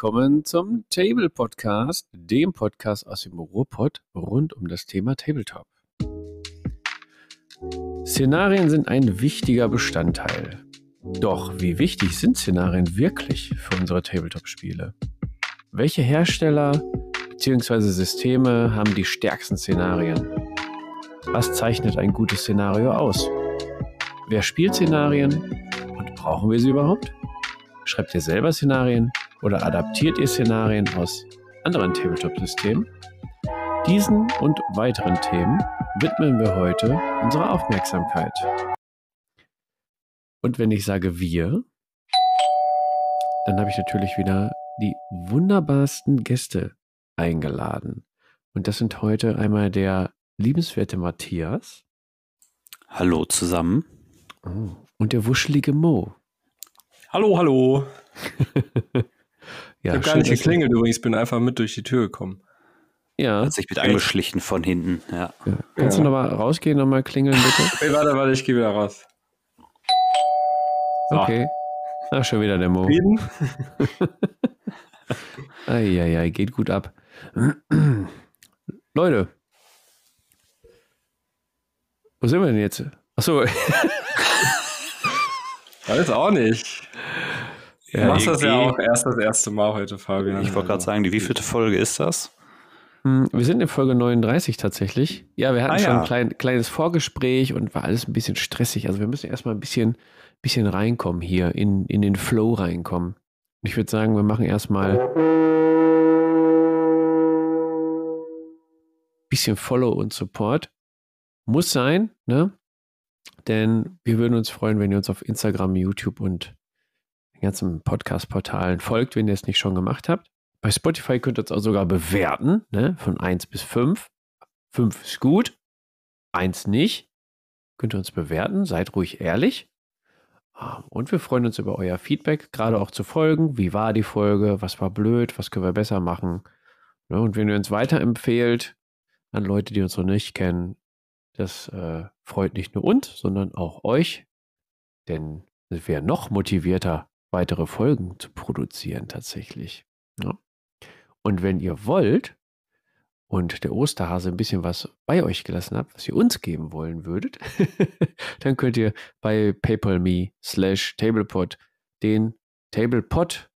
Willkommen zum Table Podcast, dem Podcast aus dem Ruhrpott rund um das Thema Tabletop. Szenarien sind ein wichtiger Bestandteil. Doch wie wichtig sind Szenarien wirklich für unsere Tabletop-Spiele? Welche Hersteller bzw. Systeme haben die stärksten Szenarien? Was zeichnet ein gutes Szenario aus? Wer spielt Szenarien und brauchen wir sie überhaupt? Schreibt ihr selber Szenarien oder adaptiert ihr Szenarien aus anderen Tabletop-Systemen? Diesen und weiteren Themen widmen wir heute unsere Aufmerksamkeit. Und wenn ich sage wir, dann habe ich natürlich wieder die wunderbarsten Gäste eingeladen. Und das sind heute einmal der liebenswerte Matthias. Hallo zusammen. Oh, und der wuschelige Mo. Hallo, hallo. ja, ich habe gar nicht geklingelt übrigens, bin einfach mit durch die Tür gekommen. Ja. Hat sich mit angeschlichen von hinten, ja. ja. Kannst ja. du nochmal rausgehen, nochmal klingeln, bitte? hey, warte, warte, ich gehe wieder raus. So. Okay. Ach, schon wieder der Mo. Eieiei, geht gut ab. Leute. Wo sind wir denn jetzt? Achso. Weiß auch nicht. Ja, du machst das ja auch erst das erste Mal heute, Fabian. Ich wollte gerade sagen, die wievielte Folge ist das? Hm, wir sind in Folge 39 tatsächlich. Ja, wir hatten ah, schon ja. ein klein, kleines Vorgespräch und war alles ein bisschen stressig. Also wir müssen erstmal ein bisschen, bisschen reinkommen hier, in, in den Flow reinkommen. Ich würde sagen, wir machen erstmal ein bisschen Follow und Support. Muss sein, ne? Denn wir würden uns freuen, wenn ihr uns auf Instagram, YouTube und den ganzen Podcast-Portalen folgt, wenn ihr es nicht schon gemacht habt. Bei Spotify könnt ihr uns auch sogar bewerten, ne? von 1 bis 5. 5 ist gut, 1 nicht. Könnt ihr uns bewerten, seid ruhig ehrlich. Ah, und wir freuen uns über euer Feedback, gerade auch zu Folgen. Wie war die Folge? Was war blöd? Was können wir besser machen? Ne, und wenn ihr uns weiterempfehlt an Leute, die uns noch nicht kennen, das äh, freut nicht nur uns, sondern auch euch, denn es wäre noch motivierter, weitere Folgen zu produzieren tatsächlich. Ja. Ne? Und wenn ihr wollt und der Osterhase ein bisschen was bei euch gelassen hat, was ihr uns geben wollen würdet, dann könnt ihr bei PayPal.me slash Tablepod den Tablepod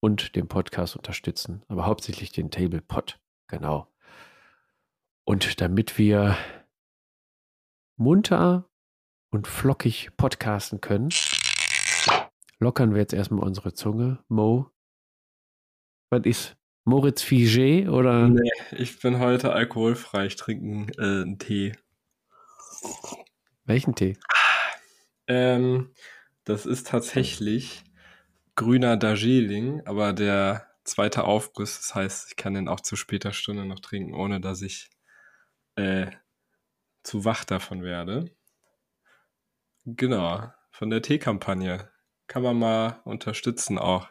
und den Podcast unterstützen, aber hauptsächlich den Tablepod, genau. Und damit wir munter und flockig podcasten können, lockern wir jetzt erstmal unsere Zunge. Mo, was ist? Moritz Figé oder? Nee, ich bin heute alkoholfrei. Ich trinke äh, einen Tee. Welchen Tee? Ähm, das ist tatsächlich grüner Darjeeling, aber der zweite Aufguss. Das heißt, ich kann den auch zu später Stunde noch trinken, ohne dass ich äh, zu wach davon werde. Genau, von der Teekampagne. Kann man mal unterstützen auch.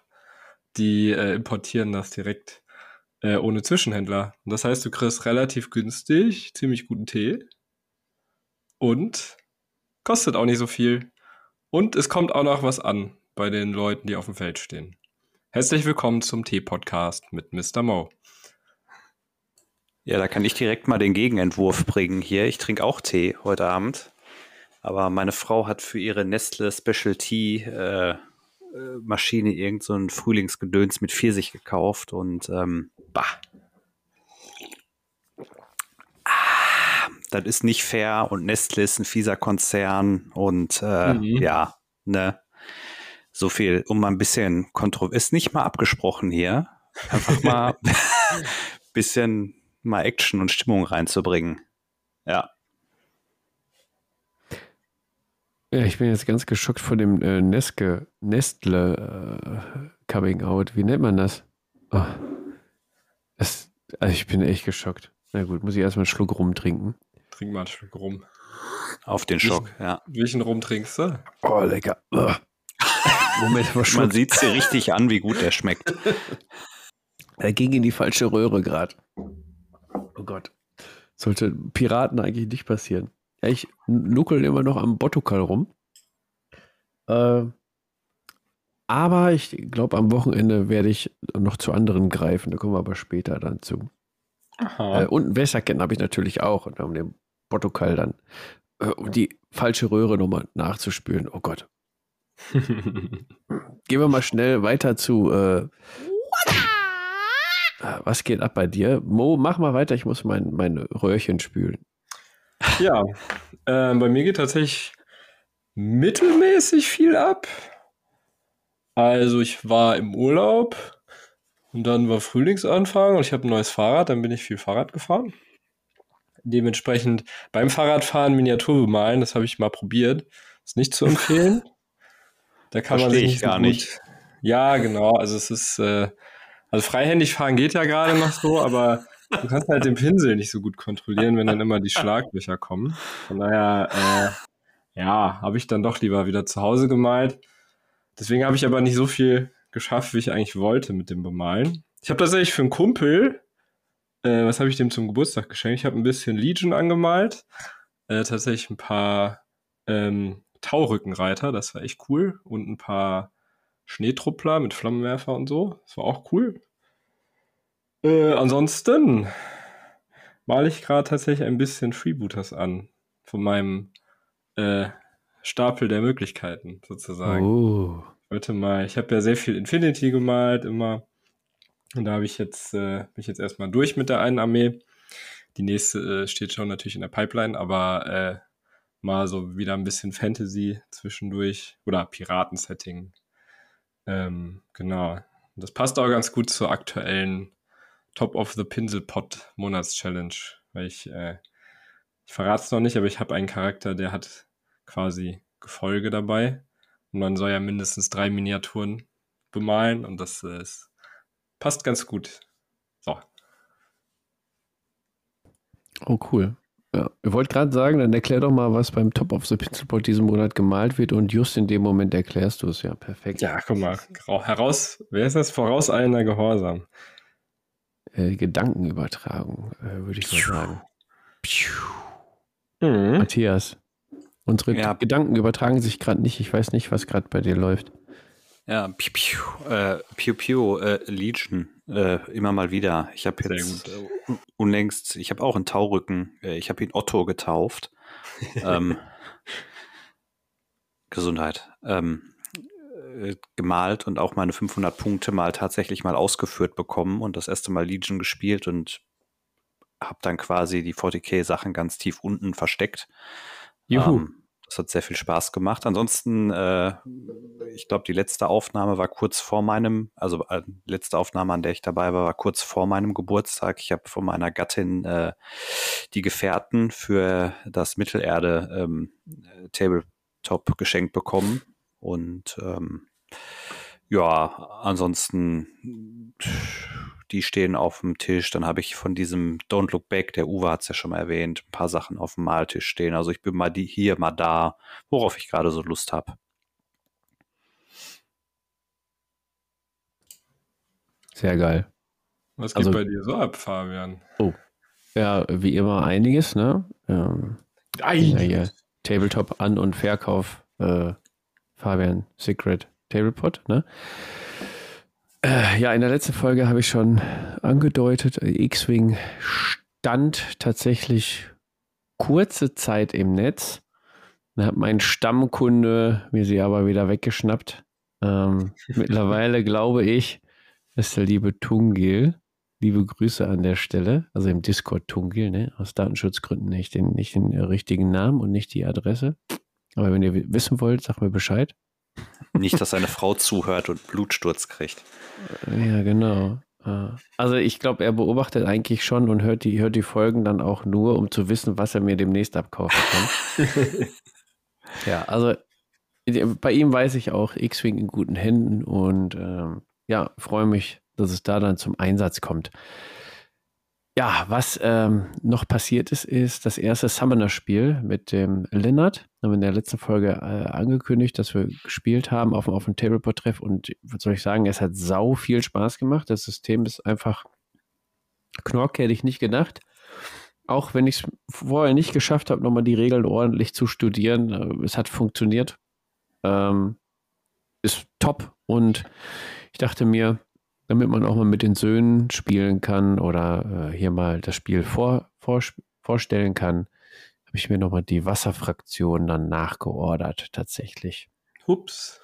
Die äh, importieren das direkt äh, ohne Zwischenhändler. Und das heißt, du kriegst relativ günstig, ziemlich guten Tee. Und kostet auch nicht so viel. Und es kommt auch noch was an bei den Leuten, die auf dem Feld stehen. Herzlich willkommen zum Tee-Podcast mit Mr. Mo. Ja, da kann ich direkt mal den Gegenentwurf bringen hier. Ich trinke auch Tee heute Abend. Aber meine Frau hat für ihre Nestle Specialty äh, äh, Maschine irgend so ein Frühlingsgedöns mit Pfirsich gekauft und ähm, bah. Ah, das ist nicht fair und Nestle ist ein fieser Konzern und äh, mhm. ja, ne. So viel, um mal ein bisschen kontrovers, ist nicht mal abgesprochen hier. Einfach mal bisschen mal Action und Stimmung reinzubringen. Ja. Ja, ich bin jetzt ganz geschockt von dem äh, Neske, Nestle äh, Coming Out. Wie nennt man das? Oh. das? Also ich bin echt geschockt. Na gut, muss ich erstmal einen Schluck rum trinken. Trink mal einen Schluck rum. Auf den Schock, welchen, ja. Welchen rum trinkst du? Oh, lecker. Oh. Moment, Man sieht es dir richtig an, wie gut der schmeckt. Er ging in die falsche Röhre gerade. Oh Gott. Sollte Piraten eigentlich nicht passieren. Ja, ich nuckel immer noch am Bottokal rum. Äh, Aber ich glaube, am Wochenende werde ich noch zu anderen greifen. Da kommen wir aber später dann zu. Äh, und ein Wässerketten habe ich natürlich auch. Und um den Protokoll dann, äh, um die falsche Röhre nochmal nachzuspülen. Oh Gott. Gehen wir mal schnell weiter zu. Äh, äh, was geht ab bei dir? Mo, mach mal weiter. Ich muss mein, mein Röhrchen spülen. Ja, äh, bei mir geht tatsächlich mittelmäßig viel ab. Also ich war im Urlaub und dann war Frühlingsanfang und ich habe ein neues Fahrrad, dann bin ich viel Fahrrad gefahren. Dementsprechend beim Fahrradfahren Miniatur bemalen, das habe ich mal probiert. Ist nicht zu empfehlen. Da kann Versteh man sich nicht gar so nicht. Ja, genau. Also es ist, äh, also freihändig fahren geht ja gerade noch so, aber du kannst halt den Pinsel nicht so gut kontrollieren, wenn dann immer die Schlaglöcher kommen. Von daher, äh, ja, habe ich dann doch lieber wieder zu Hause gemalt. Deswegen habe ich aber nicht so viel geschafft, wie ich eigentlich wollte mit dem Bemalen. Ich habe tatsächlich für einen Kumpel, äh, was habe ich dem zum Geburtstag geschenkt? Ich habe ein bisschen Legion angemalt. Äh, tatsächlich ein paar ähm, Taurückenreiter, das war echt cool. Und ein paar Schneetruppler mit Flammenwerfer und so. Das war auch cool. Äh, ansonsten male ich gerade tatsächlich ein bisschen Freebooters an. Von meinem äh, Stapel der Möglichkeiten sozusagen. Oh. Warte mal, ich habe ja sehr viel Infinity gemalt immer. Und da habe ich jetzt, äh, bin ich jetzt erstmal durch mit der einen Armee. Die nächste äh, steht schon natürlich in der Pipeline, aber äh, mal so wieder ein bisschen Fantasy zwischendurch oder Piraten-Setting. Ähm, genau. Und das passt auch ganz gut zur aktuellen Top of the Pinsel Pot Monats-Challenge, weil ich, äh, ich verrate es noch nicht, aber ich habe einen Charakter, der hat quasi Gefolge dabei. Und man soll ja mindestens drei Miniaturen bemalen und das äh, passt ganz gut. So. Oh, cool. Ja, ihr wollt gerade sagen, dann erklär doch mal, was beim Top of the Pixelpot diesen Monat gemalt wird und just in dem Moment erklärst du es. Ja, perfekt. Ja, guck mal. Heraus, wer ist das? Vorauseilender Gehorsam. Äh, Gedankenübertragung, äh, würde ich mal sagen. Mhm. Matthias. Unsere ja. Gedanken übertragen sich gerade nicht. Ich weiß nicht, was gerade bei dir läuft. Ja, Piu Piu, äh, Piu, Piu äh, Legion, äh, immer mal wieder. Ich habe jetzt äh, unlängst, ich habe auch einen Taurücken, äh, ich habe ihn Otto getauft. ähm, Gesundheit. Ähm, äh, gemalt und auch meine 500 Punkte mal tatsächlich mal ausgeführt bekommen und das erste Mal Legion gespielt und habe dann quasi die 40k-Sachen ganz tief unten versteckt. Juhu. Ähm, das hat sehr viel Spaß gemacht. Ansonsten, äh, ich glaube, die letzte Aufnahme war kurz vor meinem, also äh, letzte Aufnahme, an der ich dabei war, war kurz vor meinem Geburtstag. Ich habe von meiner Gattin äh, die Gefährten für das Mittelerde ähm, Tabletop geschenkt bekommen. Und ähm, ja, ansonsten die stehen auf dem Tisch. Dann habe ich von diesem Don't Look Back, der Uwe hat es ja schon mal erwähnt, ein paar Sachen auf dem Maltisch stehen. Also ich bin mal die hier, mal da, worauf ich gerade so Lust habe. Sehr geil. Was geht also, bei dir so ab, Fabian? Oh. Ja, wie immer einiges, ne? Ähm, einiges. Ja, Tabletop An- und Verkauf, äh, Fabian Secret Tablepot, ne? Äh, ja, in der letzten Folge habe ich schon angedeutet, X-Wing stand tatsächlich kurze Zeit im Netz. Dann hat mein Stammkunde mir sie aber wieder weggeschnappt. Ähm, mittlerweile glaube ich, ist der liebe Tungil. Liebe Grüße an der Stelle. Also im Discord Tungil, ne? Aus Datenschutzgründen nicht den, nicht den richtigen Namen und nicht die Adresse. Aber wenn ihr wissen wollt, sagt mir Bescheid. Nicht, dass seine Frau zuhört und Blutsturz kriegt. Ja, genau. Also ich glaube, er beobachtet eigentlich schon und hört die, hört die Folgen dann auch nur, um zu wissen, was er mir demnächst abkaufen kann. ja, also bei ihm weiß ich auch, X-Wing in guten Händen und ähm, ja, freue mich, dass es da dann zum Einsatz kommt. Ja, was ähm, noch passiert ist, ist das erste Summoner-Spiel mit dem Lennart. Haben wir in der letzten Folge äh, angekündigt, dass wir gespielt haben auf, auf dem Tableport-Treff. Und was soll ich sagen, es hat sau viel Spaß gemacht. Das System ist einfach Knork, hätte ich nicht gedacht. Auch wenn ich es vorher nicht geschafft habe, nochmal die Regeln ordentlich zu studieren. Äh, es hat funktioniert. Ähm, ist top. Und ich dachte mir, damit man auch mal mit den Söhnen spielen kann oder äh, hier mal das Spiel vor, vor, vorstellen kann, habe ich mir nochmal die Wasserfraktion dann nachgeordert, tatsächlich. Ups.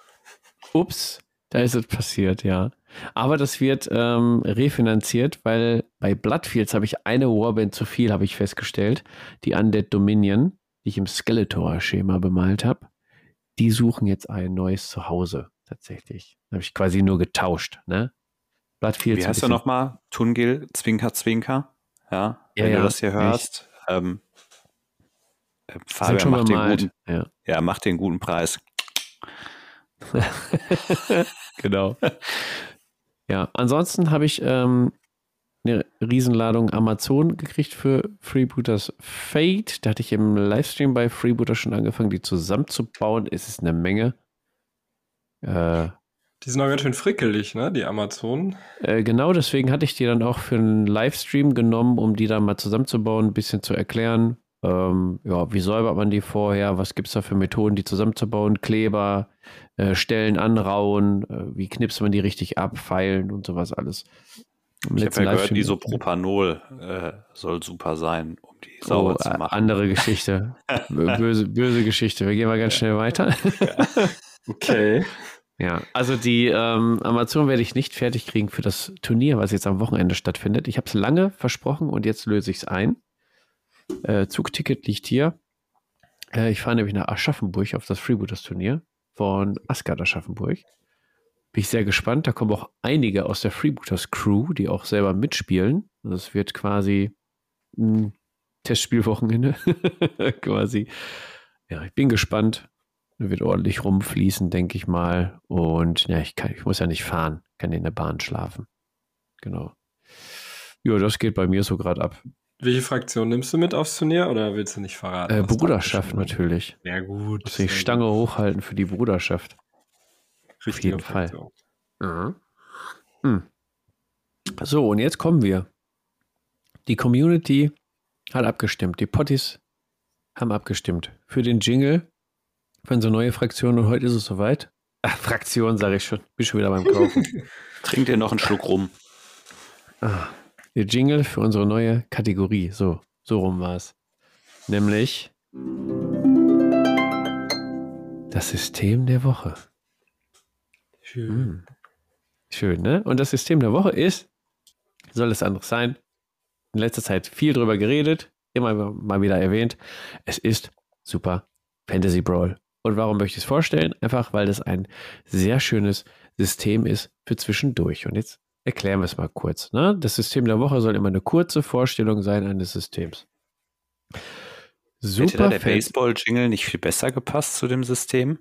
Ups, da ist es passiert, ja. Aber das wird ähm, refinanziert, weil bei Bloodfields habe ich eine Warband zu viel, habe ich festgestellt. Die Undead Dominion, die ich im Skeletor-Schema bemalt habe. Die suchen jetzt ein neues Zuhause, tatsächlich. Da habe ich quasi nur getauscht, ne? Bloodfields. Wie heißt er nochmal? Tungil, Zwinker, Zwinker. Ja, ja wenn ja, du das hier hörst. Ähm, äh, Fabian macht den, guten, ja. ja, macht den guten Preis. genau. Ja, ansonsten habe ich ähm, eine Riesenladung Amazon gekriegt für Freebooters Fate. Da hatte ich im Livestream bei Freebooter schon angefangen, die zusammenzubauen. Es ist eine Menge. Äh, die sind auch ganz schön frickelig, ne, die Amazon. Äh, genau, deswegen hatte ich die dann auch für einen Livestream genommen, um die dann mal zusammenzubauen, ein bisschen zu erklären. Ähm, ja, wie säubert man die vorher? Was gibt es da für Methoden, die zusammenzubauen? Kleber, äh, Stellen anrauen, äh, wie knipst man die richtig ab, feilen und sowas alles. Im ich habe ja gehört, Isopropanol äh, soll super sein, um die sauber oh, zu machen. Andere Geschichte. böse, böse Geschichte. Wir gehen mal ganz schnell weiter. okay. Ja, also die ähm, Amazon werde ich nicht fertig kriegen für das Turnier, was jetzt am Wochenende stattfindet. Ich habe es lange versprochen und jetzt löse ich es ein. Äh, Zugticket liegt hier. Äh, ich fahre nämlich nach Aschaffenburg auf das Freebooters-Turnier von Asgard Aschaffenburg. Bin ich sehr gespannt. Da kommen auch einige aus der Freebooters Crew, die auch selber mitspielen. Das wird quasi ein Testspielwochenende. quasi. Ja, ich bin gespannt. Wird ordentlich rumfließen, denke ich mal. Und ja, ich, kann, ich muss ja nicht fahren. Kann in der Bahn schlafen. Genau. Ja, das geht bei mir so gerade ab. Welche Fraktion nimmst du mit aufs Turnier oder willst du nicht verraten? Äh, Bruderschaft natürlich. Ja, gut. Muss ich Stange gut. hochhalten für die Bruderschaft. Richtige Auf jeden Fraktion. Fall. Mhm. Hm. So, und jetzt kommen wir. Die Community hat abgestimmt. Die Potties haben abgestimmt für den Jingle, für unsere neue Fraktion. Und heute ist es soweit. Ach, Fraktion, sage ich schon. Bin schon wieder beim Kaufen. Trink dir noch einen Schluck rum. Ah der Jingle für unsere neue Kategorie. So, so rum war es. Nämlich das System der Woche. Schön. Hm. Schön, ne? Und das System der Woche ist, soll es anderes sein? In letzter Zeit viel drüber geredet, immer mal wieder erwähnt. Es ist Super Fantasy Brawl. Und warum möchte ich es vorstellen? Einfach, weil das ein sehr schönes System ist für zwischendurch. Und jetzt Erklären wir es mal kurz. Ne? Das System der Woche soll immer eine kurze Vorstellung sein eines Systems. Super Hätte da der Baseball-Jingle nicht viel besser gepasst zu dem System?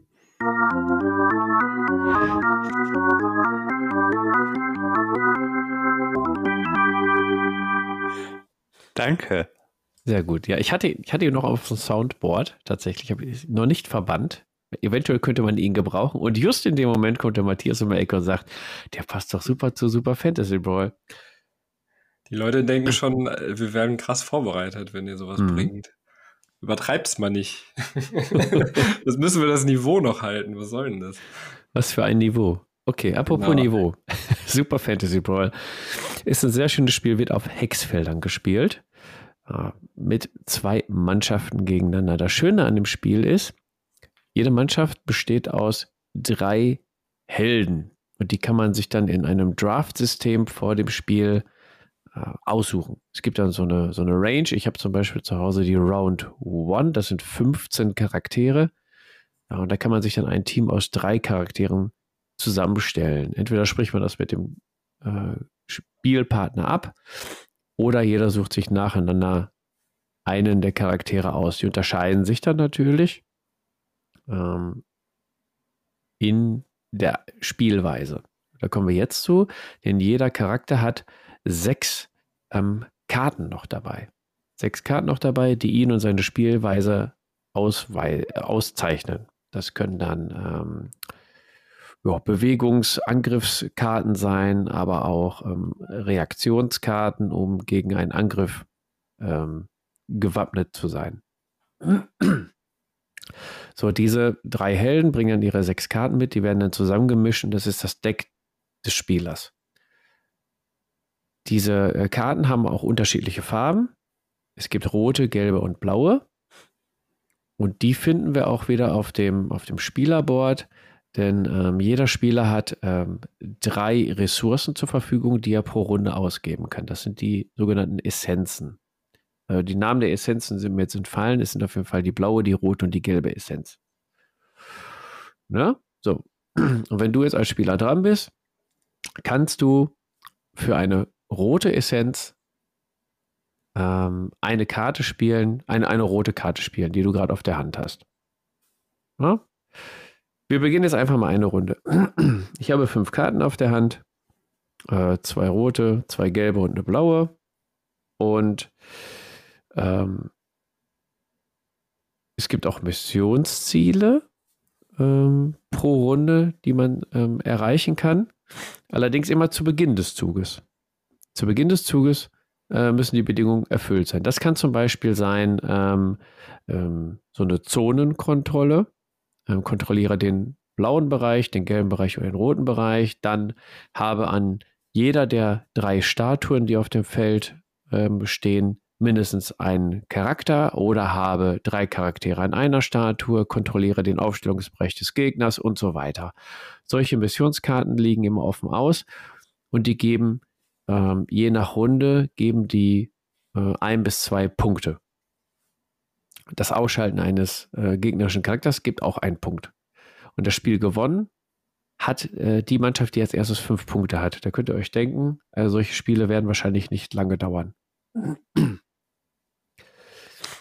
Danke. Sehr gut. Ja, ich hatte, ich hatte ihn noch auf dem Soundboard tatsächlich, habe ich noch nicht verbannt. Eventuell könnte man ihn gebrauchen. Und just in dem Moment kommt der Matthias um die Ecke und sagt, der passt doch super zu Super Fantasy Brawl. Die Leute denken schon, äh, wir werden krass vorbereitet, wenn ihr sowas mhm. bringt. Übertreibt's mal nicht. das müssen wir das Niveau noch halten. Was soll denn das? Was für ein Niveau? Okay, apropos genau. Niveau. Super Fantasy Brawl ist ein sehr schönes Spiel, wird auf Hexfeldern gespielt. Äh, mit zwei Mannschaften gegeneinander. Das Schöne an dem Spiel ist, jede Mannschaft besteht aus drei Helden und die kann man sich dann in einem Draft-System vor dem Spiel äh, aussuchen. Es gibt dann so eine, so eine Range. Ich habe zum Beispiel zu Hause die Round One, das sind 15 Charaktere. Ja, und da kann man sich dann ein Team aus drei Charakteren zusammenstellen. Entweder spricht man das mit dem äh, Spielpartner ab oder jeder sucht sich nacheinander einen der Charaktere aus. Die unterscheiden sich dann natürlich ähm, in der Spielweise. Da kommen wir jetzt zu, denn jeder Charakter hat sechs ähm, Karten noch dabei. Sechs Karten noch dabei, die ihn und seine Spielweise auszeichnen. Das können dann ähm, ja, Bewegungsangriffskarten sein, aber auch ähm, Reaktionskarten, um gegen einen Angriff ähm, gewappnet zu sein. So, diese drei Helden bringen dann ihre sechs Karten mit, die werden dann zusammengemischt und das ist das Deck des Spielers. Diese äh, Karten haben auch unterschiedliche Farben. Es gibt rote, gelbe und blaue. Und die finden wir auch wieder auf dem, auf dem Spielerboard, denn ähm, jeder Spieler hat ähm, drei Ressourcen zur Verfügung, die er pro Runde ausgeben kann. Das sind die sogenannten Essenzen. Äh, die Namen der Essenzen sind mir jetzt entfallen. Es sind auf jeden Fall die blaue, die rote und die gelbe Essenz. Ne? So. Und wenn du jetzt als Spieler dran bist, kannst du für eine rote Essenz ähm, eine Karte spielen, eine, eine rote Karte spielen, die du gerade auf der Hand hast. Ja? Wir beginnen jetzt einfach mal eine Runde. Ich habe fünf Karten auf der Hand, äh, zwei rote, zwei gelbe und eine blaue. Und ähm, es gibt auch Missionsziele ähm, pro Runde, die man ähm, erreichen kann. Allerdings immer zu Beginn des Zuges. Zu Beginn des Zuges äh, müssen die Bedingungen erfüllt sein. Das kann zum Beispiel sein, ähm, ähm, so eine Zonenkontrolle. Ähm, kontrolliere den blauen Bereich, den gelben Bereich oder den roten Bereich. Dann habe an jeder der drei Statuen, die auf dem Feld ähm, stehen, mindestens einen Charakter oder habe drei Charaktere an einer Statue, kontrolliere den Aufstellungsbereich des Gegners und so weiter. Solche Missionskarten liegen immer offen aus und die geben ähm, je nach Runde geben die äh, ein bis zwei Punkte. Das Ausschalten eines äh, gegnerischen Charakters gibt auch einen Punkt. Und das Spiel gewonnen hat äh, die Mannschaft, die als erstes fünf Punkte hat. Da könnt ihr euch denken, äh, solche Spiele werden wahrscheinlich nicht lange dauern.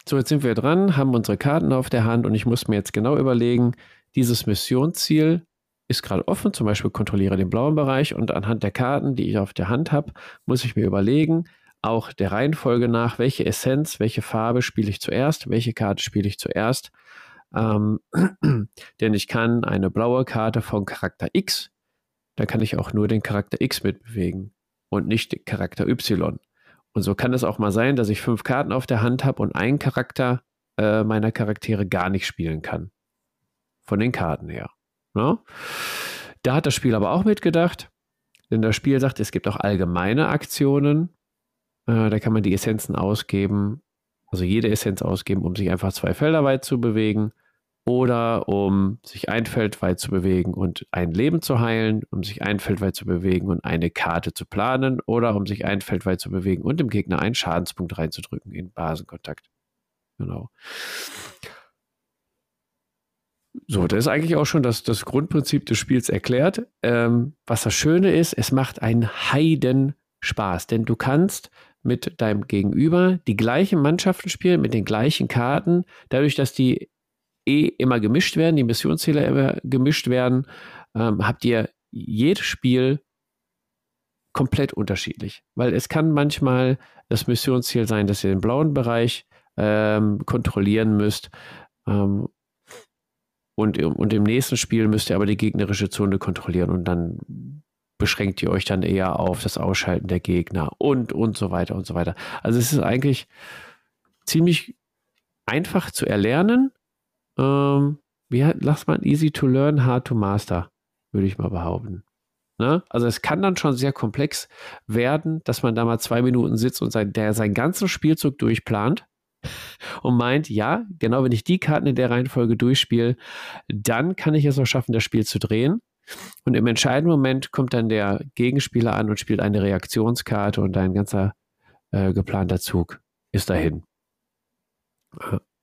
So, jetzt sind wir dran, haben unsere Karten auf der Hand und ich muss mir jetzt genau überlegen, dieses Missionsziel ist gerade offen, zum Beispiel kontrolliere den blauen Bereich und anhand der Karten, die ich auf der Hand habe, muss ich mir überlegen, auch der Reihenfolge nach, welche Essenz, welche Farbe spiele ich zuerst, welche Karte spiele ich zuerst. Ähm, denn ich kann eine blaue Karte von Charakter X, da kann ich auch nur den Charakter X mitbewegen und nicht den Charakter Y. Und so kann es auch mal sein, dass ich fünf Karten auf der Hand habe und einen Charakter äh, meiner Charaktere gar nicht spielen kann. Von den Karten her. Ne? Da hat das Spiel aber auch mitgedacht, denn das Spiel sagt, es gibt auch allgemeine Aktionen. Äh, da kann man die Essenzen ausgeben, also jede Essenz ausgeben, um sich einfach zwei Felder weit zu bewegen oder um sich ein Feld weit zu bewegen und ein Leben zu heilen, um sich ein Feld weit zu bewegen und eine Karte zu planen oder um sich ein Feld weit zu bewegen und dem Gegner einen Schadenspunkt reinzudrücken in Basenkontakt. Genau. So, das ist eigentlich auch schon das, das Grundprinzip des Spiels erklärt. Ähm, was das Schöne ist, es macht einen Heiden Spaß, denn du kannst mit deinem Gegenüber die gleichen Mannschaften spielen, mit den gleichen Karten. Dadurch, dass die eh immer gemischt werden, die Missionsziele immer gemischt werden, ähm, habt ihr jedes Spiel komplett unterschiedlich. Weil es kann manchmal das Missionsziel sein, dass ihr den blauen Bereich ähm, kontrollieren müsst. Ähm, und, und im nächsten Spiel müsst ihr aber die gegnerische Zone kontrollieren und dann beschränkt ihr euch dann eher auf das Ausschalten der Gegner und, und so weiter und so weiter. Also es ist eigentlich ziemlich einfach zu erlernen. Ähm, wie lass mal easy to learn, hard to master, würde ich mal behaupten. Ne? Also es kann dann schon sehr komplex werden, dass man da mal zwei Minuten sitzt und sein, der seinen ganzen Spielzug durchplant und meint, ja, genau wenn ich die Karten in der Reihenfolge durchspiele, dann kann ich es auch schaffen, das Spiel zu drehen. Und im entscheidenden Moment kommt dann der Gegenspieler an und spielt eine Reaktionskarte und dein ganzer äh, geplanter Zug ist dahin.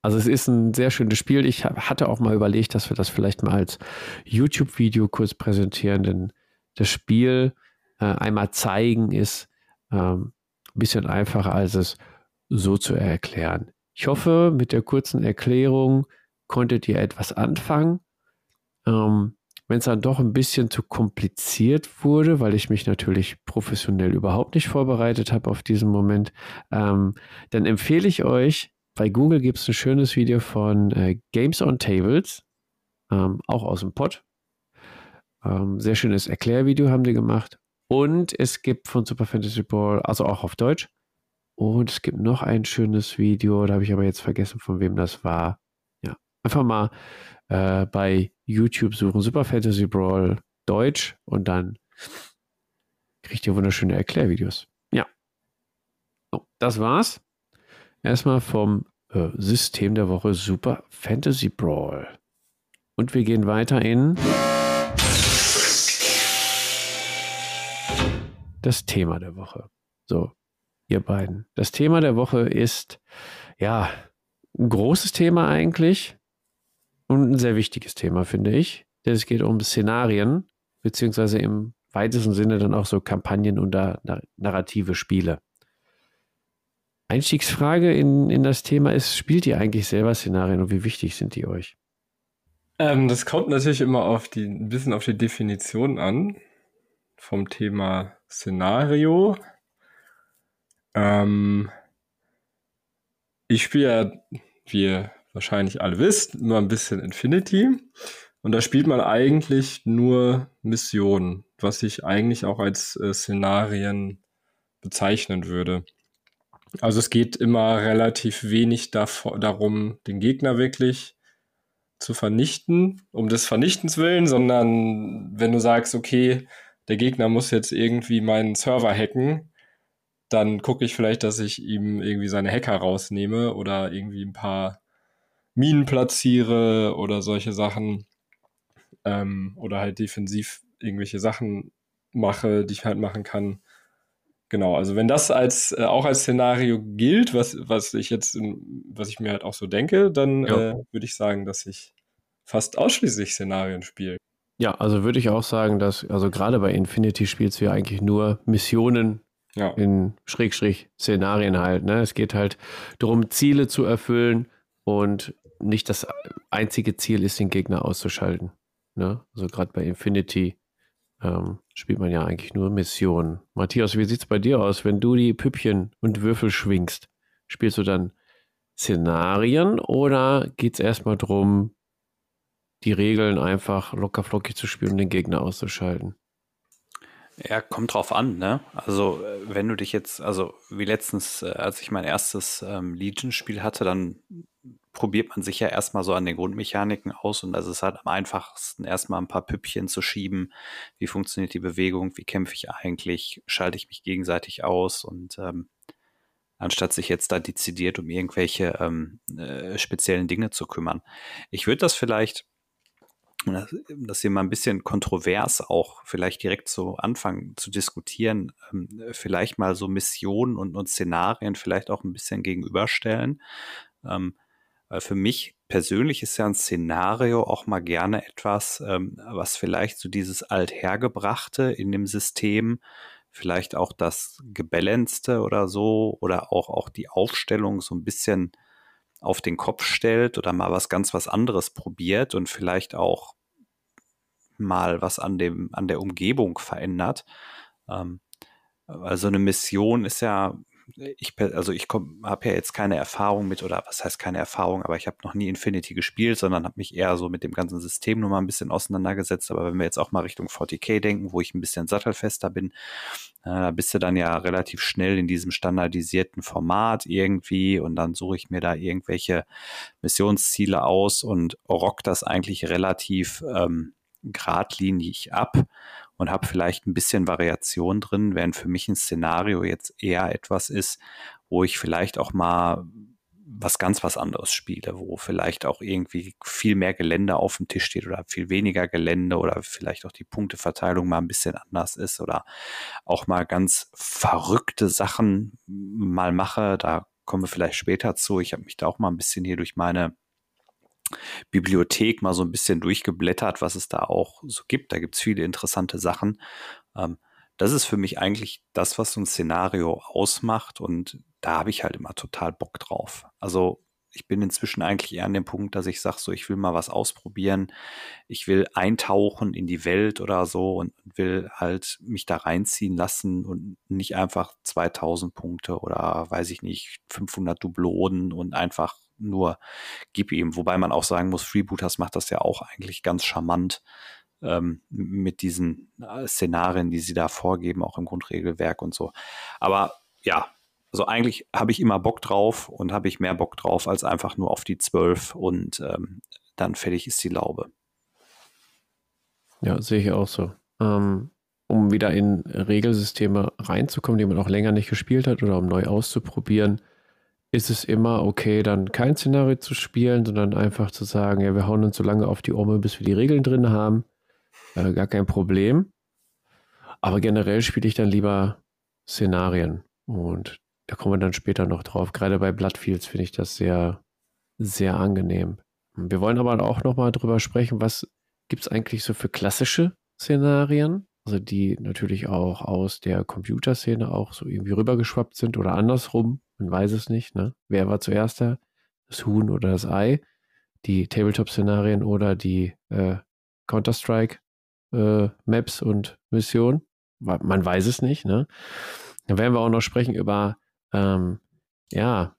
Also es ist ein sehr schönes Spiel. Ich hatte auch mal überlegt, dass wir das vielleicht mal als YouTube-Video kurz präsentieren, denn das Spiel äh, einmal zeigen ist ähm, ein bisschen einfacher, als es so zu erklären. Ich hoffe, mit der kurzen Erklärung konntet ihr etwas anfangen. Ähm, Wenn es dann doch ein bisschen zu kompliziert wurde, weil ich mich natürlich professionell überhaupt nicht vorbereitet habe auf diesen Moment, ähm, dann empfehle ich euch, bei Google gibt es ein schönes Video von äh, Games on Tables, ähm, auch aus dem Pod. Ähm, sehr schönes Erklärvideo haben die gemacht. Und es gibt von Super Fantasy Ball, also auch auf Deutsch, und es gibt noch ein schönes Video, da habe ich aber jetzt vergessen, von wem das war. Einfach mal äh, bei YouTube suchen Super Fantasy Brawl Deutsch und dann kriegt ihr wunderschöne Erklärvideos. Ja. So, das war's. Erstmal vom äh, System der Woche Super Fantasy Brawl. Und wir gehen weiter in das Thema der Woche. So, ihr beiden. Das Thema der Woche ist, ja, ein großes Thema eigentlich und ein sehr wichtiges Thema, finde ich. Denn es geht um Szenarien, beziehungsweise im weitesten Sinne dann auch so Kampagnen und narrative Spiele. Einstiegsfrage in, in das Thema ist, spielt ihr eigentlich selber Szenarien und wie wichtig sind die euch? Ähm, das kommt natürlich immer auf die, ein bisschen auf die Definition an vom Thema Szenario. Ähm, ich spiele ja, wie ihr wahrscheinlich alle wisst, immer ein bisschen Infinity. Und da spielt man eigentlich nur Missionen, was ich eigentlich auch als äh, Szenarien bezeichnen würde. Also es geht immer relativ wenig darum, den Gegner wirklich zu vernichten, um des Vernichtens willen, sondern wenn du sagst, okay, der Gegner muss jetzt irgendwie meinen Server hacken, dann gucke ich vielleicht, dass ich ihm irgendwie seine Hacker rausnehme oder irgendwie ein paar Minen platziere oder solche Sachen. Ähm, oder halt defensiv irgendwelche Sachen mache, die ich halt machen kann. Genau, also wenn das als äh, auch als Szenario gilt, was, was ich jetzt, was ich mir halt auch so denke, dann ja. äh, würde ich sagen, dass ich fast ausschließlich Szenarien spiele. Ja, also würde ich auch sagen, dass, also gerade bei Infinity spielst du ja eigentlich nur Missionen ja. in Schrägstrich Szenarien halt. Ne? Es geht halt darum, Ziele zu erfüllen und nicht das einzige Ziel ist, den Gegner auszuschalten. Ne? Also gerade bei Infinity ähm, spielt man ja eigentlich nur Missionen. Matthias, wie sieht es bei dir aus, wenn du die Püppchen und Würfel schwingst? Spielst du dann Szenarien oder geht es erstmal darum, die Regeln einfach lockerflockig zu spielen und den Gegner auszuschalten? Ja, kommt drauf an, ne? Also, äh, wenn du dich jetzt, also wie letztens, äh, als ich mein erstes ähm, Legion-Spiel hatte, dann probiert man sich ja erstmal so an den Grundmechaniken aus und das ist halt am einfachsten, erstmal ein paar Püppchen zu schieben. Wie funktioniert die Bewegung? Wie kämpfe ich eigentlich? Schalte ich mich gegenseitig aus? Und ähm, anstatt sich jetzt da dezidiert um irgendwelche ähm, äh, speziellen Dinge zu kümmern. Ich würde das vielleicht das, das hier mal ein bisschen kontrovers auch vielleicht direkt zu Anfang zu diskutieren, ähm, vielleicht mal so Missionen und, und Szenarien vielleicht auch ein bisschen gegenüberstellen. Ähm, für mich persönlich ist ja ein Szenario auch mal gerne etwas, ähm, was vielleicht so dieses Althergebrachte in dem System, vielleicht auch das Gebalancete oder so, oder auch, auch die Aufstellung so ein bisschen auf den Kopf stellt oder mal was ganz was anderes probiert und vielleicht auch mal was an dem, an der Umgebung verändert. Ähm, also eine Mission ist ja ich, also ich habe ja jetzt keine Erfahrung mit, oder was heißt keine Erfahrung, aber ich habe noch nie Infinity gespielt, sondern habe mich eher so mit dem ganzen System nur mal ein bisschen auseinandergesetzt. Aber wenn wir jetzt auch mal Richtung 40k denken, wo ich ein bisschen sattelfester bin, äh, da bist du dann ja relativ schnell in diesem standardisierten Format irgendwie und dann suche ich mir da irgendwelche Missionsziele aus und rock das eigentlich relativ ähm, geradlinig ab und habe vielleicht ein bisschen Variation drin, während für mich ein Szenario jetzt eher etwas ist, wo ich vielleicht auch mal was ganz was anderes spiele, wo vielleicht auch irgendwie viel mehr Gelände auf dem Tisch steht oder viel weniger Gelände oder vielleicht auch die Punkteverteilung mal ein bisschen anders ist oder auch mal ganz verrückte Sachen mal mache. Da kommen wir vielleicht später zu. Ich habe mich da auch mal ein bisschen hier durch meine Bibliothek mal so ein bisschen durchgeblättert, was es da auch so gibt. Da gibt es viele interessante Sachen. Ähm, das ist für mich eigentlich das, was so ein Szenario ausmacht und da habe ich halt immer total Bock drauf. Also ich bin inzwischen eigentlich eher an dem Punkt, dass ich sage, so, ich will mal was ausprobieren. Ich will eintauchen in die Welt oder so und will halt mich da reinziehen lassen und nicht einfach 2000 Punkte oder weiß ich nicht, 500 Dublonen und einfach nur gib ihm. Wobei man auch sagen muss, Freebooters macht das ja auch eigentlich ganz charmant ähm, mit diesen äh, Szenarien, die sie da vorgeben, auch im Grundregelwerk und so. Aber ja, Also eigentlich habe ich immer Bock drauf und habe ich mehr Bock drauf als einfach nur auf die zwölf und ähm, dann fertig ist die Laube. Ja, sehe ich auch so. Ähm, um wieder in Regelsysteme reinzukommen, die man auch länger nicht gespielt hat oder um neu auszuprobieren, ist es immer okay, dann kein Szenario zu spielen, sondern einfach zu sagen, ja, wir hauen uns so lange auf die Orme, bis wir die Regeln drin haben. Äh, gar kein Problem. Aber generell spiele ich dann lieber Szenarien. Und da kommen wir dann später noch drauf. Gerade bei Bloodfields finde ich das sehr, sehr angenehm. Wir wollen aber auch nochmal drüber sprechen, was gibt es eigentlich so für klassische Szenarien? Also die natürlich auch aus der Computerszene auch so irgendwie rübergeschwappt sind oder andersrum. Man weiß es nicht. Ne? Wer war zuerst da? Das Huhn oder das Ei? Die Tabletop-Szenarien oder die äh, Counter-Strike-Maps äh, und Missionen? Man weiß es nicht. Ne? Dann werden wir auch noch sprechen über ähm, ja,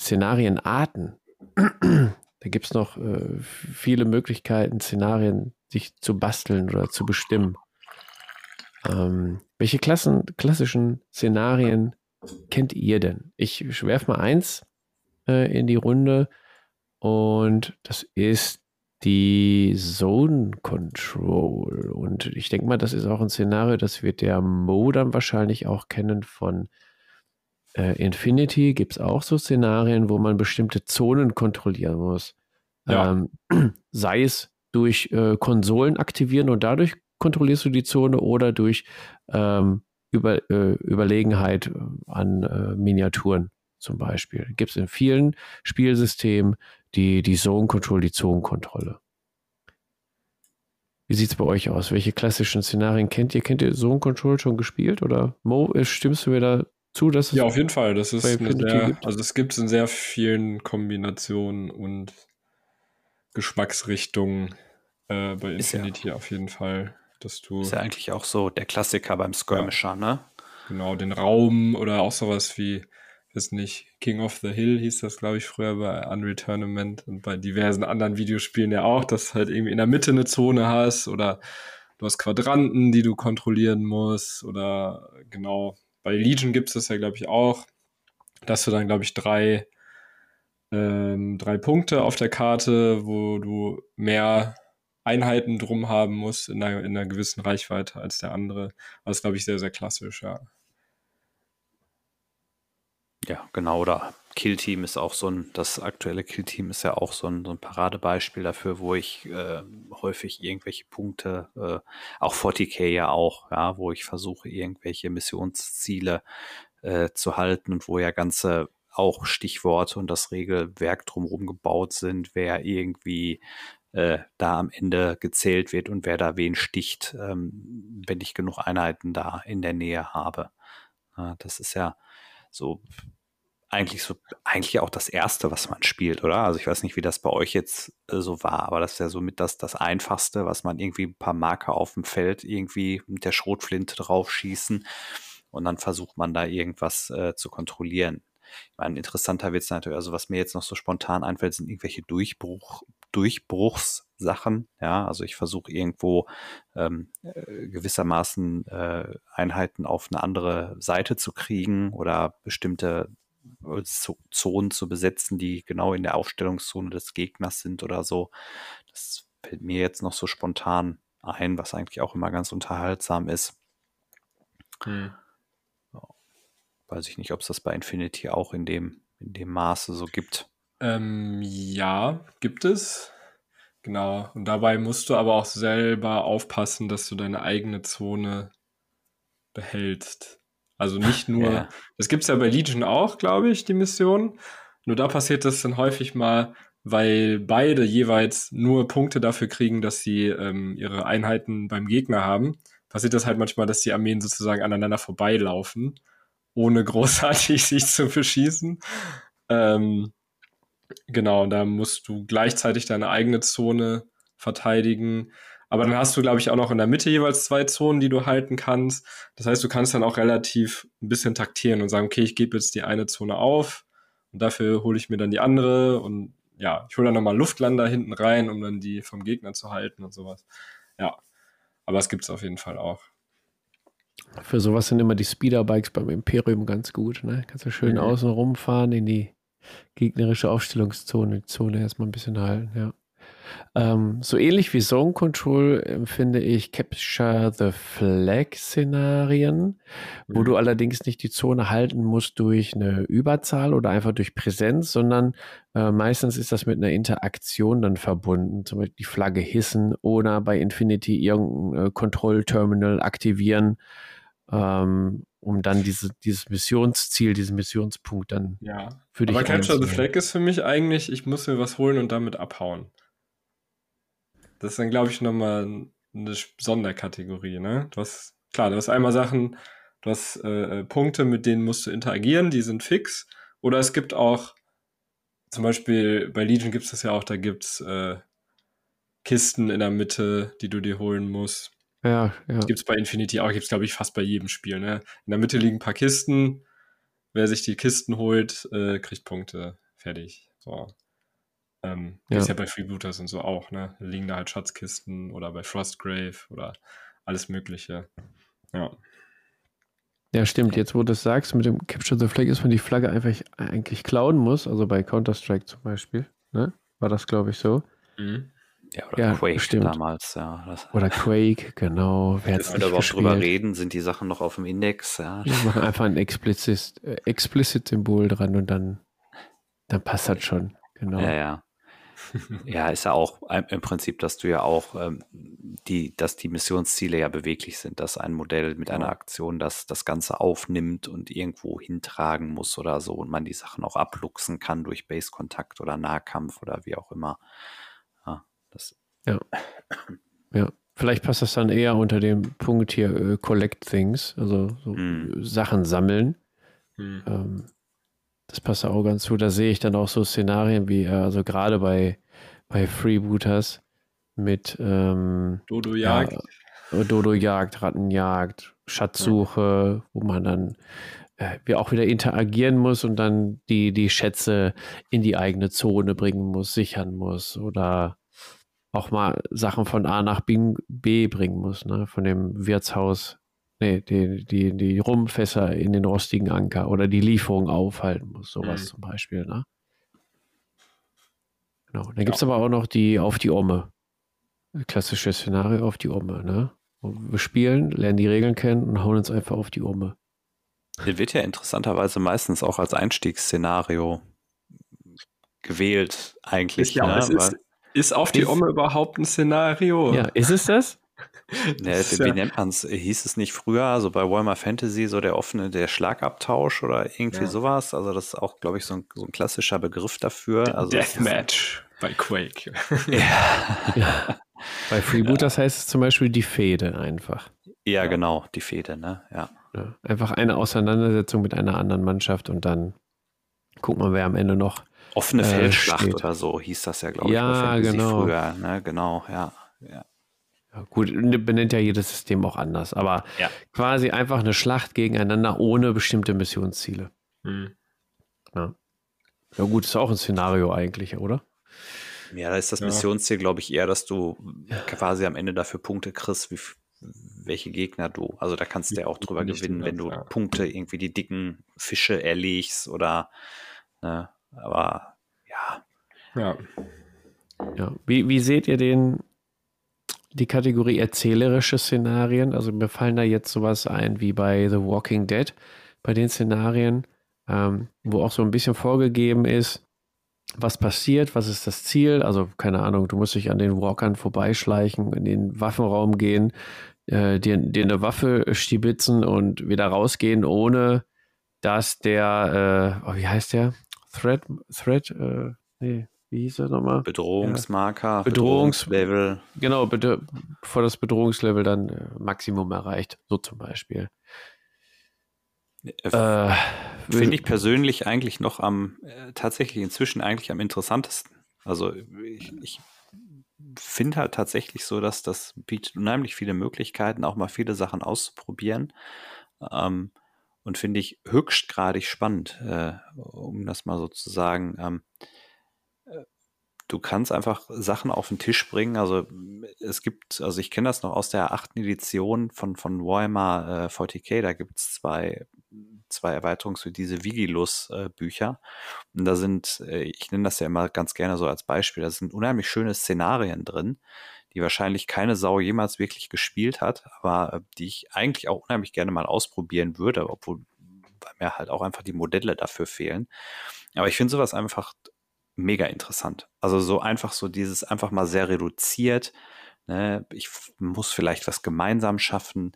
Szenarienarten. Da gibt es noch äh, viele Möglichkeiten, Szenarien sich zu basteln oder zu bestimmen. Ähm, welche Klassen, klassischen Szenarien kennt ihr denn? Ich werfe mal eins äh, in die Runde und das ist die Zone Control. Und ich denke mal, das ist auch ein Szenario, das wird der Mo dann wahrscheinlich auch kennen von äh, Infinity gibt es auch so Szenarien, wo man bestimmte Zonen kontrollieren muss. Ja. Ähm, sei es durch äh, Konsolen aktivieren und dadurch kontrollierst du die Zone oder durch ähm, Über, äh, Überlegenheit an äh, Miniaturen zum Beispiel. Gibt es in vielen Spielsystemen die, die Zone Control, die Zonenkontrolle. Wie sieht es bei euch aus? Welche klassischen Szenarien kennt ihr? Kennt ihr Zone Control schon gespielt? Oder Mo, äh, stimmst du mir da zu, dass es Ja, auf jeden Fall. Das ist eine sehr, gibt? also es gibt es in sehr vielen Kombinationen und Geschmacksrichtungen äh, bei Infinity ja, auf jeden Fall. Dass du ist ja eigentlich auch so der Klassiker beim Skirmisher, ja, ne? Genau, den Raum oder auch sowas wie, weiß nicht, King of the Hill hieß das, glaube ich, früher bei Unreal Tournament und bei diversen anderen Videospielen ja auch, dass du halt irgendwie in der Mitte eine Zone hast oder du hast Quadranten, die du kontrollieren musst oder genau bei Legion gibt es das ja, glaube ich, auch, dass du dann, glaube ich, drei, ähm, drei Punkte auf der Karte, wo du mehr Einheiten drum haben musst in einer, in einer gewissen Reichweite als der andere. Das ist, glaube ich, sehr, sehr klassisch, ja. Ja, genau. Oder Killteam ist auch so ein, das aktuelle Killteam ist ja auch so ein, so ein Paradebeispiel dafür, wo ich äh, häufig irgendwelche Punkte, äh, auch 40k ja auch, ja, wo ich versuche, irgendwelche Missionsziele äh, zu halten und wo ja ganze auch Stichworte und das Regelwerk drumherum gebaut sind, wer irgendwie äh, da am Ende gezählt wird und wer da wen sticht, ähm, wenn ich genug Einheiten da in der Nähe habe. Ja, das ist ja so eigentlich so, eigentlich auch das erste, was man spielt, oder? Also ich weiß nicht, wie das bei euch jetzt äh, so war, aber das ist ja so mit das, das einfachste, was man irgendwie ein paar Marker auf dem Feld irgendwie mit der Schrotflinte draufschießen und dann versucht man da irgendwas äh, zu kontrollieren. Ich meine, interessanter wird es natürlich, also was mir jetzt noch so spontan einfällt, sind irgendwelche Durchbruch, Durchbruchssachen. Ja, also ich versuche irgendwo ähm, äh, gewissermaßen äh, Einheiten auf eine andere Seite zu kriegen oder bestimmte Zonen zu besetzen, die genau in der Aufstellungszone des Gegners sind oder so. Das fällt mir jetzt noch so spontan ein, was eigentlich auch immer ganz unterhaltsam ist. Hm. Weiß ich nicht, ob es das bei Infinity auch in dem, in dem Maße so gibt. Ähm, ja, gibt es. Genau. Und dabei musst du aber auch selber aufpassen, dass du deine eigene Zone behältst. Also nicht nur, ja. das gibt es ja bei Legion auch, glaube ich, die Mission. Nur da passiert das dann häufig mal, weil beide jeweils nur Punkte dafür kriegen, dass sie ähm, ihre Einheiten beim Gegner haben. Passiert das halt manchmal, dass die Armeen sozusagen aneinander vorbeilaufen, ohne großartig sich zu beschießen. Ähm, genau, da musst du gleichzeitig deine eigene Zone verteidigen. Aber dann hast du, glaube ich, auch noch in der Mitte jeweils zwei Zonen, die du halten kannst. Das heißt, du kannst dann auch relativ ein bisschen taktieren und sagen, okay, ich gebe jetzt die eine Zone auf und dafür hole ich mir dann die andere und ja, ich hole dann nochmal Luftlander hinten rein, um dann die vom Gegner zu halten und sowas. Ja, aber es gibt es auf jeden Fall auch. Für sowas sind immer die Speederbikes beim Imperium ganz gut. Ne? Kannst du schön mhm. außen rumfahren in die gegnerische Aufstellungszone, die Zone erstmal ein bisschen halten, ja. Ähm, so ähnlich wie Zone Control empfinde ich Capture the Flag Szenarien, wo mhm. du allerdings nicht die Zone halten musst durch eine Überzahl oder einfach durch Präsenz, sondern äh, meistens ist das mit einer Interaktion dann verbunden, zum Beispiel die Flagge hissen oder bei Infinity irgendein äh, Kontrollterminal aktivieren, ähm, um dann diese, dieses Missionsziel, diesen Missionspunkt dann ja. für dich Aber Capture the Flag ist für mich eigentlich, ich muss mir was holen und damit abhauen. Das ist dann, glaube ich, nochmal eine Sonderkategorie, ne? Du hast, klar, du hast einmal Sachen, du hast äh, äh, Punkte, mit denen musst du interagieren, die sind fix. Oder es gibt auch, zum Beispiel bei Legion gibt es das ja auch, da gibt es äh, Kisten in der Mitte, die du dir holen musst. Ja, ja. Gibt es bei Infinity auch, gibt es, glaube ich, fast bei jedem Spiel. Ne? In der Mitte liegen ein paar Kisten. Wer sich die Kisten holt, äh, kriegt Punkte. Fertig. So. Ähm, ja. Ist ja bei Freebooters und so auch, ne? Liegen da halt Schatzkisten oder bei Frostgrave oder alles Mögliche. Ja. Ja, stimmt. Jetzt, wo du es sagst, mit dem Capture the Flag ist, man die Flagge einfach eigentlich klauen muss, also bei Counter-Strike zum Beispiel, ne? War das, glaube ich, so. Mhm. Ja, oder ja, Quake stimmt. damals, ja. Das, oder Quake, genau. Wer Wenn wir überhaupt drüber reden, sind die Sachen noch auf dem Index, ja. Wir machen einfach ein Explicit-Symbol äh, Explicit dran und dann, dann passt das schon. Genau. Ja, ja ja, ist ja auch im Prinzip, dass du ja auch ähm, die, dass die Missionsziele ja beweglich sind, dass ein Modell mit einer Aktion das, das Ganze aufnimmt und irgendwo hintragen muss oder so und man die Sachen auch abluchsen kann durch Base-Kontakt oder Nahkampf oder wie auch immer. Ja, das ja. ja. Vielleicht passt das dann eher unter dem Punkt hier äh, Collect Things, also so mm. Sachen sammeln. Mm. Ähm, das passt auch ganz gut. Da sehe ich dann auch so Szenarien wie, äh, also gerade bei, bei Freebooters mit ähm, Dodo-Jagd. Ja, Dodo-Jagd, Rattenjagd, Schatzsuche, ja. wo man dann äh, wie auch wieder interagieren muss und dann die, die Schätze in die eigene Zone bringen muss, sichern muss oder auch mal Sachen von A nach B, B bringen muss, ne? von dem Wirtshaus nee, die, die, die Rumfässer in den rostigen Anker oder die Lieferung aufhalten muss, sowas mhm. zum Beispiel. Ne? Genau. Dann gibt es ja. aber auch noch die auf die Omme. Klassisches Szenario auf die Omme. Ne? wir spielen, lernen die Regeln kennen und hauen uns einfach auf die Omme. Der wird ja interessanterweise meistens auch als Einstiegsszenario gewählt, eigentlich. Ja, ne? ist, ist, auf die Omme überhaupt ein Szenario? Ja, ist es das? Ne, wie, wie nennt man es? Hieß es nicht früher, so bei Warhammer Fantasy, so der offene, der Schlagabtausch oder irgendwie ja. sowas? Also, das ist auch, glaube ich, so ein, so ein, klassischer Begriff dafür. Also, Deathmatch bei Quake. ja. ja. Bei Freebooters ja. heißt es zum Beispiel die Fehde einfach. Ja, genau, die Fehde, ne? Ja. Einfach eine Auseinandersetzung mit einer anderen Mannschaft und dann guckt man, wer am Ende noch. Offene äh, Feldschlacht steht. oder so hieß das ja, glaube ich, ja, genau. früher. Ne? Genau, ja. ja. Ja, gut, ne, benennt ja jedes System auch anders, aber ja. quasi einfach eine Schlacht gegeneinander ohne bestimmte Missionsziele. Mhm. Ja. ja, gut, ist auch ein Szenario eigentlich, oder? Ja, da ist das ja. Missionsziel, glaube ich, eher, dass du quasi am Ende dafür Punkte kriegst, wie, welche Gegner du. Also da kannst du ja auch drüber gewinnen, wenn du ja. Punkte, irgendwie die dicken Fische erlegst oder, ne, aber ja. Ja. Ja, wie, wie seht ihr den die Kategorie erzählerische Szenarien. Also mir fallen da jetzt sowas ein wie bei The Walking Dead, bei den Szenarien, ähm, wo auch so ein bisschen vorgegeben ist, was passiert, was ist das Ziel. Also keine Ahnung, du musst dich an den Walkern vorbeischleichen, in den Waffenraum gehen, äh, dir, dir eine Waffe stibitzen und wieder rausgehen, ohne dass der, äh, oh, wie heißt der? Threat, Threat, äh, nee, wie hieß er nochmal? Bedrohungsmarker. Bedrohungs Bedrohungslevel. Genau, bevor das Bedrohungslevel dann äh, Maximum erreicht, so zum Beispiel. Äh, äh Finde ich persönlich eigentlich noch am, äh, tatsächlich inzwischen eigentlich am interessantesten. Also ich, ich finde halt tatsächlich so, dass das bietet unheimlich viele Möglichkeiten, auch mal viele Sachen auszuprobieren. Ähm, und finde ich höchstgradig spannend, äh, um das mal so zu sagen. Ähm, du kannst einfach Sachen auf den Tisch bringen. Also es gibt, also ich kenne das noch aus der achten Edition von, von Warhammer äh, 40k, da gibt es zwei, zwei Erweiterungs für diese Vigilus-Bücher. Äh, Und da sind, äh, ich nenne das ja immer ganz gerne so als Beispiel, da sind unheimlich schöne Szenarien drin, die wahrscheinlich keine Sau jemals wirklich gespielt hat, aber äh, die ich eigentlich auch unheimlich gerne mal ausprobieren würde, obwohl mir halt auch einfach die Modelle dafür fehlen. Aber ich finde sowas einfach mega interessant. Also so einfach so dieses einfach mal sehr reduziert. Ne? Ich muss vielleicht was gemeinsam schaffen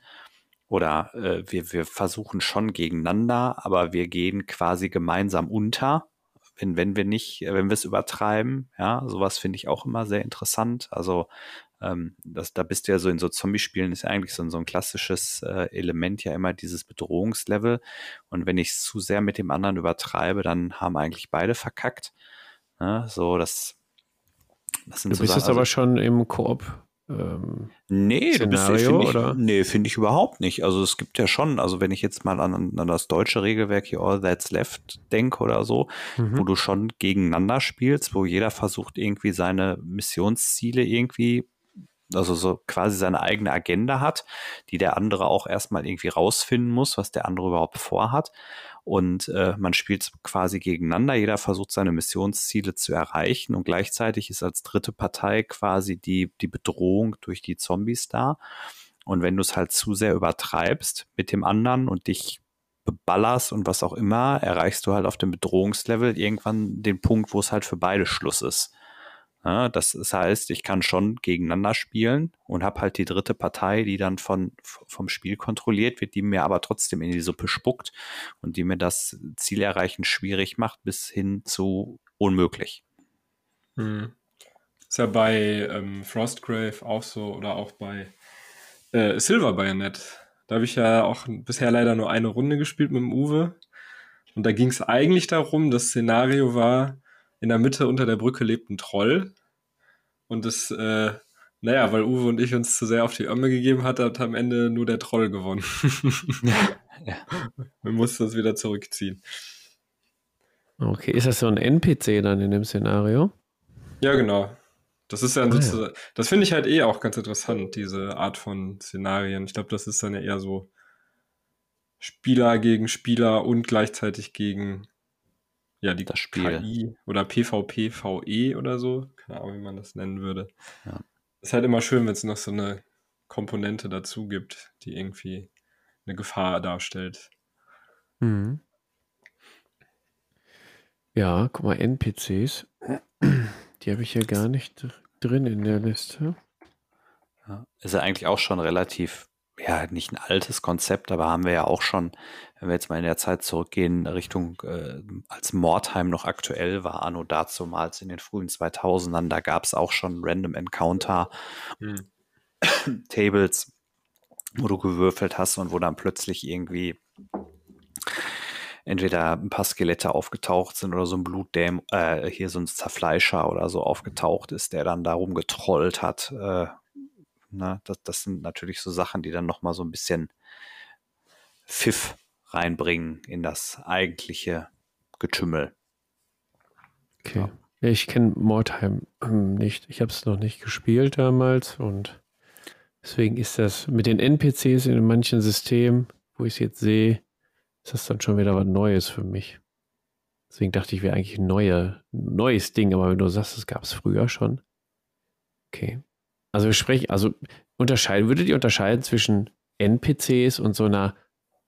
oder äh, wir, wir versuchen schon gegeneinander, aber wir gehen quasi gemeinsam unter, wenn, wenn wir nicht, wenn wir es übertreiben. Ja, sowas finde ich auch immer sehr interessant. Also ähm, das, da bist du ja so in so Zombie-Spielen, ist ja eigentlich so, so ein klassisches äh, Element ja immer dieses Bedrohungslevel. Und wenn ich es zu sehr mit dem anderen übertreibe, dann haben eigentlich beide verkackt. Ne? So, das, das sind du so bist jetzt also, aber schon im Koop. Ähm, nee, Szenario, du bist, nee, finde ich überhaupt nicht. Also es gibt ja schon, also wenn ich jetzt mal an, an das deutsche Regelwerk hier All That's Left denke oder so, mhm. wo du schon gegeneinander spielst, wo jeder versucht irgendwie seine Missionsziele irgendwie also so quasi seine eigene Agenda hat, die der andere auch erstmal irgendwie rausfinden muss, was der andere überhaupt vorhat. Und äh, man spielt quasi gegeneinander, jeder versucht seine Missionsziele zu erreichen und gleichzeitig ist als dritte Partei quasi die, die Bedrohung durch die Zombies da. Und wenn du es halt zu sehr übertreibst mit dem anderen und dich beballerst und was auch immer, erreichst du halt auf dem Bedrohungslevel irgendwann den Punkt, wo es halt für beide Schluss ist. Ja, das, heißt, ich kann schon gegeneinander spielen und habe halt die dritte Partei, die dann von, vom Spiel kontrolliert wird, die mir aber trotzdem in die Suppe spuckt und die mir das Zielerreichen schwierig macht, bis hin zu unmöglich. Hm. Ist ja bei ähm, Frostgrave auch so oder auch bei äh, Silver Bayonet. Da habe ich ja auch bisher leider nur eine Runde gespielt mit dem Uwe. Und da ging es eigentlich darum, das Szenario war, in der Mitte unter der Brücke lebt ein Troll. Und das, äh, naja, weil Uwe und ich uns zu sehr auf die Ömme gegeben hat, hat am Ende nur der Troll gewonnen. ja. Wir mussten uns wieder zurückziehen. Okay, ist das so ein NPC dann in dem Szenario? Ja, genau. Das ist ja ah, sozusagen, ja. das finde ich halt eh auch ganz interessant, diese Art von Szenarien. Ich glaube, das ist dann ja eher so Spieler gegen Spieler und gleichzeitig gegen ja, die das Spiel. KI oder PvP-VE oder so. Keine Ahnung, wie man das nennen würde. Ja. Ist halt immer schön, wenn es noch so eine Komponente dazu gibt, die irgendwie eine Gefahr darstellt. Mhm. Ja, guck mal, NPCs. Die habe ich hier gar nicht drin in der Liste. Ja, ist ja eigentlich auch schon relativ ja, nicht ein altes Konzept, aber haben wir ja auch schon, wenn wir jetzt mal in der Zeit zurückgehen, Richtung, äh, als Mordheim noch aktuell war, anno dazumals in den frühen 2000ern, da gab es auch schon Random Encounter hm. Tables, wo du gewürfelt hast und wo dann plötzlich irgendwie entweder ein paar Skelette aufgetaucht sind oder so ein Blutdäm, äh, hier so ein Zerfleischer oder so aufgetaucht ist, der dann darum getrollt hat, äh, Ne? Das, das sind natürlich so Sachen, die dann nochmal so ein bisschen Pfiff reinbringen in das eigentliche Getümmel. Okay. Ja. Ich kenne Mordheim hm, nicht. Ich habe es noch nicht gespielt damals und deswegen ist das mit den NPCs in manchen Systemen, wo ich es jetzt sehe, ist das dann schon wieder was Neues für mich. Deswegen dachte ich, wäre eigentlich ein neue, neues Ding, aber wenn du sagst, es gab es früher schon. Okay. Also sprechen, also unterscheiden, würdet ihr unterscheiden zwischen NPCs und so einer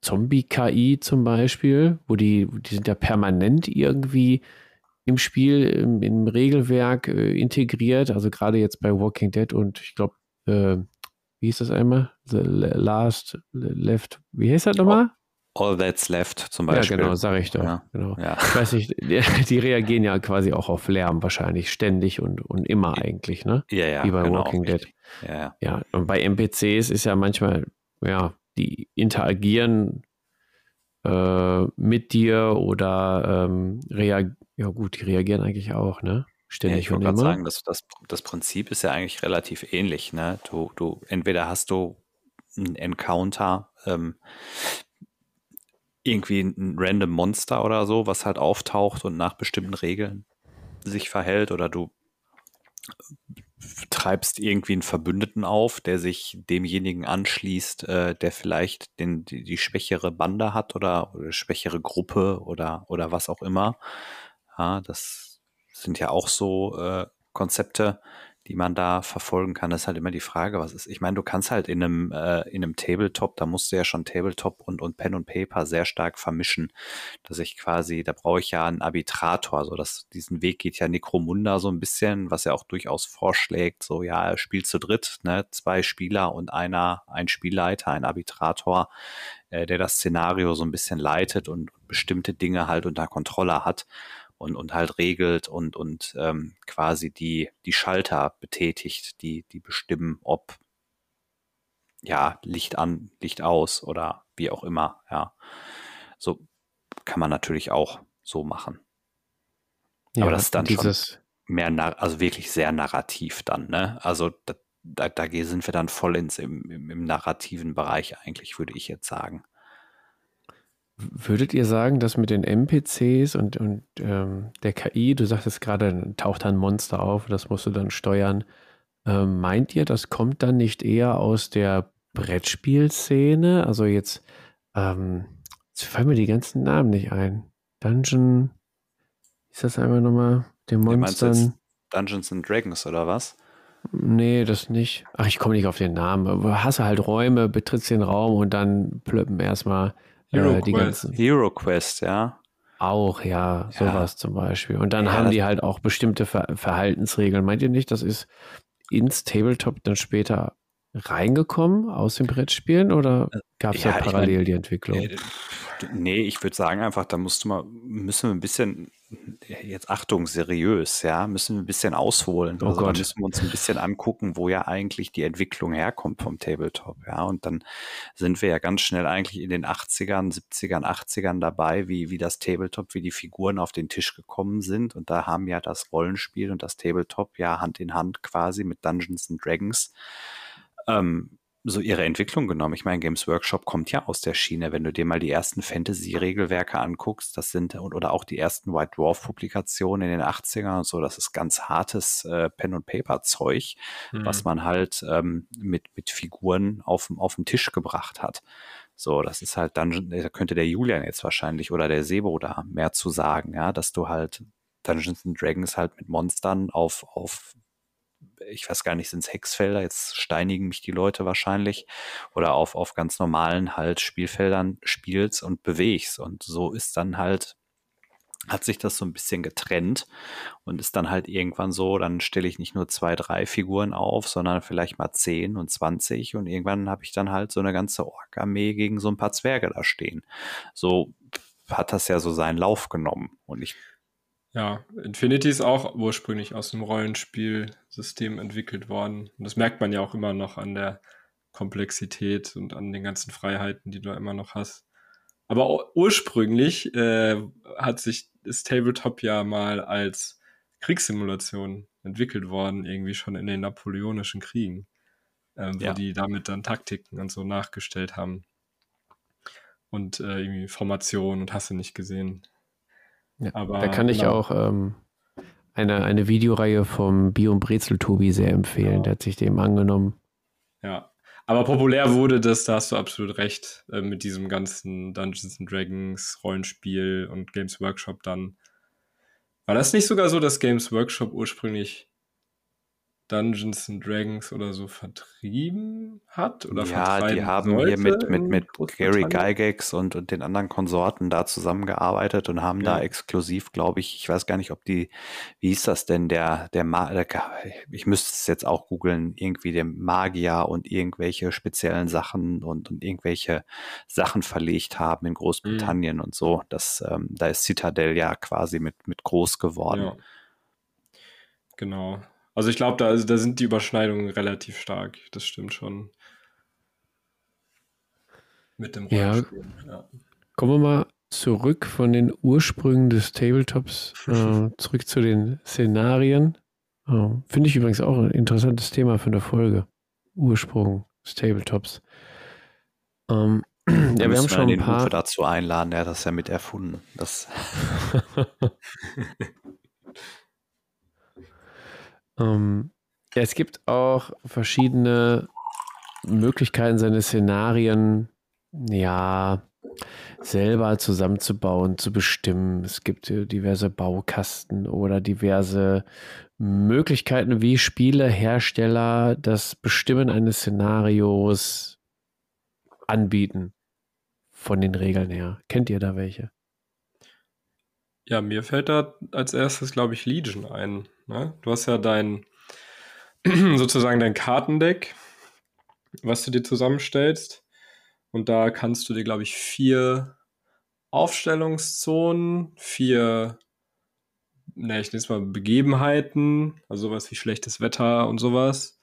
Zombie-KI zum Beispiel, wo die, die sind ja permanent irgendwie im Spiel, im, im Regelwerk äh, integriert, also gerade jetzt bei Walking Dead und ich glaube, äh, wie hieß das einmal? The Last Left, wie heißt das nochmal? All That's Left zum Beispiel. Ja, genau, sage ich doch. Ja. Genau. Ja. Ich weiß nicht, die, die, reagieren ja quasi auch auf Lärm wahrscheinlich, ständig und, und immer eigentlich, ne? Ja, ja. Wie bei genau, Walking Dead. Ja, ja. und bei NPCs ist ja manchmal, ja, die interagieren äh, mit dir oder ähm, reagieren, ja gut, die reagieren eigentlich auch, ne? Ständig ja, ich wollte gerade sagen, das, das, das Prinzip ist ja eigentlich relativ ähnlich, ne? Du, du, entweder hast du ein Encounter, ähm, irgendwie ein random Monster oder so, was halt auftaucht und nach bestimmten Regeln sich verhält oder du treibst irgendwie einen Verbündeten auf, der sich demjenigen anschließt, äh, der vielleicht den, die, die, schwächere Bande hat oder, oder schwächere Gruppe oder, oder was auch immer. Ja, das sind ja auch so äh, Konzepte, die man da verfolgen kann. Das ist halt immer die Frage, was ist. Ich meine, du kannst halt in einem, äh, in einem Tabletop, da musst du ja schon Tabletop und, und Pen und Paper sehr stark vermischen, dass ich quasi, da brauche ich ja einen Arbitrator, so dass diesen Weg geht ja Necromunda so ein bisschen, was er auch durchaus vorschlägt, so ja, spielt zu dritt, ne, zwei Spieler und einer, ein Spielleiter, ein Arbitrator, äh, der das Szenario so ein bisschen leitet und bestimmte Dinge halt unter Kontrolle hat und, und halt regelt und, und ähm, quasi die, die Schalter betätigt, die, die bestimmen, ob ja, Licht an, Licht aus oder wie auch immer, ja. So kann man natürlich auch so machen. Ja, Aber das ist dann dieses schon mehr, also wirklich sehr narrativ dann, ne? Also da, da, da sind wir dann voll ins im, im, im narrativen Bereich eigentlich, würde ich jetzt sagen. Würdet ihr sagen, dass mit den NPCs und, und ähm, der KI, du sagtest gerade, taucht ein Monster auf, das musst du dann steuern. Ähm, meint ihr, das kommt dann nicht eher aus der Brettspielszene? Also jetzt, ähm, jetzt fallen mir die ganzen Namen nicht ein. Dungeon, ist das einfach nochmal, den Monstern? Dungeons and Dragons oder was? Nee, das nicht. Ach, ich komme nicht auf den Namen. Hast du halt Räume, betrittst den Raum und dann plöppen erstmal Hero äh, die Quest. ganzen. Hero Quest, ja. Auch, ja, sowas ja. zum Beispiel. Und dann ja, haben die halt auch bestimmte Ver Verhaltensregeln. Meint ihr nicht, das ist ins Tabletop dann später reingekommen aus den Brettspielen oder gab es ja, da parallel ich mein, die Entwicklung? Äh, nee, ich würde sagen einfach, da musst du mal, müssen wir ein bisschen, jetzt Achtung, seriös, ja, müssen wir ein bisschen ausholen. Oh also Gott. müssen wir uns ein bisschen angucken, wo ja eigentlich die Entwicklung herkommt vom Tabletop, ja. Und dann sind wir ja ganz schnell eigentlich in den 80ern, 70ern, 80ern dabei, wie, wie das Tabletop, wie die Figuren auf den Tisch gekommen sind. Und da haben ja das Rollenspiel und das Tabletop ja Hand in Hand quasi mit Dungeons and Dragons ähm, so ihre Entwicklung genommen. Ich meine, Games Workshop kommt ja aus der Schiene. Wenn du dir mal die ersten Fantasy-Regelwerke anguckst, das sind, oder auch die ersten White Dwarf-Publikationen in den 80ern und so, das ist ganz hartes äh, Pen- und Paper-Zeug, mhm. was man halt ähm, mit, mit Figuren auf, auf den Tisch gebracht hat. So, das ist halt Dungeon, da könnte der Julian jetzt wahrscheinlich oder der Sebo da mehr zu sagen, ja, dass du halt Dungeons and Dragons halt mit Monstern auf, auf ich weiß gar nicht, sind es Hexfelder, jetzt steinigen mich die Leute wahrscheinlich, oder auf, auf ganz normalen halt Spielfeldern spielst und bewegst. Und so ist dann halt, hat sich das so ein bisschen getrennt und ist dann halt irgendwann so, dann stelle ich nicht nur zwei, drei Figuren auf, sondern vielleicht mal zehn und zwanzig und irgendwann habe ich dann halt so eine ganze Ork-Armee gegen so ein paar Zwerge da stehen. So hat das ja so seinen Lauf genommen und ich ja, Infinity ist auch ursprünglich aus dem Rollenspielsystem entwickelt worden. Und das merkt man ja auch immer noch an der Komplexität und an den ganzen Freiheiten, die du immer noch hast. Aber ursprünglich äh, hat sich das Tabletop ja mal als Kriegssimulation entwickelt worden, irgendwie schon in den napoleonischen Kriegen, äh, wo ja. die damit dann Taktiken und so nachgestellt haben. Und äh, irgendwie Formation und hast du nicht gesehen. Ja, Aber, da kann ich genau. auch ähm, eine, eine Videoreihe vom Bio- und Brezel-Tobi sehr empfehlen. Ja. Der hat sich dem angenommen. Ja, aber populär wurde das, da hast du absolut recht, äh, mit diesem ganzen Dungeons and Dragons Rollenspiel und Games Workshop dann. War das nicht sogar so, dass Games Workshop ursprünglich Dungeons and Dragons oder so vertrieben hat oder Ja, die haben hier mit, mit, mit Gary Gygax und, und den anderen Konsorten da zusammengearbeitet und haben ja. da exklusiv, glaube ich, ich weiß gar nicht, ob die, wie hieß das denn, der, der, Ma der ich müsste es jetzt auch googeln, irgendwie der Magier und irgendwelche speziellen Sachen und, und irgendwelche Sachen verlegt haben in Großbritannien mhm. und so. Das, ähm, da ist Citadel ja quasi mit, mit groß geworden. Ja. Genau. Also ich glaube, da, da sind die Überschneidungen relativ stark. Das stimmt schon. Mit dem Rollenspiel. Ja. ja. Kommen wir mal zurück von den Ursprüngen des Tabletops äh, zurück zu den Szenarien. Äh, Finde ich übrigens auch ein interessantes Thema für eine Folge. Ursprung des Tabletops. Ähm, ja, wir haben schon ein paar Uwe dazu einladen, der hat das ja mit erfunden. Das Ähm, es gibt auch verschiedene Möglichkeiten, seine Szenarien ja selber zusammenzubauen, zu bestimmen. Es gibt diverse Baukasten oder diverse Möglichkeiten, wie Spielehersteller das Bestimmen eines Szenarios anbieten. Von den Regeln her. Kennt ihr da welche? Ja, mir fällt da als erstes, glaube ich, Legion ein. Ne? Du hast ja dein, sozusagen dein Kartendeck, was du dir zusammenstellst. Und da kannst du dir, glaube ich, vier Aufstellungszonen, vier, ne, ich nenne es mal Begebenheiten, also sowas wie schlechtes Wetter und sowas.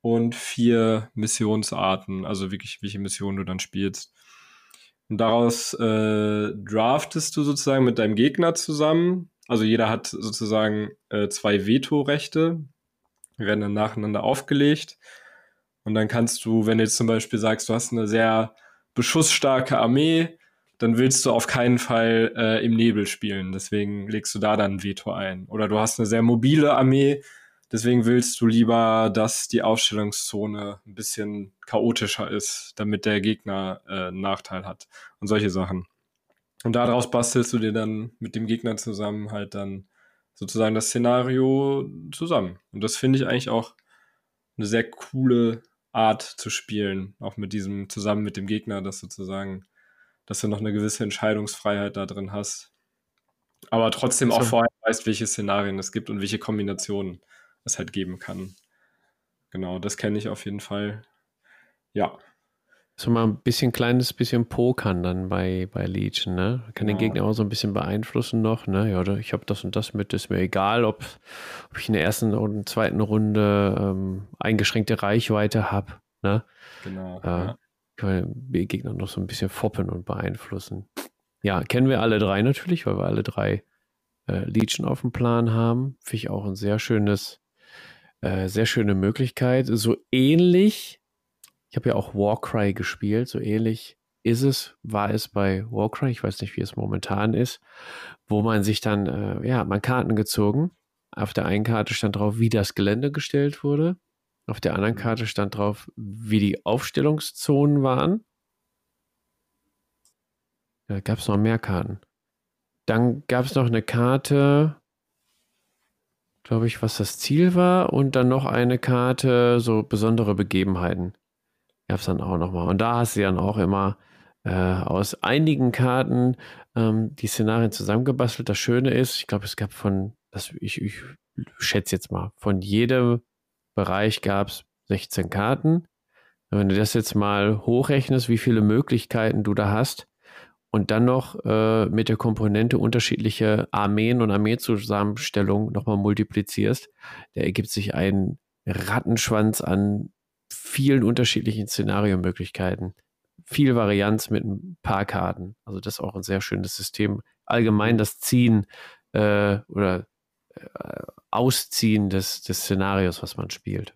Und vier Missionsarten, also wirklich, welche Mission du dann spielst. Und daraus äh, draftest du sozusagen mit deinem Gegner zusammen. Also jeder hat sozusagen äh, zwei Vetorechte. Die werden dann nacheinander aufgelegt. Und dann kannst du, wenn du jetzt zum Beispiel sagst, du hast eine sehr beschussstarke Armee, dann willst du auf keinen Fall äh, im Nebel spielen. Deswegen legst du da dann ein Veto ein. Oder du hast eine sehr mobile Armee, deswegen willst du lieber, dass die Aufstellungszone ein bisschen chaotischer ist, damit der Gegner äh, einen Nachteil hat. Und solche Sachen. Und daraus bastelst du dir dann mit dem Gegner zusammen halt dann sozusagen das Szenario zusammen. Und das finde ich eigentlich auch eine sehr coole Art zu spielen, auch mit diesem, zusammen mit dem Gegner, dass sozusagen, dass du noch eine gewisse Entscheidungsfreiheit da drin hast. Aber trotzdem so. auch vorher weißt, welche Szenarien es gibt und welche Kombinationen es halt geben kann. Genau, das kenne ich auf jeden Fall. Ja so mal ein bisschen kleines bisschen pokern dann bei, bei Legion, ne? Kann ja. den Gegner auch so ein bisschen beeinflussen noch, ne? Ja, ich habe das und das mit, ist mir egal, ob, ob ich in der ersten oder zweiten Runde ähm, eingeschränkte Reichweite habe, ne? Genau. Äh, ja. Kann den Gegner noch so ein bisschen foppen und beeinflussen. Ja, kennen wir alle drei natürlich, weil wir alle drei äh, Legion auf dem Plan haben. Finde ich auch ein sehr schönes, äh, sehr schöne Möglichkeit. So ähnlich ich habe ja auch Warcry gespielt, so ähnlich ist es, war es bei Warcry, ich weiß nicht, wie es momentan ist, wo man sich dann, äh, ja, man Karten gezogen. Auf der einen Karte stand drauf, wie das Gelände gestellt wurde. Auf der anderen mhm. Karte stand drauf, wie die Aufstellungszonen waren. Da gab es noch mehr Karten. Dann gab es noch eine Karte, glaube ich, was das Ziel war, und dann noch eine Karte, so besondere Begebenheiten gab es dann auch nochmal. Und da hast du dann auch immer äh, aus einigen Karten ähm, die Szenarien zusammengebastelt. Das Schöne ist, ich glaube, es gab von, das, ich, ich schätze jetzt mal, von jedem Bereich gab es 16 Karten. Wenn du das jetzt mal hochrechnest, wie viele Möglichkeiten du da hast und dann noch äh, mit der Komponente unterschiedliche Armeen und Armeezusammenstellung nochmal multiplizierst, da ergibt sich ein Rattenschwanz an vielen unterschiedlichen Szenariomöglichkeiten. Viel Varianz mit ein paar Karten. Also das ist auch ein sehr schönes System. Allgemein das Ziehen äh, oder äh, Ausziehen des, des Szenarios, was man spielt.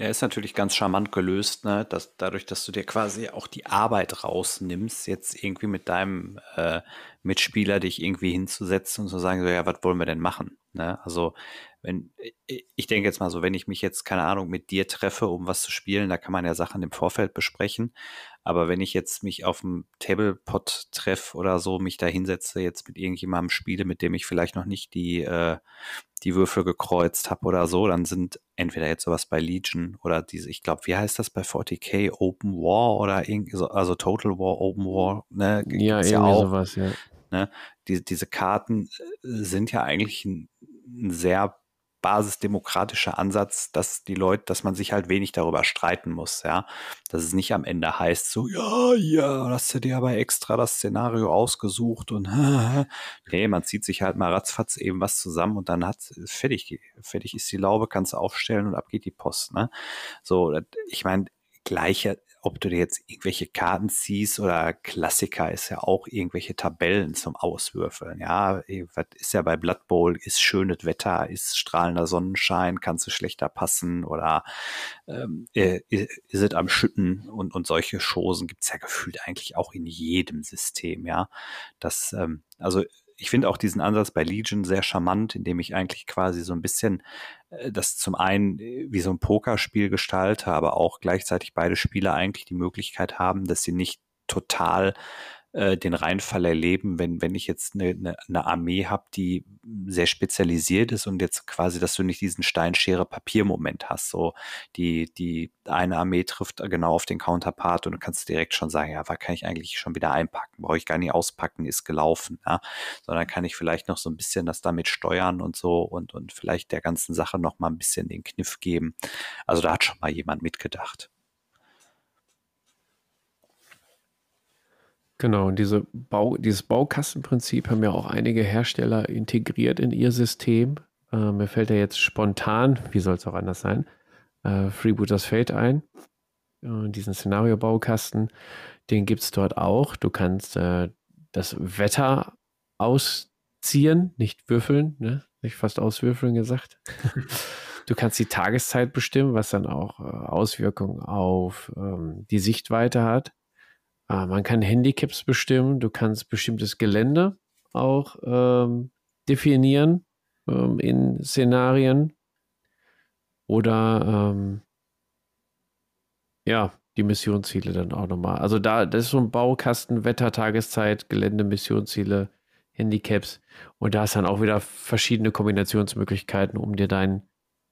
Der ist natürlich ganz charmant gelöst, ne? dass, dadurch, dass du dir quasi auch die Arbeit rausnimmst, jetzt irgendwie mit deinem äh, Mitspieler dich irgendwie hinzusetzen und zu sagen, so, ja, was wollen wir denn machen? Ne? Also wenn, ich denke jetzt mal so, wenn ich mich jetzt, keine Ahnung, mit dir treffe, um was zu spielen, da kann man ja Sachen im Vorfeld besprechen. Aber wenn ich jetzt mich auf dem Tablepot treffe oder so, mich da hinsetze, jetzt mit irgendjemandem spiele, mit dem ich vielleicht noch nicht die, äh, die Würfel gekreuzt habe oder so, dann sind entweder jetzt sowas bei Legion oder diese, ich glaube, wie heißt das bei 40k? Open War oder irgendwie so, also Total War, Open War, ne? Ja, irgendwie ja auch, sowas, ja. Ne? Die, diese Karten äh, sind ja eigentlich ein, ein sehr basisdemokratischer Ansatz, dass die Leute, dass man sich halt wenig darüber streiten muss, ja. Dass es nicht am Ende heißt, so, ja, ja, hast du dir aber extra das Szenario ausgesucht und nee, man zieht sich halt mal ratzfatz eben was zusammen und dann hat fertig, fertig ist die Laube, kannst aufstellen und ab geht die Post, ne? So, ich meine, gleiche, ob du dir jetzt irgendwelche Karten ziehst oder Klassiker ist ja auch irgendwelche Tabellen zum Auswürfeln. Ja, was ist ja bei Blood Bowl, ist schönes Wetter, ist strahlender Sonnenschein, kannst du schlechter passen oder ähm, äh, ist es am Schütten und, und solche Chosen gibt's ja gefühlt eigentlich auch in jedem System, ja. Das, ähm, also ich finde auch diesen Ansatz bei Legion sehr charmant, indem ich eigentlich quasi so ein bisschen äh, das zum einen äh, wie so ein Pokerspiel gestalte, aber auch gleichzeitig beide Spieler eigentlich die Möglichkeit haben, dass sie nicht total äh, den Reinfall erleben, wenn, wenn ich jetzt eine, eine, eine Armee habe, die sehr spezialisiert ist und jetzt quasi, dass du nicht diesen Steinschere-Papier-Moment hast. So die, die eine Armee trifft genau auf den Counterpart und du kannst direkt schon sagen, ja, was kann ich eigentlich schon wieder einpacken? Brauche ich gar nicht auspacken, ist gelaufen. Ja? Sondern kann ich vielleicht noch so ein bisschen das damit steuern und so und, und vielleicht der ganzen Sache noch mal ein bisschen den Kniff geben. Also da hat schon mal jemand mitgedacht. Genau, und diese Bau, dieses Baukastenprinzip haben ja auch einige Hersteller integriert in ihr System. Äh, mir fällt ja jetzt spontan, wie soll es auch anders sein, äh, Freebooters Fate ein. Äh, diesen Szenario-Baukasten, den gibt es dort auch. Du kannst äh, das Wetter ausziehen, nicht würfeln, ne? Nicht fast auswürfeln gesagt. du kannst die Tageszeit bestimmen, was dann auch äh, Auswirkungen auf ähm, die Sichtweite hat. Ah, man kann Handicaps bestimmen, du kannst bestimmtes Gelände auch ähm, definieren ähm, in Szenarien. Oder ähm, ja, die Missionsziele dann auch nochmal. Also da, das ist so ein Baukasten, Wetter, Tageszeit, Gelände, Missionsziele, Handicaps. Und da ist dann auch wieder verschiedene Kombinationsmöglichkeiten, um dir dein,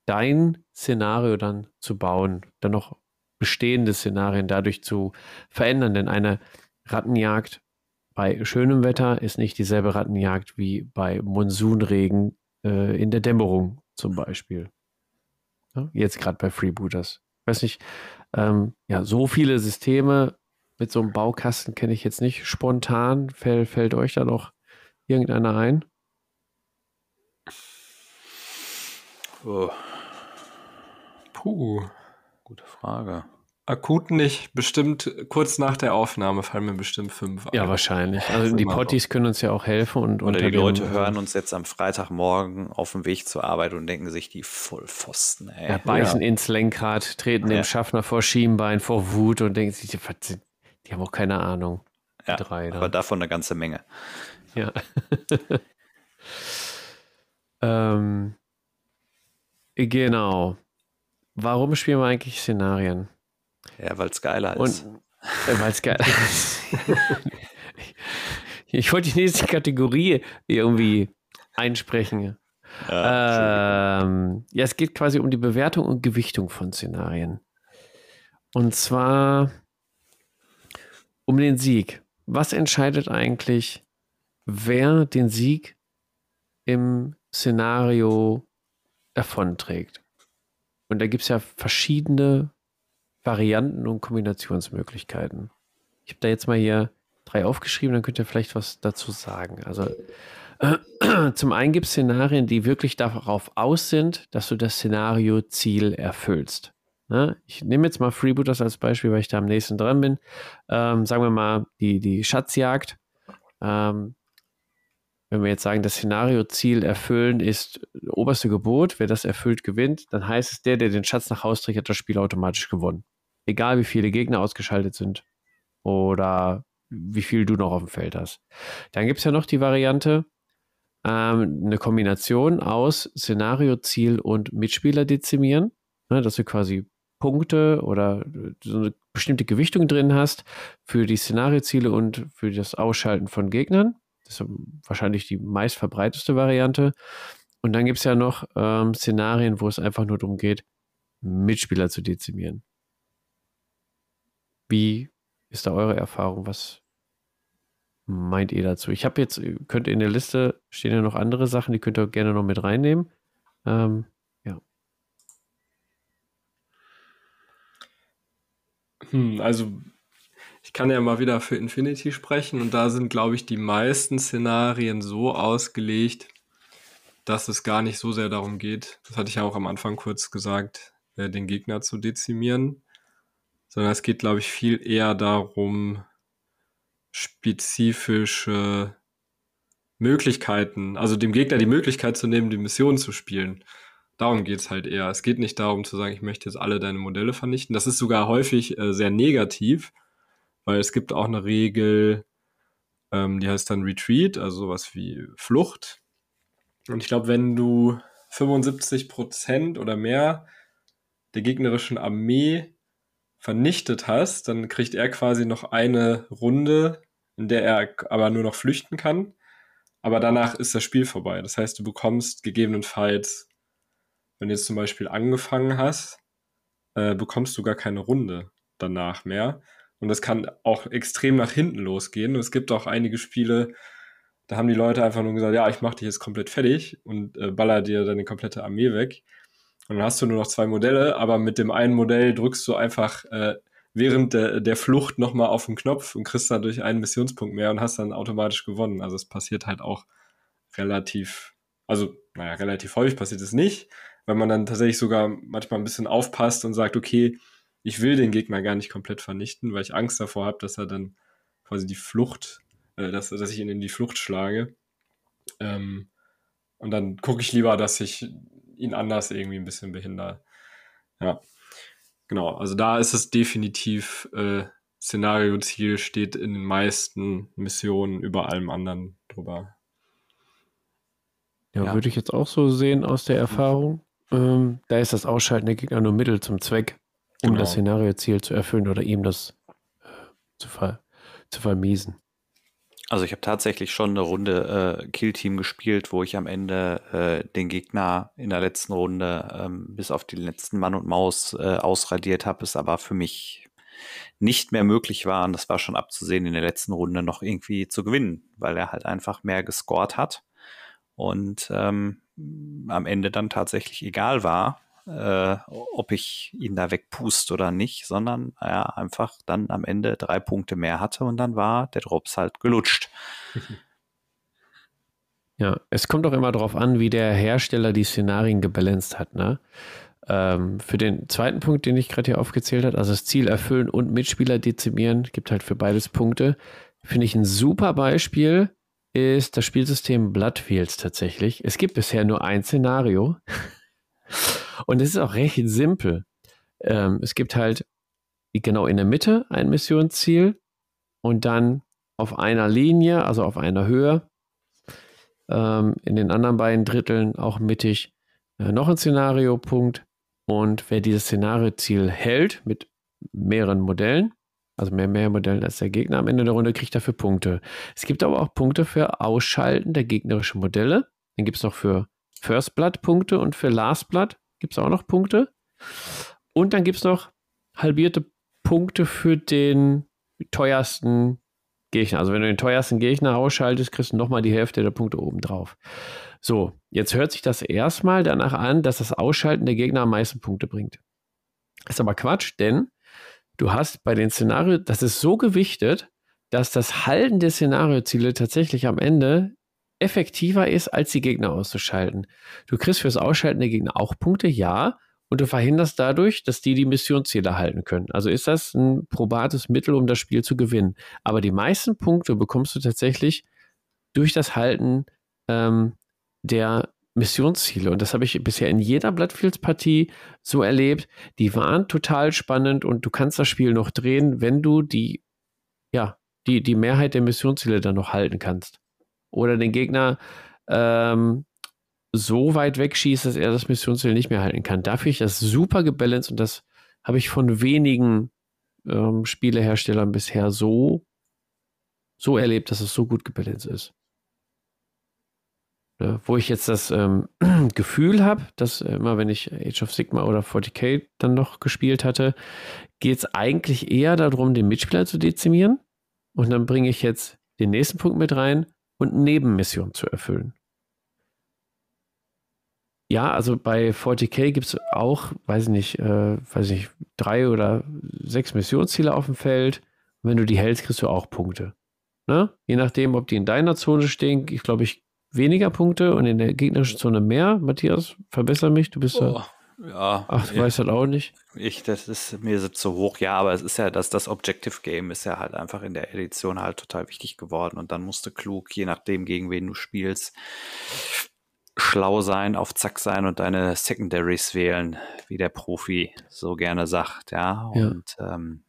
dein Szenario dann zu bauen, dann noch bestehende Szenarien dadurch zu verändern. Denn eine Rattenjagd bei schönem Wetter ist nicht dieselbe Rattenjagd wie bei Monsunregen äh, in der Dämmerung zum Beispiel. Ja, jetzt gerade bei Freebooters. Ich weiß nicht, ähm, ja, so viele Systeme mit so einem Baukasten kenne ich jetzt nicht spontan. Fällt, fällt euch da noch irgendeiner ein? Oh. Puh. Gute Frage. Akut nicht. Bestimmt kurz nach der Aufnahme fallen mir bestimmt fünf ein. Ja, wahrscheinlich. Also die Potties können uns ja auch helfen. Und Oder die Leute hören uns jetzt am Freitagmorgen auf dem Weg zur Arbeit und denken sich die Vollpfosten, ey. Ja, beißen ja. ins Lenkrad, treten ja. dem Schaffner vor Schienbein, vor Wut und denken sich, die haben auch keine Ahnung. Ja, drei, aber davon eine ganze Menge. Ja. ähm, genau. Warum spielen wir eigentlich Szenarien? Ja, weil es geiler ist. äh, weil es geiler ist. ich wollte die nächste Kategorie irgendwie einsprechen. Ja, ähm, ja, es geht quasi um die Bewertung und Gewichtung von Szenarien. Und zwar um den Sieg. Was entscheidet eigentlich, wer den Sieg im Szenario davonträgt? Und da gibt es ja verschiedene Varianten und Kombinationsmöglichkeiten. Ich habe da jetzt mal hier drei aufgeschrieben, dann könnt ihr vielleicht was dazu sagen. Also äh, zum einen gibt es Szenarien, die wirklich darauf aus sind, dass du das Szenario-Ziel erfüllst. Ne? Ich nehme jetzt mal Freebooters als Beispiel, weil ich da am nächsten dran bin. Ähm, sagen wir mal die, die Schatzjagd. Ähm, wenn wir jetzt sagen, das Szenario-Ziel erfüllen ist oberste Gebot, wer das erfüllt, gewinnt, dann heißt es, der, der den Schatz nach Hause trägt, hat das Spiel automatisch gewonnen. Egal wie viele Gegner ausgeschaltet sind oder wie viel du noch auf dem Feld hast. Dann gibt es ja noch die Variante, ähm, eine Kombination aus Szenario, Ziel und Mitspieler dezimieren, ne, dass du quasi Punkte oder so eine bestimmte Gewichtung drin hast für die Szenarioziele und für das Ausschalten von Gegnern. Das ist wahrscheinlich die meistverbreiteste Variante. Und dann gibt es ja noch ähm, Szenarien, wo es einfach nur darum geht, Mitspieler zu dezimieren. Wie ist da eure Erfahrung? Was meint ihr dazu? Ich habe jetzt, könnt ihr in der Liste stehen ja noch andere Sachen, die könnt ihr gerne noch mit reinnehmen. Ähm, ja. Hm, also ich kann ja mal wieder für Infinity sprechen und da sind, glaube ich, die meisten Szenarien so ausgelegt, dass es gar nicht so sehr darum geht, das hatte ich ja auch am Anfang kurz gesagt, äh, den Gegner zu dezimieren, sondern es geht, glaube ich, viel eher darum, spezifische Möglichkeiten, also dem Gegner die Möglichkeit zu nehmen, die Mission zu spielen. Darum geht es halt eher. Es geht nicht darum zu sagen, ich möchte jetzt alle deine Modelle vernichten. Das ist sogar häufig äh, sehr negativ, weil es gibt auch eine Regel, Ähm, die heißt dann Retreat, also sowas wie Flucht. Und ich glaube, wenn du 75% oder mehr der gegnerischen Armee vernichtet hast, dann kriegt er quasi noch eine Runde, in der er aber nur noch flüchten kann. Aber danach ist das Spiel vorbei. Das heißt, du bekommst gegebenenfalls, wenn du jetzt zum Beispiel angefangen hast, äh, bekommst du gar keine Runde danach mehr. Und das kann auch extrem nach hinten losgehen. Und es gibt auch einige Spiele, da haben die Leute einfach nur gesagt, ja, ich mach dich jetzt komplett fertig und äh, baller dir deine komplette Armee weg. Und dann hast du nur noch zwei Modelle, aber mit dem einen Modell drückst du einfach äh, während der, der Flucht nochmal auf den Knopf und kriegst dadurch einen Missionspunkt mehr und hast dann automatisch gewonnen. Also es passiert halt auch relativ, also naja, relativ häufig passiert es nicht, weil man dann tatsächlich sogar manchmal ein bisschen aufpasst und sagt, okay, ich will den Gegner gar nicht komplett vernichten, weil ich Angst davor habe, dass er dann quasi die Flucht, äh, dass, dass ich ihn in die Flucht schlage. Ähm, und dann gucke ich lieber, dass ich ihn anders irgendwie ein bisschen behindere. Ja, genau. Also da ist es definitiv äh, Szenario-Ziel steht in den meisten Missionen über allem anderen drüber. Ja, ja. würde ich jetzt auch so sehen aus der Erfahrung. Ähm, da ist das Ausschalten der Gegner nur Mittel zum Zweck, um genau. das Szenario-Ziel zu erfüllen oder ihm das äh, zu, ver zu vermiesen. Also ich habe tatsächlich schon eine Runde äh, Kill-Team gespielt, wo ich am Ende äh, den Gegner in der letzten Runde ähm, bis auf die letzten Mann und Maus äh, ausradiert habe, es aber für mich nicht mehr möglich war, und das war schon abzusehen, in der letzten Runde noch irgendwie zu gewinnen, weil er halt einfach mehr gescored hat und ähm, am Ende dann tatsächlich egal war, äh, ob ich ihn da wegpust oder nicht, sondern er einfach dann am Ende drei Punkte mehr hatte und dann war der Drops halt gelutscht. Ja, es kommt auch immer darauf an, wie der Hersteller die Szenarien gebalanced hat. Ne? Ähm, für den zweiten Punkt, den ich gerade hier aufgezählt habe, also das Ziel erfüllen und Mitspieler dezimieren, gibt halt für beides Punkte. Finde ich ein super Beispiel ist das Spielsystem Bloodfields tatsächlich. Es gibt bisher nur ein Szenario. Und es ist auch recht simpel. Ähm, es gibt halt genau in der Mitte ein Missionsziel und dann auf einer Linie, also auf einer Höhe, ähm, in den anderen beiden Dritteln auch mittig äh, noch ein Szenariopunkt. Und wer dieses Szenarioziel hält mit mehreren Modellen, also mehr, mehr Modellen als der Gegner am Ende der Runde, kriegt dafür Punkte. Es gibt aber auch Punkte für Ausschalten der gegnerischen Modelle. Dann gibt es noch für First Blood Punkte und für Last Blood gibt es auch noch Punkte. Und dann gibt es noch halbierte Punkte für den teuersten Gegner. Also wenn du den teuersten Gegner ausschaltest, kriegst du nochmal die Hälfte der Punkte oben drauf. So, jetzt hört sich das erstmal danach an, dass das Ausschalten der Gegner am meisten Punkte bringt. Ist aber Quatsch, denn du hast bei den Szenarien, das ist so gewichtet, dass das Halten der Szenarioziele tatsächlich am Ende effektiver ist, als die Gegner auszuschalten. Du kriegst fürs Ausschalten der Gegner auch Punkte, ja, und du verhinderst dadurch, dass die die Missionsziele halten können. Also ist das ein probates Mittel, um das Spiel zu gewinnen. Aber die meisten Punkte bekommst du tatsächlich durch das Halten ähm, der Missionsziele. Und das habe ich bisher in jeder Bloodfields-Partie so erlebt. Die waren total spannend und du kannst das Spiel noch drehen, wenn du die, ja, die, die Mehrheit der Missionsziele dann noch halten kannst oder den Gegner ähm, so weit wegschießt, dass er das Missionsziel nicht mehr halten kann. Dafür ich das super gebalanced und das habe ich von wenigen ähm, Spieleherstellern bisher so, so erlebt, dass es so gut gebalanced ist. Ja, wo ich jetzt das ähm, Gefühl habe, dass immer wenn ich Age of Sigma oder 40k dann noch gespielt hatte, geht es eigentlich eher darum, den Mitspieler zu dezimieren. Und dann bringe ich jetzt den nächsten Punkt mit rein und Nebenmissionen zu erfüllen. Ja, also bei 40k gibt es auch, weiß ich nicht, äh, weiß ich nicht, drei oder sechs Missionsziele auf dem Feld. Und wenn du die hältst, kriegst du auch Punkte. Ne? Je nachdem, ob die in deiner Zone stehen, ich glaube ich weniger Punkte und in der gegnerischen Zone mehr. Matthias, verbessere mich, du bist oh. da ja. Ach, du ich, weißt halt auch nicht. Ich, das ist mir so zu hoch. Ja, aber es ist ja, dass das Objective Game ist ja halt einfach in der Edition halt total wichtig geworden. Und dann musst du klug, je nachdem, gegen wen du spielst, schlau sein, auf Zack sein und deine Secondaries wählen, wie der Profi so gerne sagt, ja. Und ja. Ähm,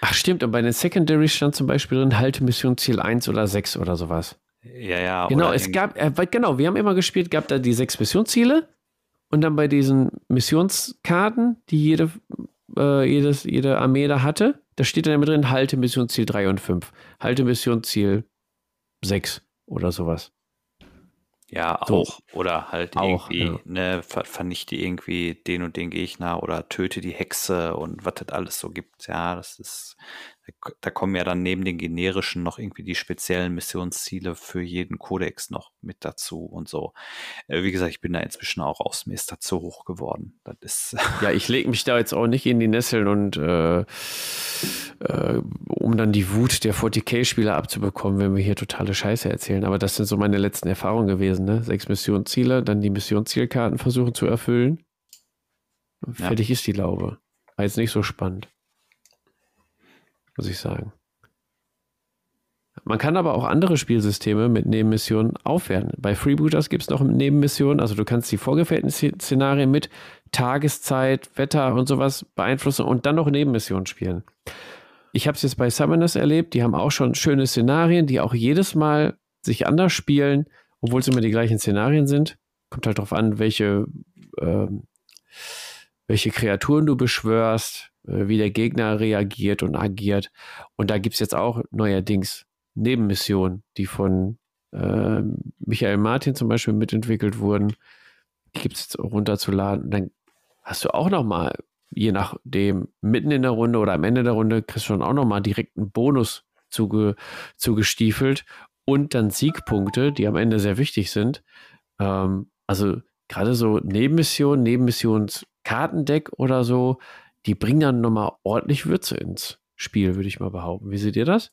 Ach stimmt, und bei den Secondaries stand zum Beispiel drin, halte Mission Ziel 1 oder 6 oder sowas. Ja, ja. Genau, es gab, äh, genau, wir haben immer gespielt, gab da die sechs Missionsziele und dann bei diesen Missionskarten, die jede, äh, jedes, jede Armee da hatte, da steht dann immer drin, halte Missionsziel 3 und 5, halte Missionsziel 6 oder sowas. Ja, so. auch. Oder halt auch, irgendwie, ja. ne, ver vernichte irgendwie den und den Gegner oder töte die Hexe und was das alles so gibt. Ja, das ist, da kommen ja dann neben den generischen noch irgendwie die speziellen Missionsziele für jeden Kodex noch mit dazu und so. Äh, wie gesagt, ich bin da inzwischen auch aus, mir ist da zu hoch geworden. Das ist ja, ich lege mich da jetzt auch nicht in die Nesseln und äh, äh, um dann die Wut der 40k-Spieler abzubekommen, wenn wir hier totale Scheiße erzählen. Aber das sind so meine letzten Erfahrungen gewesen. Ne? Sechs Missionsziele, dann die Missionszielkarten versuchen zu erfüllen. Fertig ja. ist die Laube. War jetzt nicht so spannend muss ich sagen. Man kann aber auch andere Spielsysteme mit Nebenmissionen aufwerten. Bei Freebooters gibt es noch Nebenmissionen, also du kannst die vorgefertigten Szenarien mit Tageszeit, Wetter und sowas beeinflussen und dann noch Nebenmissionen spielen. Ich habe es jetzt bei Summoners erlebt, die haben auch schon schöne Szenarien, die auch jedes Mal sich anders spielen, obwohl es immer die gleichen Szenarien sind. Kommt halt darauf an, welche, äh, welche Kreaturen du beschwörst, wie der Gegner reagiert und agiert. Und da gibt es jetzt auch neuerdings Nebenmissionen, die von äh, Michael Martin zum Beispiel mitentwickelt wurden. Die gibt es runterzuladen. Und dann hast du auch nochmal, je nachdem, mitten in der Runde oder am Ende der Runde, kriegst du dann auch nochmal direkt einen Bonus zuge, zugestiefelt und dann Siegpunkte, die am Ende sehr wichtig sind. Ähm, also gerade so Nebenmissionen, Nebenmissionskartendeck oder so, die bringen dann nochmal ordentlich Würze ins Spiel, würde ich mal behaupten. Wie seht ihr das?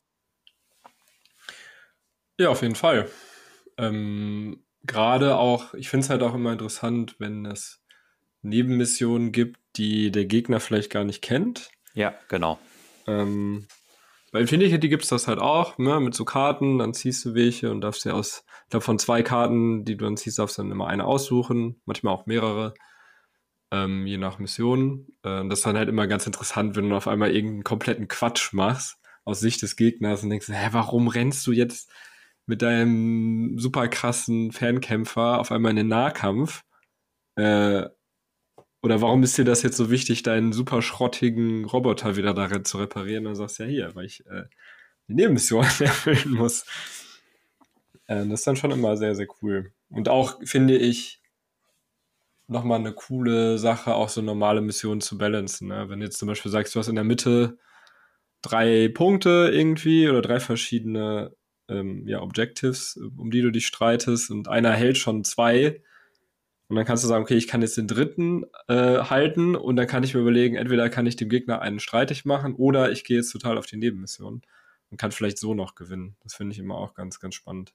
Ja, auf jeden Fall. Ähm, Gerade auch, ich finde es halt auch immer interessant, wenn es Nebenmissionen gibt, die der Gegner vielleicht gar nicht kennt. Ja, genau. Ähm, bei Infinity gibt es das halt auch, ne, mit so Karten, dann ziehst du welche und darfst dir aus, davon zwei Karten, die du dann ziehst, darfst du dann immer eine aussuchen, manchmal auch mehrere ähm, je nach Mission. Äh, das ist dann halt immer ganz interessant, wenn du auf einmal irgendeinen kompletten Quatsch machst aus Sicht des Gegners und denkst, hä, warum rennst du jetzt mit deinem super krassen Fernkämpfer auf einmal in den Nahkampf? Äh, oder warum ist dir das jetzt so wichtig, deinen super schrottigen Roboter wieder darin zu reparieren? Dann sagst du ja hier, weil ich äh, die Nebenmission erfüllen muss. Äh, das ist dann schon immer sehr, sehr cool. Und auch finde ich, nochmal eine coole Sache, auch so normale Missionen zu balancen. Ne? Wenn du jetzt zum Beispiel sagst, du hast in der Mitte drei Punkte irgendwie oder drei verschiedene ähm, ja, Objectives, um die du dich streitest und einer hält schon zwei. Und dann kannst du sagen, okay, ich kann jetzt den dritten äh, halten und dann kann ich mir überlegen, entweder kann ich dem Gegner einen streitig machen oder ich gehe jetzt total auf die Nebenmission und kann vielleicht so noch gewinnen. Das finde ich immer auch ganz, ganz spannend.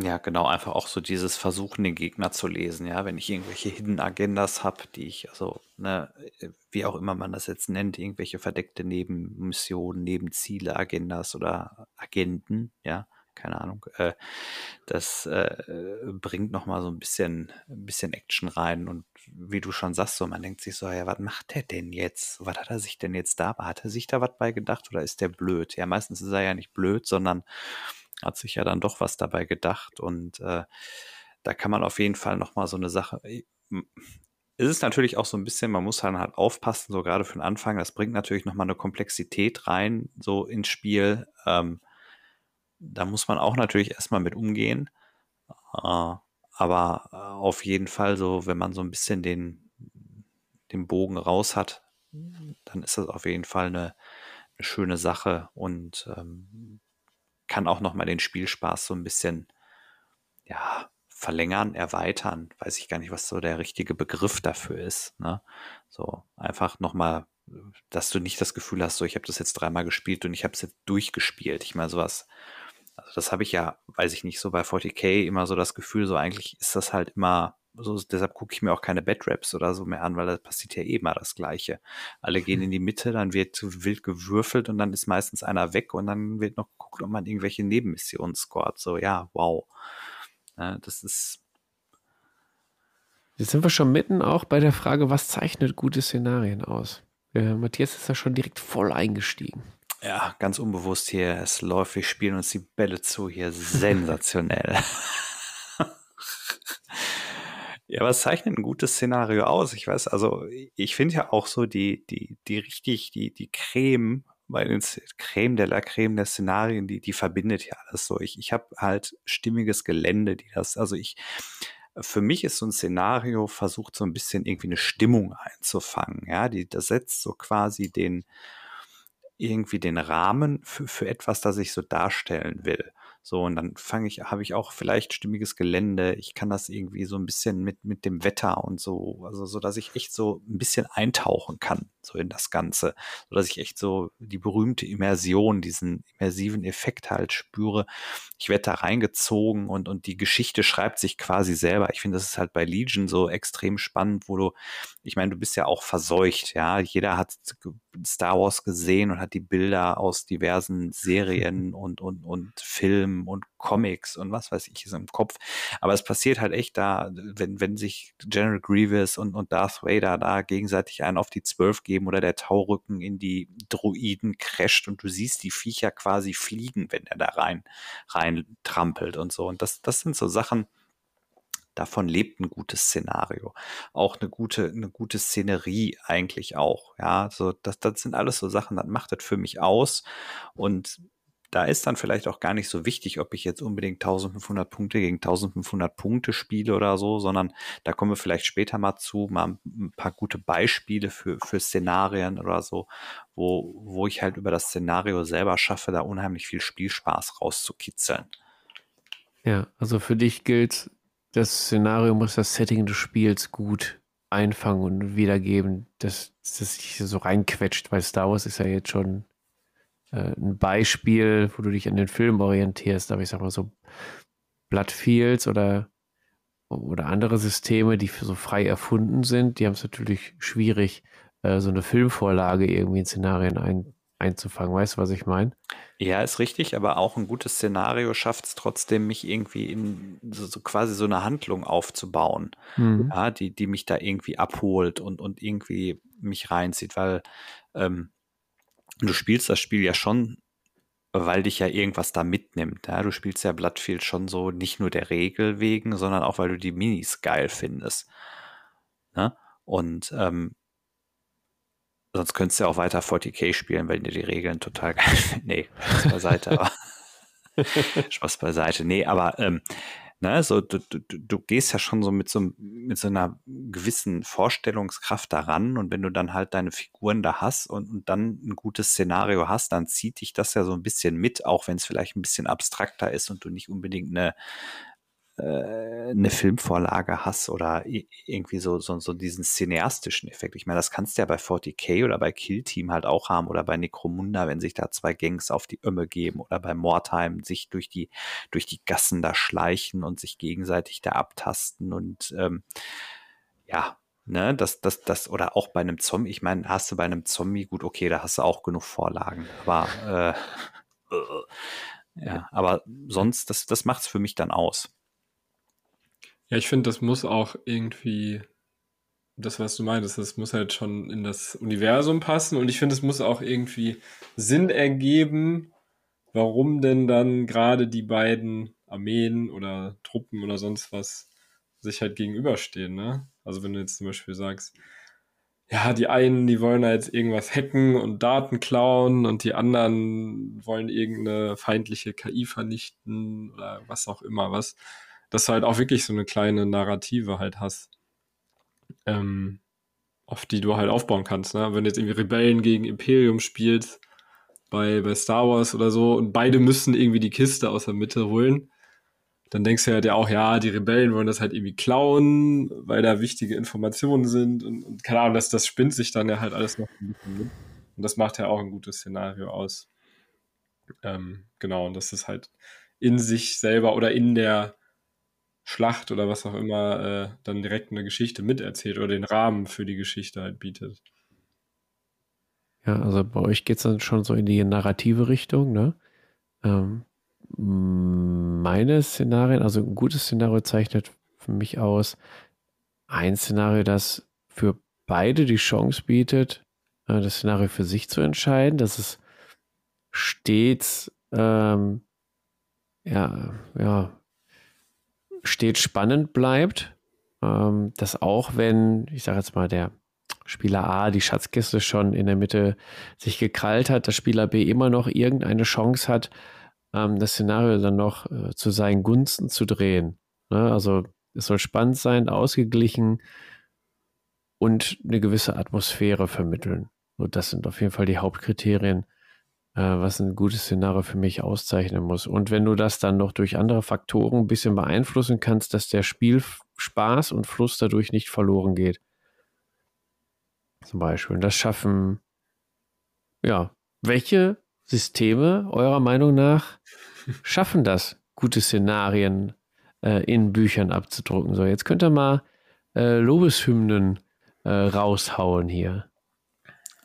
Ja, genau, einfach auch so dieses Versuchen, den Gegner zu lesen, ja, wenn ich irgendwelche Hidden Agendas habe, die ich, also, ne, wie auch immer man das jetzt nennt, irgendwelche verdeckte Nebenmissionen, Nebenziele, Agendas oder Agenten, ja, keine Ahnung, äh, das äh, bringt nochmal so ein bisschen, ein bisschen Action rein und wie du schon sagst, so, man denkt sich so, ja, was macht der denn jetzt? Was hat er sich denn jetzt da? Hat er sich da was bei gedacht oder ist der blöd? Ja, meistens ist er ja nicht blöd, sondern hat sich ja dann doch was dabei gedacht und äh, da kann man auf jeden Fall nochmal so eine Sache. Es ist natürlich auch so ein bisschen, man muss halt, halt aufpassen, so gerade für den Anfang. Das bringt natürlich nochmal eine Komplexität rein, so ins Spiel. Ähm, da muss man auch natürlich erstmal mit umgehen. Äh, aber äh, auf jeden Fall so, wenn man so ein bisschen den, den Bogen raus hat, dann ist das auf jeden Fall eine, eine schöne Sache und ähm, kann auch nochmal den Spielspaß so ein bisschen, ja, verlängern, erweitern. Weiß ich gar nicht, was so der richtige Begriff dafür ist. Ne? So einfach nochmal, dass du nicht das Gefühl hast, so ich habe das jetzt dreimal gespielt und ich habe es jetzt durchgespielt. Ich meine, sowas, also das habe ich ja, weiß ich nicht, so bei 40k immer so das Gefühl, so eigentlich ist das halt immer so, deshalb gucke ich mir auch keine Bad-Raps oder so mehr an, weil da passiert ja eh immer das Gleiche. Alle gehen in die Mitte, dann wird zu wild gewürfelt und dann ist meistens einer weg und dann wird noch geguckt, ob man irgendwelche Nebenmissionen scoret. So, ja, wow. Ja, das ist. Jetzt sind wir schon mitten auch bei der Frage, was zeichnet gute Szenarien aus? äh, Matthias ist da schon direkt voll eingestiegen. Ja, ganz unbewusst hier. Es läuft, wir spielen uns die Bälle zu hier. Sensationell. ja, was zeichnet ein gutes Szenario aus? Ich weiß, also ich finde ja auch so die, die, die richtig, die, die Creme bei den Creme de la Creme der Szenarien, die, die verbindet ja alles so. Ich, ich habe halt stimmiges Gelände, die das, also ich, für mich ist so ein Szenario versucht so ein bisschen irgendwie eine Stimmung einzufangen. Ja, die, das setzt so quasi den, irgendwie den Rahmen für, für etwas, das ich so darstellen will. So, und dann fange ich, habe ich auch vielleicht stimmiges Gelände. Ich kann das irgendwie so ein bisschen mit, mit dem Wetter und so, also so, dass ich echt so ein bisschen eintauchen kann, so in das Ganze. So dass ich echt so die berühmte Immersion, diesen immersiven Effekt halt spüre. Ich werde da reingezogen und, und die Geschichte schreibt sich quasi selber. Ich finde, das ist halt bei Legion so extrem spannend, wo du, ich meine, du bist ja auch verseucht, ja. Jeder hat Star Wars gesehen und hat die Bilder aus diversen Serien und, und, und Filmen und Comics und was weiß ich ist im Kopf. Aber es passiert halt echt da, wenn, wenn sich General Grievous und, und Darth Vader da gegenseitig einen auf die Zwölf geben oder der Taurücken in die Druiden crasht und du siehst die Viecher quasi fliegen, wenn er da rein, rein trampelt und so. Und das, das sind so Sachen, davon lebt ein gutes Szenario. Auch eine gute, eine gute Szenerie eigentlich auch. Ja, so, das, das sind alles so Sachen, das macht das für mich aus. Und da ist dann vielleicht auch gar nicht so wichtig, ob ich jetzt unbedingt 1500 Punkte gegen 1500 Punkte spiele oder so, sondern da kommen wir vielleicht später mal zu, mal ein paar gute Beispiele für, für Szenarien oder so, wo, wo ich halt über das Szenario selber schaffe, da unheimlich viel Spielspaß rauszukitzeln. Ja, also für dich gilt, das Szenario muss das Setting des Spiels gut einfangen und wiedergeben, dass das sich so reinquetscht, weil Star Wars ist ja jetzt schon äh, ein Beispiel, wo du dich an den Film orientierst, aber ich sag mal so Bloodfields oder oder andere Systeme, die so frei erfunden sind, die haben es natürlich schwierig, äh, so eine Filmvorlage irgendwie in Szenarien ein, einzufangen. Weißt du, was ich meine? Ja, ist richtig, aber auch ein gutes Szenario schafft es trotzdem, mich irgendwie in so, so, quasi so eine Handlung aufzubauen, mhm. ja, die, die mich da irgendwie abholt und, und irgendwie mich reinzieht, weil ähm, du spielst das Spiel ja schon, weil dich ja irgendwas da mitnimmt. Ja? Du spielst ja Bloodfield schon so nicht nur der Regel wegen, sondern auch, weil du die Minis geil findest. Ne? Und ähm, Sonst könntest du ja auch weiter 40k spielen, wenn dir die Regeln total geil finden. Nee, Spaß beiseite. Spaß beiseite. Nee, aber ähm, ne, so, du, du, du gehst ja schon so mit so, mit so einer gewissen Vorstellungskraft daran und wenn du dann halt deine Figuren da hast und, und dann ein gutes Szenario hast, dann zieht dich das ja so ein bisschen mit, auch wenn es vielleicht ein bisschen abstrakter ist und du nicht unbedingt eine, äh, eine Filmvorlage hast oder irgendwie so, so, so diesen cineastischen Effekt. Ich meine, das kannst du ja bei 40k oder bei Kill Team halt auch haben oder bei Necromunda, wenn sich da zwei Gangs auf die Ömme geben oder bei Mordheim sich durch die, durch die Gassen da schleichen und sich gegenseitig da abtasten und ähm, ja, ne, das, das, das, oder auch bei einem Zombie, ich meine, hast du bei einem Zombie, gut, okay, da hast du auch genug Vorlagen, aber äh, ja, aber sonst, das, das macht es für mich dann aus. Ja, ich finde, das muss auch irgendwie, das, was du meintest, das muss halt schon in das Universum passen und ich finde, es muss auch irgendwie Sinn ergeben, warum denn dann gerade die beiden Armeen oder Truppen oder sonst was sich halt gegenüberstehen, ne? Also wenn du jetzt zum Beispiel sagst, ja, die einen, die wollen jetzt irgendwas hacken und Daten klauen und die anderen wollen irgendeine feindliche KI vernichten oder was auch immer was dass du halt auch wirklich so eine kleine Narrative halt hast, ähm, auf die du halt aufbauen kannst. Ne? Wenn du jetzt irgendwie Rebellen gegen Imperium spielst, bei, bei Star Wars oder so, und beide müssen irgendwie die Kiste aus der Mitte holen, dann denkst du halt ja auch, ja, die Rebellen wollen das halt irgendwie klauen, weil da wichtige Informationen sind und, und keine Ahnung, das, das spinnt sich dann ja halt alles noch ein bisschen mit. Und das macht ja auch ein gutes Szenario aus. Ähm, genau, und das ist halt in sich selber oder in der Schlacht oder was auch immer äh, dann direkt eine Geschichte miterzählt oder den Rahmen für die Geschichte halt bietet. Ja, also bei euch geht es dann schon so in die narrative Richtung, ne? Ähm, meine Szenarien, also ein gutes Szenario zeichnet für mich aus ein Szenario, das für beide die Chance bietet, äh, das Szenario für sich zu entscheiden, dass es stets ähm, ja, ja, stets spannend bleibt. Ähm, dass auch wenn, ich sage jetzt mal, der Spieler A die Schatzkiste schon in der Mitte sich gekrallt hat, dass Spieler B immer noch irgendeine Chance hat, ähm, das Szenario dann noch äh, zu seinen Gunsten zu drehen. Ne? Also es soll spannend sein, ausgeglichen und eine gewisse Atmosphäre vermitteln. Und das sind auf jeden Fall die Hauptkriterien, was ein gutes Szenario für mich auszeichnen muss. Und wenn du das dann noch durch andere Faktoren ein bisschen beeinflussen kannst, dass der Spielspaß und Fluss dadurch nicht verloren geht. Zum Beispiel. Und das schaffen, ja, welche Systeme eurer Meinung nach schaffen das, gute Szenarien äh, in Büchern abzudrucken? So, jetzt könnt ihr mal äh, Lobeshymnen äh, raushauen hier.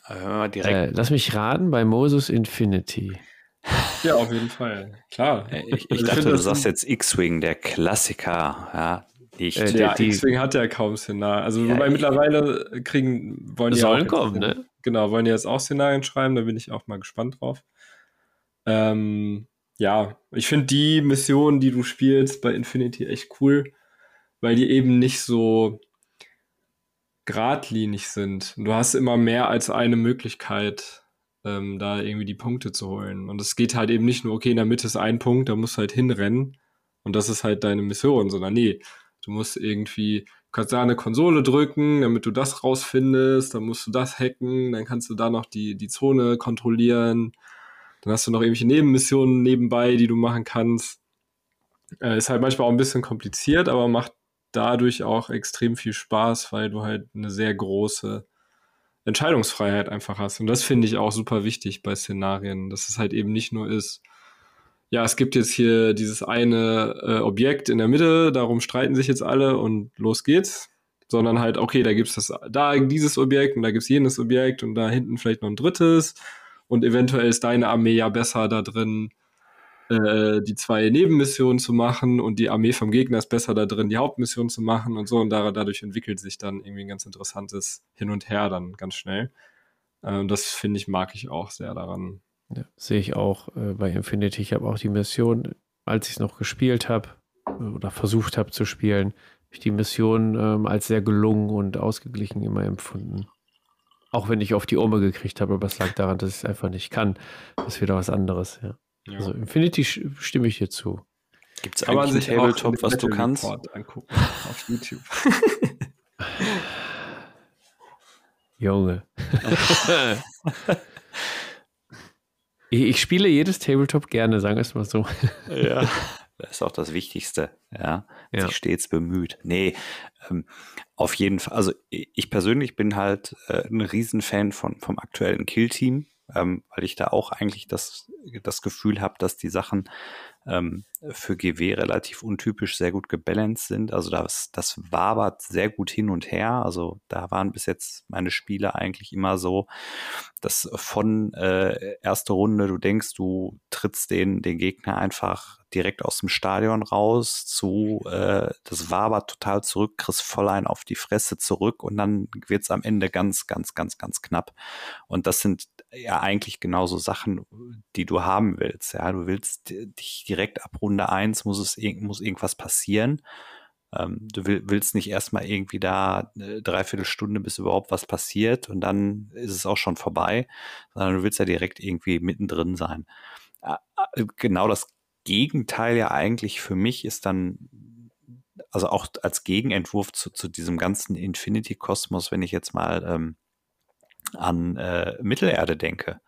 Äh, lass mich raten, bei Moses Infinity. Ja, auf jeden Fall. Klar. Äh, ich, ich, dachte, du sagst jetzt X-Wing, der Klassiker. Ja, nicht. Äh, ja, X-Wing hat ja kaum Szenarien. Also, ja, wobei mittlerweile kriegen, wollen die Sollen kommen, ne? Genau, wollen die jetzt auch Szenarien schreiben, da bin ich auch mal gespannt drauf. Ähm, ja, ich finde die Mission, die du spielst bei Infinity echt cool, weil die eben nicht so geradlinig sind. Du hast immer mehr als eine Möglichkeit, ähm, da irgendwie die Punkte zu holen. Und es geht halt eben nicht nur, okay, in der Mitte ist ein Punkt, da musst du halt hinrennen und das ist halt deine Mission, sondern nee, du musst irgendwie, kannst da eine Konsole drücken, damit du das rausfindest, dann musst du das hacken, dann kannst du da noch die, die Zone kontrollieren, dann hast du noch irgendwelche Nebenmissionen nebenbei, die du machen kannst. Äh, ist halt manchmal auch ein bisschen kompliziert, aber macht dadurch auch extrem viel Spaß, weil du halt eine sehr große Entscheidungsfreiheit einfach hast. Und das finde ich auch super wichtig bei Szenarien, dass es halt eben nicht nur ist, ja, es gibt jetzt hier dieses eine äh, Objekt in der Mitte, darum streiten sich jetzt alle und los geht's. Sondern halt, okay, da gibt's das, da dieses Objekt und da gibt's jenes Objekt und da hinten vielleicht noch ein drittes. Und eventuell ist deine Armee ja besser da drin, äh, die zwei Nebenmissionen zu machen und die Armee vom Gegner ist besser da drin, die Hauptmission zu machen und so. Und dadurch entwickelt sich dann irgendwie ein ganz interessantes Hin und Her dann ganz schnell. Äh, das finde ich, mag ich auch sehr daran. Ja, sehe ich auch äh, bei Infinity. Ich habe auch die Mission, als ich es noch gespielt habe äh, oder versucht habe zu spielen, ich die Mission ähm, als sehr gelungen und ausgeglichen immer empfunden. Auch wenn ich auf die Ome gekriegt habe, aber es lag daran, dass ich es einfach nicht kann. Das ist wieder was anderes, ja. Ja. Also Infinity stimme ich dir zu. Gibt es eigentlich ein Tabletop, was du kannst? Angucken auf YouTube. Junge. ich, spiele jedes Tabletop gerne, sagen wir es mal so. ja, das ist auch das Wichtigste. Ja, ja. sich stets bemüht. Nee, ähm, auf jeden Fall. Also ich persönlich bin halt äh, ein Riesenfan von, vom aktuellen Kill-Team ähm, weil ich da auch eigentlich das, das Gefühl habe, dass die Sachen ähm, für GW relativ untypisch sehr gut gebalanced sind. Also das, das wabert sehr gut hin und her. Also da waren bis jetzt meine Spiele eigentlich immer so, dass von äh, erste Runde du denkst, du trittst den, den Gegner einfach direkt aus dem Stadion raus zu, äh, das wabert total zurück, kriegst voll ein auf die Fresse zurück und dann wird's am Ende ganz, ganz, ganz, ganz knapp. Und das sind ja eigentlich genauso Sachen, die du haben willst. Ja, du willst dich direkt ab Runde eins muss es muss irgendwas passieren. Ähm, du will, willst nicht erstmal irgendwie da eine Dreiviertelstunde, bis überhaupt was passiert und dann ist es auch schon vorbei, sondern du willst ja direkt irgendwie mittendrin sein. Äh, genau das Gegenteil ja eigentlich für mich ist dann, also auch als Gegenentwurf zu, zu diesem ganzen Infinity-Kosmos, wenn ich jetzt mal ähm, an äh, Mittelerde denke.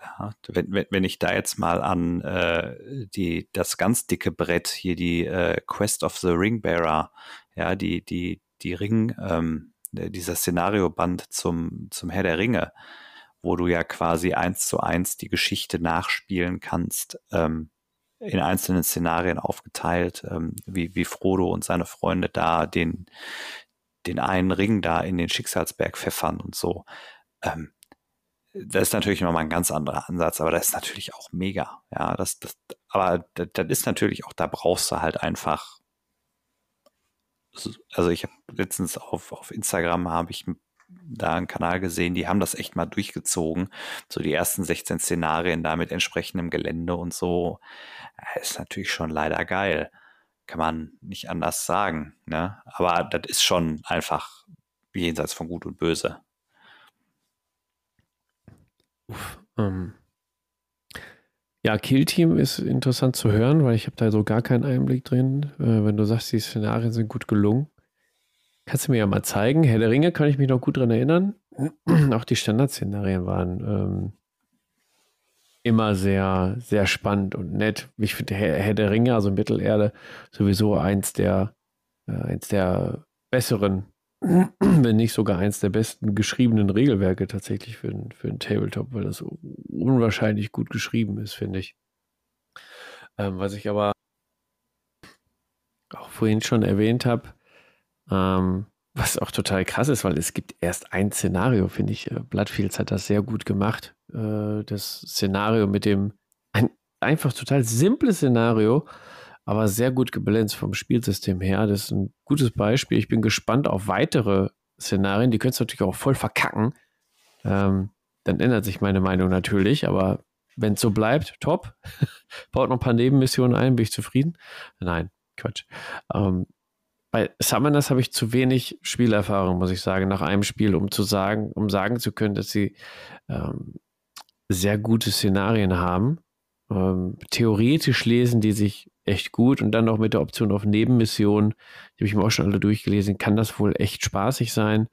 Ja, wenn, wenn, ich da jetzt mal an äh, die, das ganz dicke Brett hier, die äh, Quest of the Ringbearer, ja, die, die, die Ring, ähm, dieser Szenarioband zum, zum Herr der Ringe, wo du ja quasi eins zu eins die Geschichte nachspielen kannst, ähm, in einzelnen Szenarien aufgeteilt, ähm, wie, wie Frodo und seine Freunde da den, den einen Ring da in den Schicksalsberg pfeffern und so. Ähm, das ist natürlich nochmal ein ganz anderer Ansatz, aber das ist natürlich auch mega. Ja, das, das, aber das, das ist natürlich auch, da brauchst du halt einfach. Also ich habe letztens auf, auf Instagram habe ich da einen Kanal gesehen, die haben das echt mal durchgezogen. So die ersten 16 Szenarien da mit entsprechendem Gelände und so. Ist natürlich schon leider geil. Kann man nicht anders sagen. Ne? Aber das ist schon einfach jenseits von Gut und Böse. Uff, ähm. Ja, Kill Team ist interessant zu hören, weil ich habe da so gar keinen Einblick drin. Äh, wenn du sagst, die Szenarien sind gut gelungen. Kannst du mir ja mal zeigen. Herr der Ringe kann ich mich noch gut dran erinnern. Auch die Standardszenarien waren ähm, immer sehr, sehr spannend und nett. Ich finde Herr, der Ringe, also Mittelerde, sowieso eins der, äh, eins der besseren, wenn nicht sogar eins der besten geschriebenen Regelwerke tatsächlich für, für Tabletop, weil das unwahrscheinlich gut geschrieben ist, finde ich. Ähm, was ich aber auch vorhin schon erwähnt habe, ähm, was auch total krass ist, weil es gibt erst ein Szenario, finde ich. Äh, Bloodfields hat das sehr gut gemacht. Äh, das Szenario mit dem, ein einfach total simples Szenario, aber sehr gut gebalanced vom Spielsystem her. Das ist ein gutes Beispiel. Ich bin gespannt auf weitere Szenarien. Die könntest du natürlich auch voll verkacken. Ähm, dann ändert sich meine Meinung natürlich, aber wenn es so bleibt, top. Baut noch ein paar Nebenmissionen ein, bin ich zufrieden? Nein, Quatsch. Ähm, bei Summoners habe ich zu wenig Spielerfahrung, muss ich sagen, nach einem Spiel, um zu sagen, um sagen zu können, dass sie ähm, sehr gute Szenarien haben. Ähm, theoretisch lesen die sich echt gut und dann noch mit der Option auf Nebenmissionen, die habe ich mir auch schon alle durchgelesen, kann das wohl echt spaßig sein.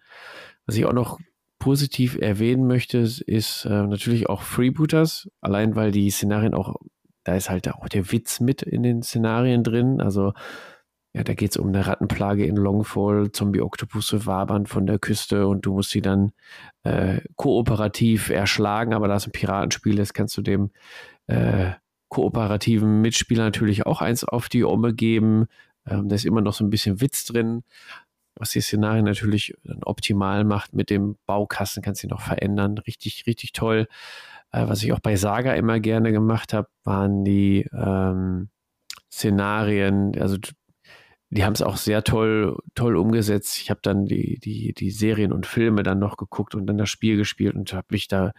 Was ich auch noch positiv erwähnen möchte, ist äh, natürlich auch Freebooters, allein weil die Szenarien auch, da ist halt auch der Witz mit in den Szenarien drin. Also ja, da geht es um eine Rattenplage in Longfall, Zombie-Oktopusse wabern von der Küste und du musst sie dann äh, kooperativ erschlagen, aber da es ein Piratenspiel ist, kannst du dem äh, kooperativen Mitspieler natürlich auch eins auf die Omme geben. Ähm, da ist immer noch so ein bisschen Witz drin, was die Szenarien natürlich optimal macht mit dem Baukasten, kannst du ihn noch verändern. Richtig, richtig toll. Äh, was ich auch bei Saga immer gerne gemacht habe, waren die ähm, Szenarien, also die haben es auch sehr toll, toll umgesetzt. Ich habe dann die, die, die Serien und Filme dann noch geguckt und dann das Spiel gespielt und habe mich da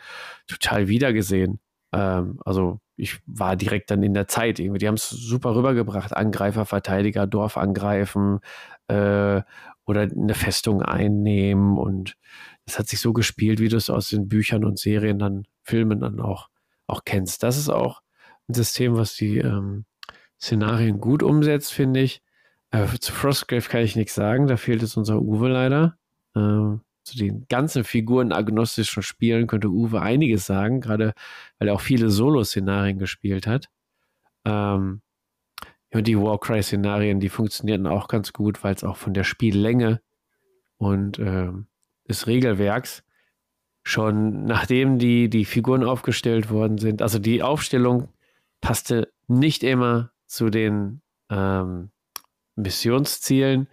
total wiedergesehen. Ähm, also ich war direkt dann in der Zeit irgendwie. Die haben es super rübergebracht. Angreifer, Verteidiger, Dorf angreifen äh, oder eine Festung einnehmen. Und es hat sich so gespielt, wie du es aus den Büchern und Serien dann, Filmen dann auch, auch kennst. Das ist auch ein System, was die ähm, Szenarien gut umsetzt, finde ich. Äh, zu Frostgrave kann ich nichts sagen, da fehlt es unser Uwe leider. Äh, zu den ganzen Figuren agnostischen Spielen könnte Uwe einiges sagen, gerade weil er auch viele Solo-Szenarien gespielt hat. Ähm, und die Warcry-Szenarien, die funktionierten auch ganz gut, weil es auch von der Spiellänge und äh, des Regelwerks schon nachdem die, die Figuren aufgestellt worden sind, also die Aufstellung passte nicht immer zu den ähm, Missionszielen.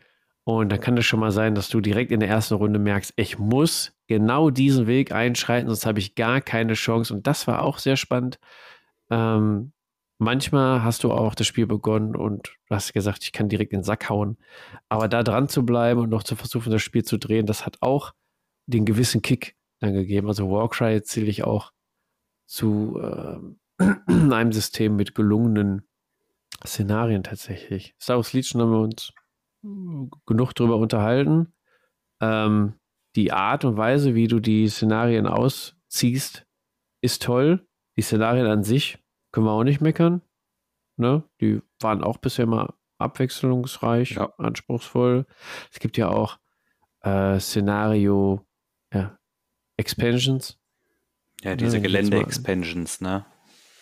Und dann kann es schon mal sein, dass du direkt in der ersten Runde merkst, ich muss genau diesen Weg einschreiten, sonst habe ich gar keine Chance. Und das war auch sehr spannend. Ähm, manchmal hast du auch das Spiel begonnen und hast gesagt, ich kann direkt in den Sack hauen. Aber da dran zu bleiben und noch zu versuchen, das Spiel zu drehen, das hat auch den gewissen Kick dann gegeben. Also Warcry zähle ich auch zu äh, einem System mit gelungenen Szenarien tatsächlich. Star Wars Legion haben wir uns genug drüber unterhalten. Ähm, die Art und Weise, wie du die Szenarien ausziehst, ist toll. Die Szenarien an sich können wir auch nicht meckern. Ne? Die waren auch bisher mal abwechslungsreich, ja. anspruchsvoll. Es gibt ja auch äh, Szenario ja, Expansions. Ja, diese ne, Gelände-Expansions, ne?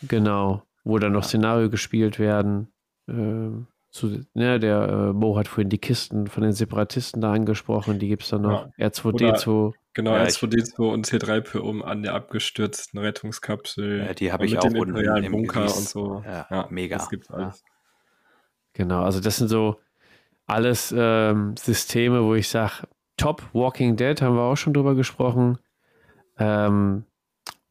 Genau wo dann noch Szenario gespielt werden. Äh, zu, ne, der äh, Mo hat vorhin die Kisten von den Separatisten da angesprochen, die gibt es dann noch. Ja. R2D2. Genau, ja, R2D2 und C3PO um an der abgestürzten Rettungskapsel. Ja, die habe ich auch unten im Bunker und so. Ja, ja, mega. Das gibt's alles. Genau, also das sind so alles ähm, Systeme, wo ich sage, top, Walking Dead haben wir auch schon drüber gesprochen. Ähm,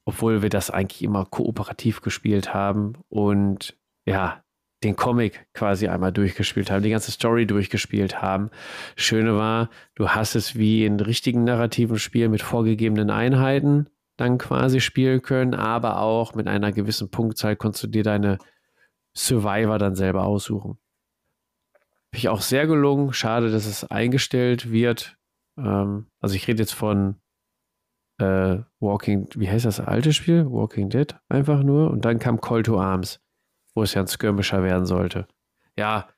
obwohl wir das eigentlich immer kooperativ gespielt haben. Und ja, den Comic quasi einmal durchgespielt haben, die ganze Story durchgespielt haben. Schöne war, du hast es wie in richtigen narrativen Spielen mit vorgegebenen Einheiten dann quasi spielen können, aber auch mit einer gewissen Punktzahl konntest du dir deine Survivor dann selber aussuchen. Finde ich auch sehr gelungen. Schade, dass es eingestellt wird. Ähm, also ich rede jetzt von äh, Walking, wie heißt das alte Spiel? Walking Dead einfach nur. Und dann kam Call to Arms, wo es ja ein Skirmisher werden sollte. Ja,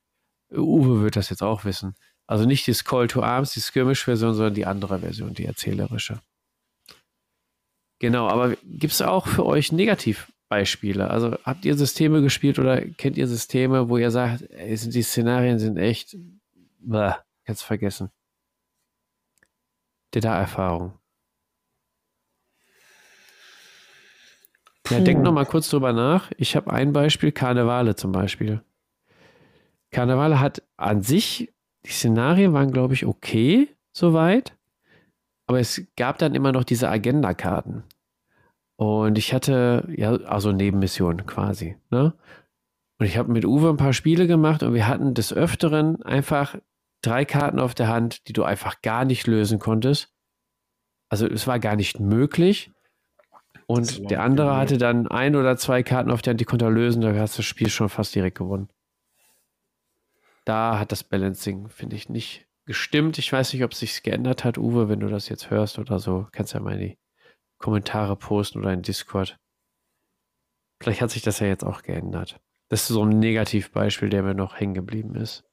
Uwe wird das jetzt auch wissen. Also nicht das Call to Arms, die Skirmish-Version, sondern die andere Version, die erzählerische. Genau, aber gibt es auch für euch Negativbeispiele? Also habt ihr Systeme gespielt oder kennt ihr Systeme, wo ihr sagt, ey, die Szenarien sind echt, bäh, jetzt vergessen. Der da Erfahrung. Ja, denk noch mal kurz drüber nach. Ich habe ein Beispiel, Karnevale zum Beispiel. Karnevale hat an sich, die Szenarien waren, glaube ich, okay, soweit. Aber es gab dann immer noch diese Agenda-Karten. Und ich hatte, ja, also Nebenmissionen quasi, ne? Und ich habe mit Uwe ein paar Spiele gemacht und wir hatten des Öfteren einfach drei Karten auf der Hand, die du einfach gar nicht lösen konntest. Also es war gar nicht möglich. Und der andere hatte dann ein oder zwei Karten auf der Hand, die konnte er lösen, da hast du das Spiel schon fast direkt gewonnen. Da hat das Balancing, finde ich, nicht gestimmt. Ich weiß nicht, ob es sich geändert hat, Uwe, wenn du das jetzt hörst oder so. Kannst ja mal in die Kommentare posten oder in Discord. Vielleicht hat sich das ja jetzt auch geändert. Das ist so ein Negativbeispiel, der mir noch hängen geblieben ist.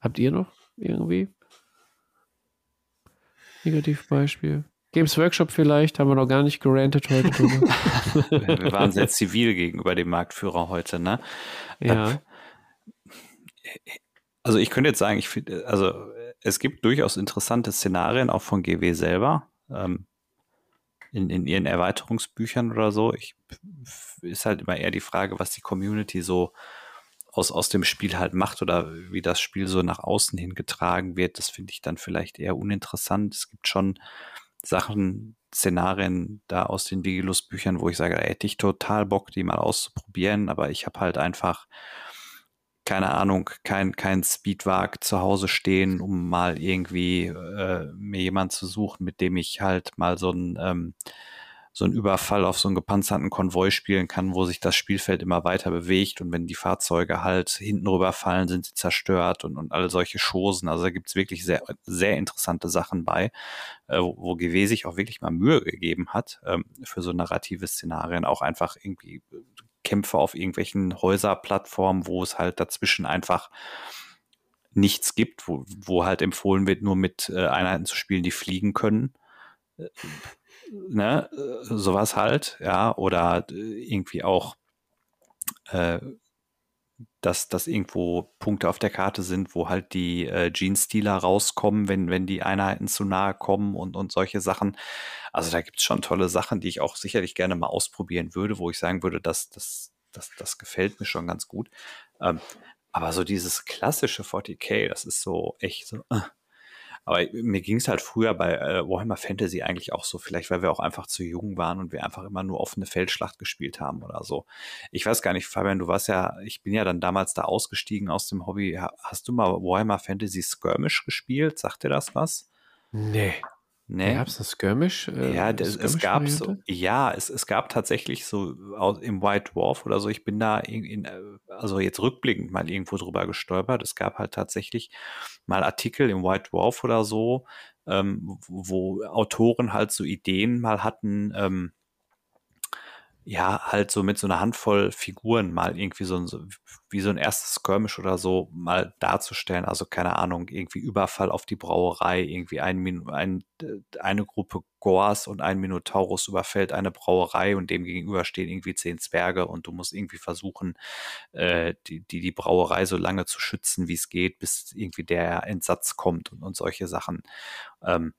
Habt ihr noch irgendwie? Negativbeispiel? Games Workshop vielleicht, haben wir noch gar nicht gerantet heute drüber. wir waren sehr zivil gegenüber dem Marktführer heute, ne? Ja. Also ich könnte jetzt sagen, ich finde, also es gibt durchaus interessante Szenarien auch von GW selber. Ähm, in, in ihren Erweiterungsbüchern oder so. Ich, ist halt immer eher die Frage, was die Community so aus, aus dem Spiel halt macht oder wie das Spiel so nach außen hin getragen wird. Das finde ich dann vielleicht eher uninteressant. Es gibt schon Sachen, Szenarien da aus den Vigilus-Büchern, wo ich sage, da hätte ich total Bock, die mal auszuprobieren, aber ich habe halt einfach, keine Ahnung, kein, kein Speedwag zu Hause stehen, um mal irgendwie äh, mir jemand zu suchen, mit dem ich halt mal so ein ähm, so einen Überfall auf so einen gepanzerten Konvoi spielen kann, wo sich das Spielfeld immer weiter bewegt und wenn die Fahrzeuge halt hinten rüberfallen, sind sie zerstört und, und all solche Chosen. Also da gibt's wirklich sehr, sehr interessante Sachen bei, äh, wo, wo GW sich auch wirklich mal Mühe gegeben hat ähm, für so narrative Szenarien. Auch einfach irgendwie Kämpfe auf irgendwelchen Häuserplattformen, wo es halt dazwischen einfach nichts gibt, wo, wo halt empfohlen wird, nur mit äh, Einheiten zu spielen, die fliegen können äh, ne, äh, sowas halt, ja, oder äh, irgendwie auch, äh, dass, dass irgendwo Punkte auf der Karte sind, wo halt die äh, Gene-Stealer rauskommen, wenn, wenn die Einheiten zu nahe kommen und, und solche Sachen. Also da gibt es schon tolle Sachen, die ich auch sicherlich gerne mal ausprobieren würde, wo ich sagen würde, dass das, das, das gefällt mir schon ganz gut. Ähm, aber so dieses klassische 40k, das ist so echt so, äh, aber mir ging es halt früher bei äh, Warhammer Fantasy eigentlich auch so, vielleicht weil wir auch einfach zu jung waren und wir einfach immer nur offene Feldschlacht gespielt haben oder so. Ich weiß gar nicht, Fabian, du warst ja, ich bin ja dann damals da ausgestiegen aus dem Hobby. Hast du mal Warhammer Fantasy Skirmish gespielt? Sagt dir das was? Nee. Nee. Gab es eine Skirmish? Äh, ja, das, Skirmish es gab so, ja, es, es gab tatsächlich so im White Dwarf oder so, ich bin da in, in, äh, also jetzt rückblickend mal irgendwo drüber gestolpert. Es gab halt tatsächlich mal Artikel im White Dwarf oder so, ähm, wo Autoren halt so Ideen mal hatten, ähm, ja, halt so mit so einer Handvoll Figuren mal irgendwie so ein, wie so ein erstes Skirmish oder so mal darzustellen. Also keine Ahnung, irgendwie Überfall auf die Brauerei, irgendwie ein, ein, eine Gruppe Goas und ein Minotaurus überfällt eine Brauerei und dem gegenüber stehen irgendwie zehn Zwerge und du musst irgendwie versuchen, äh, die, die, die Brauerei so lange zu schützen, wie es geht, bis irgendwie der Entsatz kommt und, und solche Sachen. Ähm,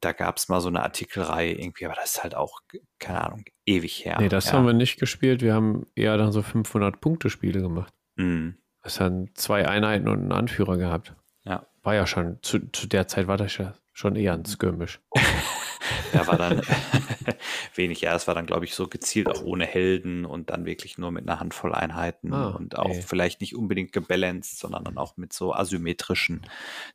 da gab es mal so eine Artikelreihe irgendwie, aber das ist halt auch, keine Ahnung, ewig her. Nee, das ja. haben wir nicht gespielt. Wir haben eher dann so 500-Punkte-Spiele gemacht. Mhm. Das haben zwei Einheiten und einen Anführer gehabt. Ja. War ja schon, zu, zu der Zeit war das ja schon eher ein Skirmish. Ja, war dann wenig. Ja, es war dann, glaube ich, so gezielt auch ohne Helden und dann wirklich nur mit einer Handvoll Einheiten ah, und auch vielleicht nicht unbedingt gebalanced, sondern dann auch mit so asymmetrischen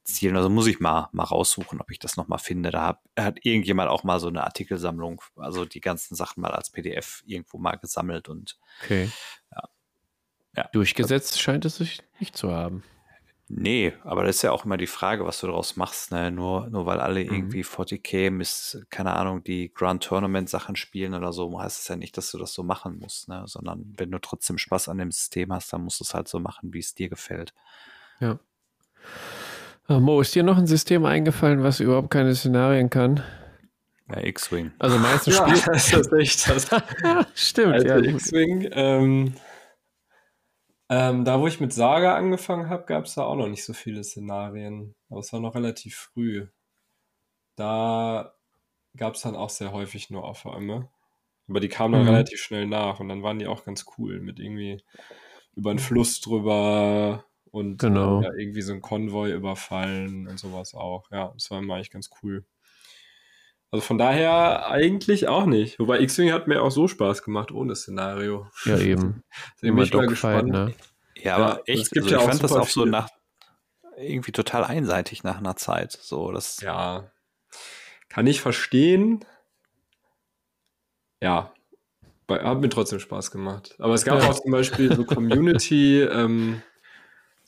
Zielen. Also muss ich mal, mal raussuchen, ob ich das nochmal finde. Da hat, hat irgendjemand auch mal so eine Artikelsammlung, also die ganzen Sachen mal als PDF irgendwo mal gesammelt und okay. ja. ja. Durchgesetzt scheint es sich nicht zu haben. Nee, aber das ist ja auch immer die Frage, was du daraus machst. Ne? Nur, nur weil alle mhm. irgendwie 40k bis, keine Ahnung, die Grand Tournament Sachen spielen oder so, heißt es ja nicht, dass du das so machen musst, ne? sondern wenn du trotzdem Spaß an dem System hast, dann musst du es halt so machen, wie es dir gefällt. Ja. Ach, Mo, ist dir noch ein System eingefallen, was überhaupt keine Szenarien kann? Ja, X-Wing. Also meistens ja, spielt das ist echt das. Stimmt, also ja. X-Wing, ähm, ähm, da, wo ich mit Saga angefangen habe, gab es da auch noch nicht so viele Szenarien. Aber es war noch relativ früh. Da gab es dann auch sehr häufig nur Aufwärme. Aber die kamen dann mhm. relativ schnell nach und dann waren die auch ganz cool mit irgendwie über einen Fluss drüber und genau. ja, irgendwie so ein Konvoi überfallen und sowas auch. Ja, das war immer eigentlich ganz cool. Also von daher eigentlich auch nicht. Wobei X-Wing hat mir auch so Spaß gemacht ohne Szenario. Ja, eben. Deswegen bin ich mal gespannt. Ne? Ja, aber ja, echt, also ich fand das auch so nach irgendwie total einseitig nach einer Zeit. So, das ja, kann ich verstehen. Ja, hat mir trotzdem Spaß gemacht. Aber es gab auch zum Beispiel so Community ähm,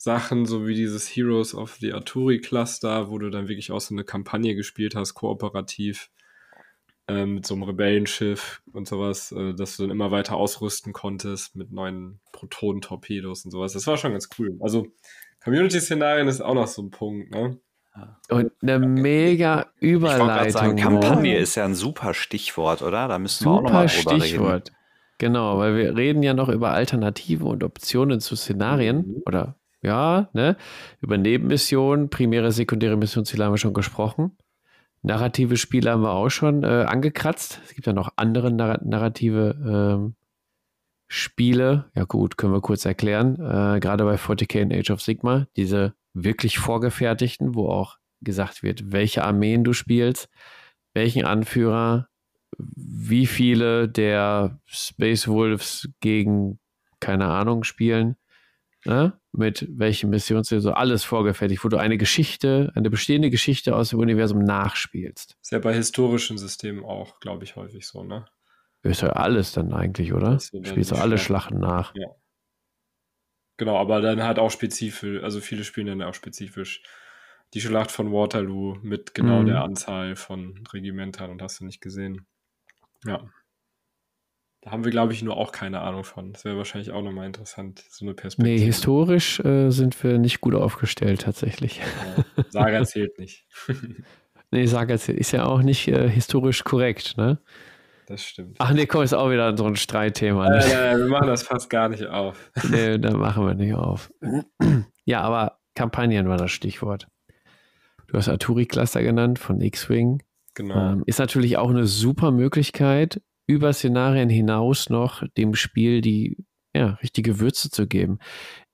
Sachen, so wie dieses Heroes of the Arturi Cluster, wo du dann wirklich auch so eine Kampagne gespielt hast, kooperativ äh, mit so einem Rebellenschiff und sowas, äh, dass du dann immer weiter ausrüsten konntest mit neuen Proton-Torpedos und sowas. Das war schon ganz cool. Also Community-Szenarien ist auch noch so ein Punkt, ne? Und eine mega Überleitung. Ich sagen, Kampagne ist ja ein super Stichwort, oder? Da müssen wir auch nochmal drüber Stichwort. reden. Genau, weil wir reden ja noch über Alternative und Optionen zu Szenarien mhm. oder ja, ne? Über Nebenmissionen, primäre, sekundäre Missionsziele haben wir schon gesprochen. Narrative Spiele haben wir auch schon äh, angekratzt. Es gibt ja noch andere narr narrative ähm, Spiele. Ja gut, können wir kurz erklären. Äh, gerade bei 40k und Age of Sigma, diese wirklich vorgefertigten, wo auch gesagt wird, welche Armeen du spielst, welchen Anführer, wie viele der Space Wolves gegen, keine Ahnung, spielen ne? mit welchem Missionsziel, so alles vorgefertigt, wo du eine Geschichte, eine bestehende Geschichte aus dem Universum nachspielst. Ist ja bei historischen Systemen auch, glaube ich, häufig so, ne? Ist ja alles dann eigentlich, oder? Spielst du alle Schlachten nach. Ja. Genau, aber dann halt auch spezifisch, also viele spielen dann auch spezifisch die Schlacht von Waterloo mit genau mhm. der Anzahl von Regimentern und hast du nicht gesehen. Ja. Da haben wir, glaube ich, nur auch keine Ahnung von. Das wäre wahrscheinlich auch nochmal interessant, so eine Perspektive. Nee, historisch äh, sind wir nicht gut aufgestellt, tatsächlich. Ja, Saga zählt nicht. nee, Saga zählt, ist ja auch nicht äh, historisch korrekt, ne? Das stimmt. Ach nee, komm, ist auch wieder so ein Streitthema. Ne? Ja, ja, wir machen das fast gar nicht auf. nee, da machen wir nicht auf. ja, aber Kampagnen war das Stichwort. Du hast Arturi-Cluster genannt von X-Wing. Genau. Ähm, ist natürlich auch eine super Möglichkeit, über Szenarien hinaus noch dem Spiel die ja, richtige Würze zu geben.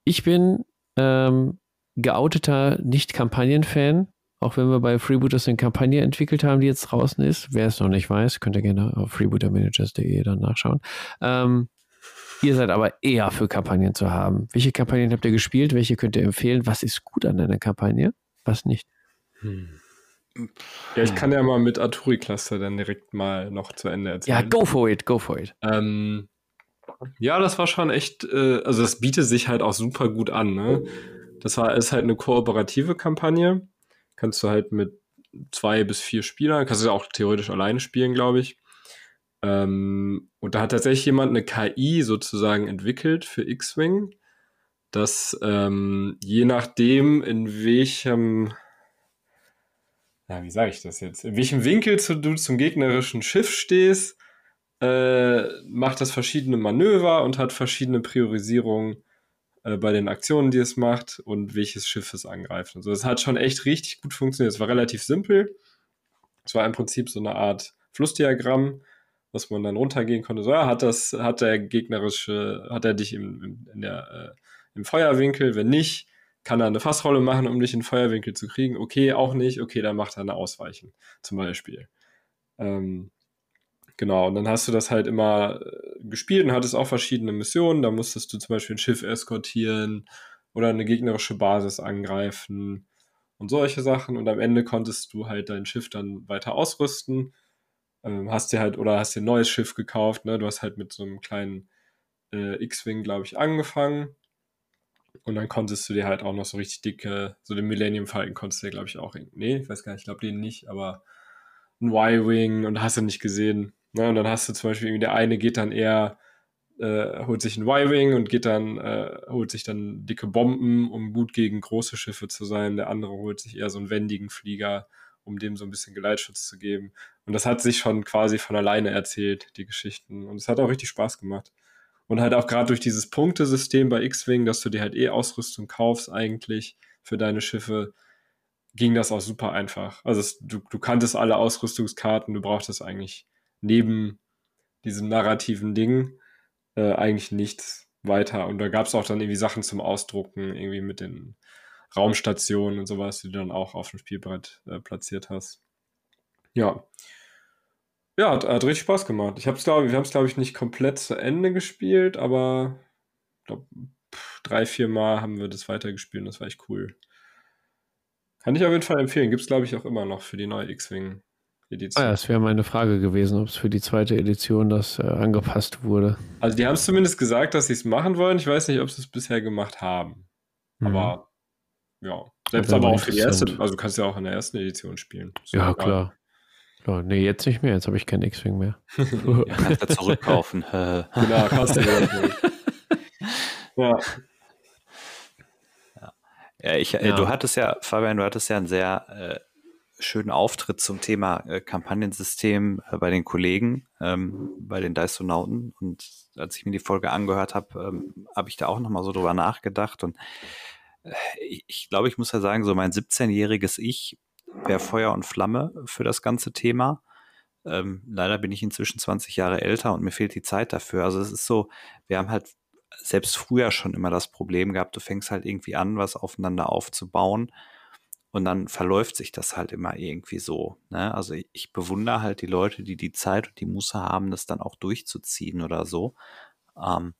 Ich bin ähm, geouteter Nicht-Kampagnen-Fan, auch wenn wir bei Freebooters eine Kampagne entwickelt haben, die jetzt draußen ist. Wer es noch nicht weiß, könnt ihr gerne auf freebootermanagers.de dann nachschauen. Ähm, ihr seid aber eher für Kampagnen zu haben. Welche Kampagnen habt ihr gespielt? Welche könnt ihr empfehlen? Was ist gut an einer Kampagne? Was nicht? Hm. Ja, ich kann ja mal mit Arturi Cluster dann direkt mal noch zu Ende erzählen. Ja, go for it, go for it. Ähm, ja, das war schon echt, äh, also das bietet sich halt auch super gut an. Ne? Das war, ist halt eine kooperative Kampagne. Kannst du halt mit zwei bis vier Spielern, kannst du ja auch theoretisch alleine spielen, glaube ich. Ähm, und da hat tatsächlich jemand eine KI sozusagen entwickelt für X-Wing, dass ähm, je nachdem, in welchem ja, wie sage ich das jetzt? In welchem Winkel du zum gegnerischen Schiff stehst, äh, macht das verschiedene Manöver und hat verschiedene Priorisierungen äh, bei den Aktionen, die es macht und welches Schiff es angreift. Und. Das hat schon echt richtig gut funktioniert. Es war relativ simpel. Es war im Prinzip so eine Art Flussdiagramm, was man dann runtergehen konnte. So, ja, hat das, hat der gegnerische, hat er dich im, im, der, äh, im Feuerwinkel? Wenn nicht, kann er eine Fassrolle machen, um dich in den Feuerwinkel zu kriegen? Okay, auch nicht. Okay, dann macht er eine Ausweichen, zum Beispiel. Ähm, genau, und dann hast du das halt immer äh, gespielt und hattest auch verschiedene Missionen. Da musstest du zum Beispiel ein Schiff eskortieren oder eine gegnerische Basis angreifen und solche Sachen. Und am Ende konntest du halt dein Schiff dann weiter ausrüsten. Ähm, hast dir halt, oder hast dir ein neues Schiff gekauft, ne? Du hast halt mit so einem kleinen äh, X-Wing, glaube ich, angefangen. Und dann konntest du dir halt auch noch so richtig dicke, so den Millennium Falcon konntest du dir, glaube ich, auch, nee, ich weiß gar nicht, ich glaube den nicht, aber ein Y-Wing und hast du nicht gesehen. Ne? Und dann hast du zum Beispiel irgendwie der eine geht dann eher, äh, holt sich ein Y-Wing und geht dann, äh, holt sich dann dicke Bomben, um gut gegen große Schiffe zu sein. Der andere holt sich eher so einen wendigen Flieger, um dem so ein bisschen Geleitschutz zu geben. Und das hat sich schon quasi von alleine erzählt, die Geschichten. Und es hat auch richtig Spaß gemacht. Und halt auch gerade durch dieses Punktesystem bei X-Wing, dass du dir halt eh Ausrüstung kaufst eigentlich für deine Schiffe, ging das auch super einfach. Also es, du, du kanntest alle Ausrüstungskarten, du brauchtest eigentlich neben diesem narrativen Ding äh, eigentlich nichts weiter. Und da gab es auch dann irgendwie Sachen zum Ausdrucken, irgendwie mit den Raumstationen und sowas, die du dann auch auf dem Spielbrett äh, platziert hast. Ja, ja, hat, hat richtig Spaß gemacht. Ich hab's, glaub, wir haben es, glaube ich, nicht komplett zu Ende gespielt, aber glaub, drei, vier Mal haben wir das weitergespielt und das war echt cool. Kann ich auf jeden Fall empfehlen. Gibt es, glaube ich, auch immer noch für die neue X-Wing-Edition. Ah ja, das wäre meine Frage gewesen, ob es für die zweite Edition das äh, angepasst wurde. Also die haben es zumindest gesagt, dass sie es machen wollen. Ich weiß nicht, ob sie es bisher gemacht haben. Mhm. Aber ja, selbst aber auch für die erste, also du kannst ja auch in der ersten Edition spielen. Ja, klar. Oh, nee, jetzt nicht mehr. Jetzt habe ich keinen X-Wing mehr. ja, kannst du zurückkaufen. genau, kannst du ja. Ja, ich, äh, ja. du hattest ja, Fabian, du hattest ja einen sehr äh, schönen Auftritt zum Thema äh, Kampagnensystem äh, bei den Kollegen, ähm, bei den Dysonauten. Und als ich mir die Folge angehört habe, ähm, habe ich da auch nochmal so drüber nachgedacht. Und äh, ich, ich glaube, ich muss ja sagen, so mein 17-jähriges Ich wäre Feuer und Flamme für das ganze Thema. Ähm, leider bin ich inzwischen 20 Jahre älter und mir fehlt die Zeit dafür. Also es ist so, wir haben halt selbst früher schon immer das Problem gehabt, du fängst halt irgendwie an, was aufeinander aufzubauen und dann verläuft sich das halt immer irgendwie so. Ne? Also ich, ich bewundere halt die Leute, die die Zeit und die Muße haben, das dann auch durchzuziehen oder so. Ähm,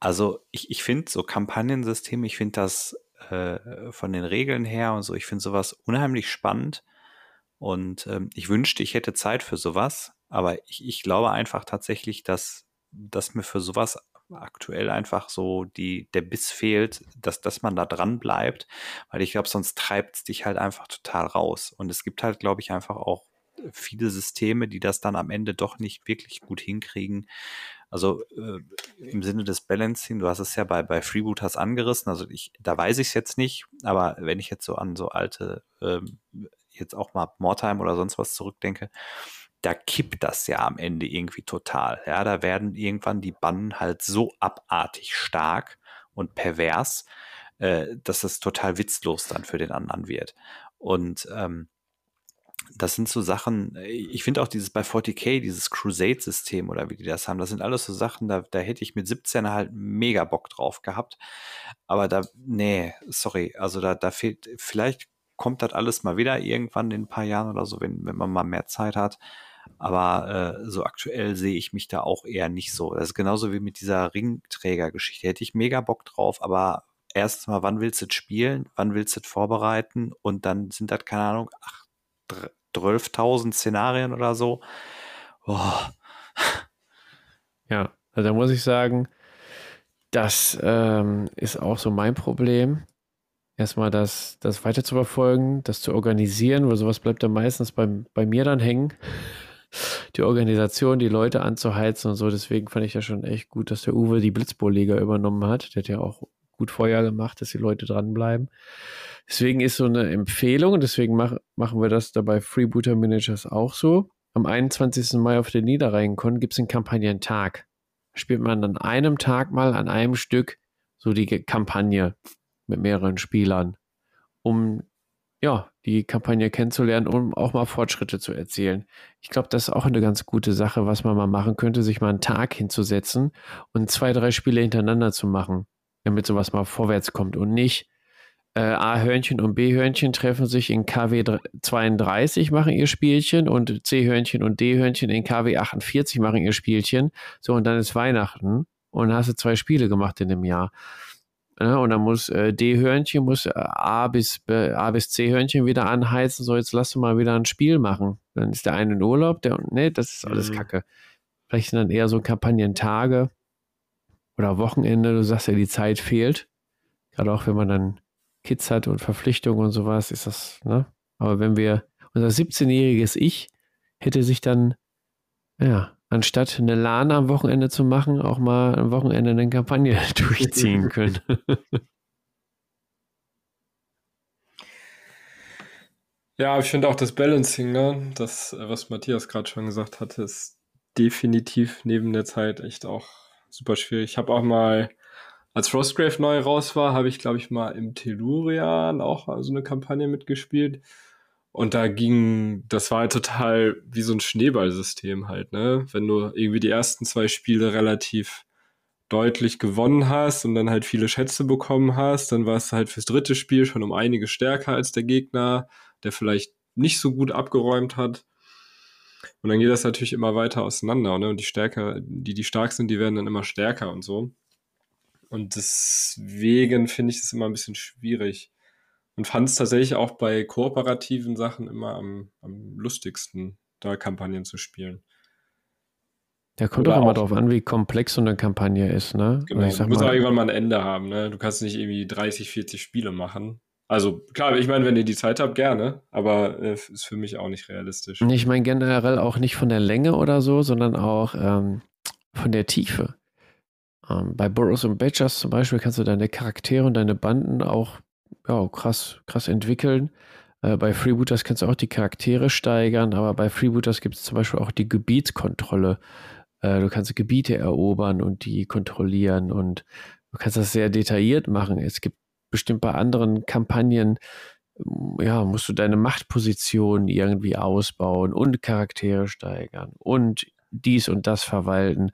also ich, ich finde so Kampagnensysteme, ich finde das äh, von den Regeln her und so. Ich finde sowas unheimlich spannend und ähm, ich wünschte, ich hätte Zeit für sowas, aber ich, ich glaube einfach tatsächlich, dass, dass mir für sowas aktuell einfach so die, der Biss fehlt, dass, dass man da dran bleibt, weil ich glaube, sonst treibt es dich halt einfach total raus. Und es gibt halt, glaube ich, einfach auch viele Systeme, die das dann am Ende doch nicht wirklich gut hinkriegen, also äh, im Sinne des Balancing, du hast es ja bei, bei Freebooters angerissen, also ich, da weiß ich es jetzt nicht, aber wenn ich jetzt so an so alte, ähm, jetzt auch mal Mortime oder sonst was zurückdenke, da kippt das ja am Ende irgendwie total. Ja, da werden irgendwann die Bannen halt so abartig stark und pervers, äh, dass es total witzlos dann für den anderen wird. Und ähm, das sind so Sachen, äh, ich finde auch dieses bei 40k, dieses Crusade-System oder wie die das haben, das sind alles so Sachen, da, da hätte ich mit 17 halt mega Bock drauf gehabt. Aber da, nee, sorry, also da, da fehlt, vielleicht kommt das alles mal wieder irgendwann in ein paar Jahren oder so, wenn, wenn man mal mehr Zeit hat. Aber äh, so aktuell sehe ich mich da auch eher nicht so. Das ist genauso wie mit dieser Ringträger-Geschichte. Hätte ich mega Bock drauf, aber erstens mal, wann willst du es spielen? Wann willst du es vorbereiten? Und dann sind das, keine Ahnung, ach, 12.000 Szenarien oder so. Boah. Ja, also da muss ich sagen, das ähm, ist auch so mein Problem. Erstmal das, das weiter zu verfolgen, das zu organisieren, weil sowas bleibt dann meistens bei, bei mir dann hängen. Die Organisation, die Leute anzuheizen und so. Deswegen fand ich ja schon echt gut, dass der Uwe die Blitzbowl-Liga übernommen hat. Der hat ja auch gut Feuer gemacht, dass die Leute dranbleiben. Deswegen ist so eine Empfehlung, und deswegen mach, machen wir das dabei Freebooter Managers auch so. Am 21. Mai auf der Niederrheinkon gibt es einen Kampagnentag. Spielt man an einem Tag mal an einem Stück so die Kampagne mit mehreren Spielern, um ja, die Kampagne kennenzulernen, um auch mal Fortschritte zu erzielen. Ich glaube, das ist auch eine ganz gute Sache, was man mal machen könnte, sich mal einen Tag hinzusetzen und zwei, drei Spiele hintereinander zu machen, damit sowas mal vorwärts kommt und nicht äh, A-Hörnchen und B-Hörnchen treffen sich in KW 32, machen ihr Spielchen und C-Hörnchen und D-Hörnchen in KW 48 machen ihr Spielchen. So, und dann ist Weihnachten und hast du zwei Spiele gemacht in dem Jahr. Ja, und dann muss äh, D-Hörnchen, muss äh, A bis, äh, A bis C-Hörnchen wieder anheizen. So, jetzt lass du mal wieder ein Spiel machen. Dann ist der eine in Urlaub, der, ne, das ist alles mhm. Kacke. Vielleicht sind dann eher so Kampagnentage oder Wochenende. Du sagst ja, die Zeit fehlt. Gerade auch wenn man dann Kids hat und Verpflichtungen und sowas, ist das, ne? Aber wenn wir, unser 17-jähriges Ich hätte sich dann, ja, anstatt eine LAN am Wochenende zu machen, auch mal am Wochenende eine Kampagne durchziehen können. ja, ich finde auch das Balancing, ne? Das, was Matthias gerade schon gesagt hat, ist definitiv neben der Zeit echt auch super schwierig. Ich habe auch mal als Frostgrave neu raus war, habe ich, glaube ich, mal im Tellurian auch so eine Kampagne mitgespielt. Und da ging, das war halt total wie so ein Schneeballsystem halt, ne? Wenn du irgendwie die ersten zwei Spiele relativ deutlich gewonnen hast und dann halt viele Schätze bekommen hast, dann war es halt fürs dritte Spiel schon um einige stärker als der Gegner, der vielleicht nicht so gut abgeräumt hat. Und dann geht das natürlich immer weiter auseinander, ne? Und die stärker, die, die stark sind, die werden dann immer stärker und so. Und deswegen finde ich das immer ein bisschen schwierig. Und fand es tatsächlich auch bei kooperativen Sachen immer am, am lustigsten, da Kampagnen zu spielen. Da kommt doch immer darauf an, wie komplex so eine Kampagne ist, ne? Genau, ich sag du musst auch irgendwann mal ein Ende haben, ne? Du kannst nicht irgendwie 30, 40 Spiele machen. Also klar, ich meine, wenn ihr die Zeit habt, gerne, aber äh, ist für mich auch nicht realistisch. Ich meine generell auch nicht von der Länge oder so, sondern auch ähm, von der Tiefe. Ähm, bei Burroughs und Badgers zum Beispiel kannst du deine Charaktere und deine Banden auch ja, krass, krass entwickeln. Äh, bei Freebooters kannst du auch die Charaktere steigern, aber bei Freebooters gibt es zum Beispiel auch die Gebietskontrolle. Äh, du kannst Gebiete erobern und die kontrollieren und du kannst das sehr detailliert machen. Es gibt bestimmt bei anderen Kampagnen, ja, musst du deine Machtposition irgendwie ausbauen und Charaktere steigern und dies und das verwalten.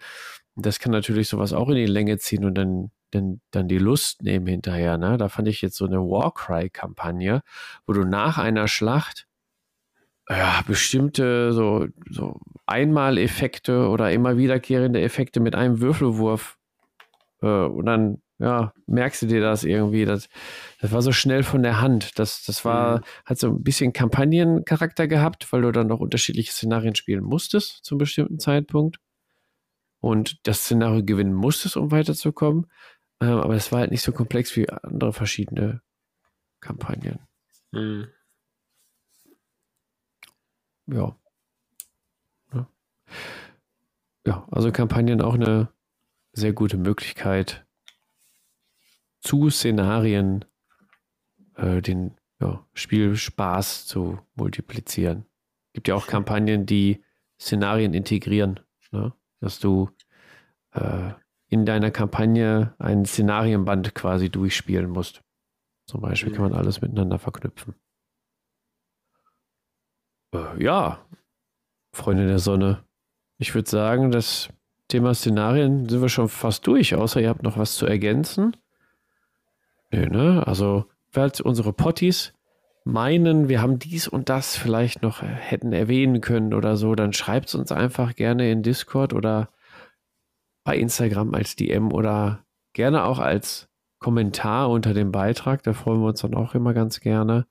Das kann natürlich sowas auch in die Länge ziehen und dann, dann, dann die Lust nehmen hinterher. Ne? Da fand ich jetzt so eine Warcry-Kampagne, wo du nach einer Schlacht ja, bestimmte so, so Einmaleffekte oder immer wiederkehrende Effekte mit einem Würfelwurf äh, und dann ja, merkst du dir das irgendwie? Das, das war so schnell von der Hand. Das, das war, mhm. hat so ein bisschen Kampagnencharakter gehabt, weil du dann noch unterschiedliche Szenarien spielen musstest zum bestimmten Zeitpunkt und das Szenario gewinnen musstest, um weiterzukommen. Ähm, aber es war halt nicht so komplex wie andere verschiedene Kampagnen. Mhm. Ja. ja. Ja, also Kampagnen auch eine sehr gute Möglichkeit, zu Szenarien äh, den ja, Spielspaß zu multiplizieren. Gibt ja auch Kampagnen, die Szenarien integrieren. Ne? dass du äh, in deiner Kampagne ein Szenarienband quasi durchspielen musst. Zum Beispiel kann man mhm. alles miteinander verknüpfen. Äh, ja, Freunde der Sonne. Ich würde sagen, das Thema Szenarien sind wir schon fast durch, außer ihr habt noch was zu ergänzen. Nö, ne? Also, falls unsere Potties meinen, wir haben dies und das vielleicht noch hätten erwähnen können oder so, dann schreibt es uns einfach gerne in Discord oder bei Instagram als DM oder gerne auch als Kommentar unter dem Beitrag. Da freuen wir uns dann auch immer ganz gerne.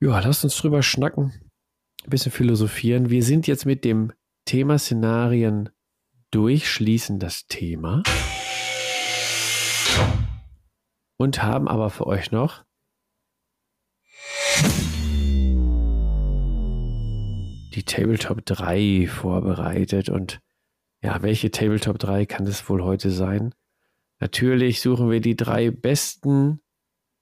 Ja, lasst uns drüber schnacken, ein bisschen philosophieren. Wir sind jetzt mit dem Thema Szenarien durch, schließen das Thema und haben aber für euch noch die Tabletop 3 vorbereitet. Und ja, welche Tabletop 3 kann das wohl heute sein? Natürlich suchen wir die drei besten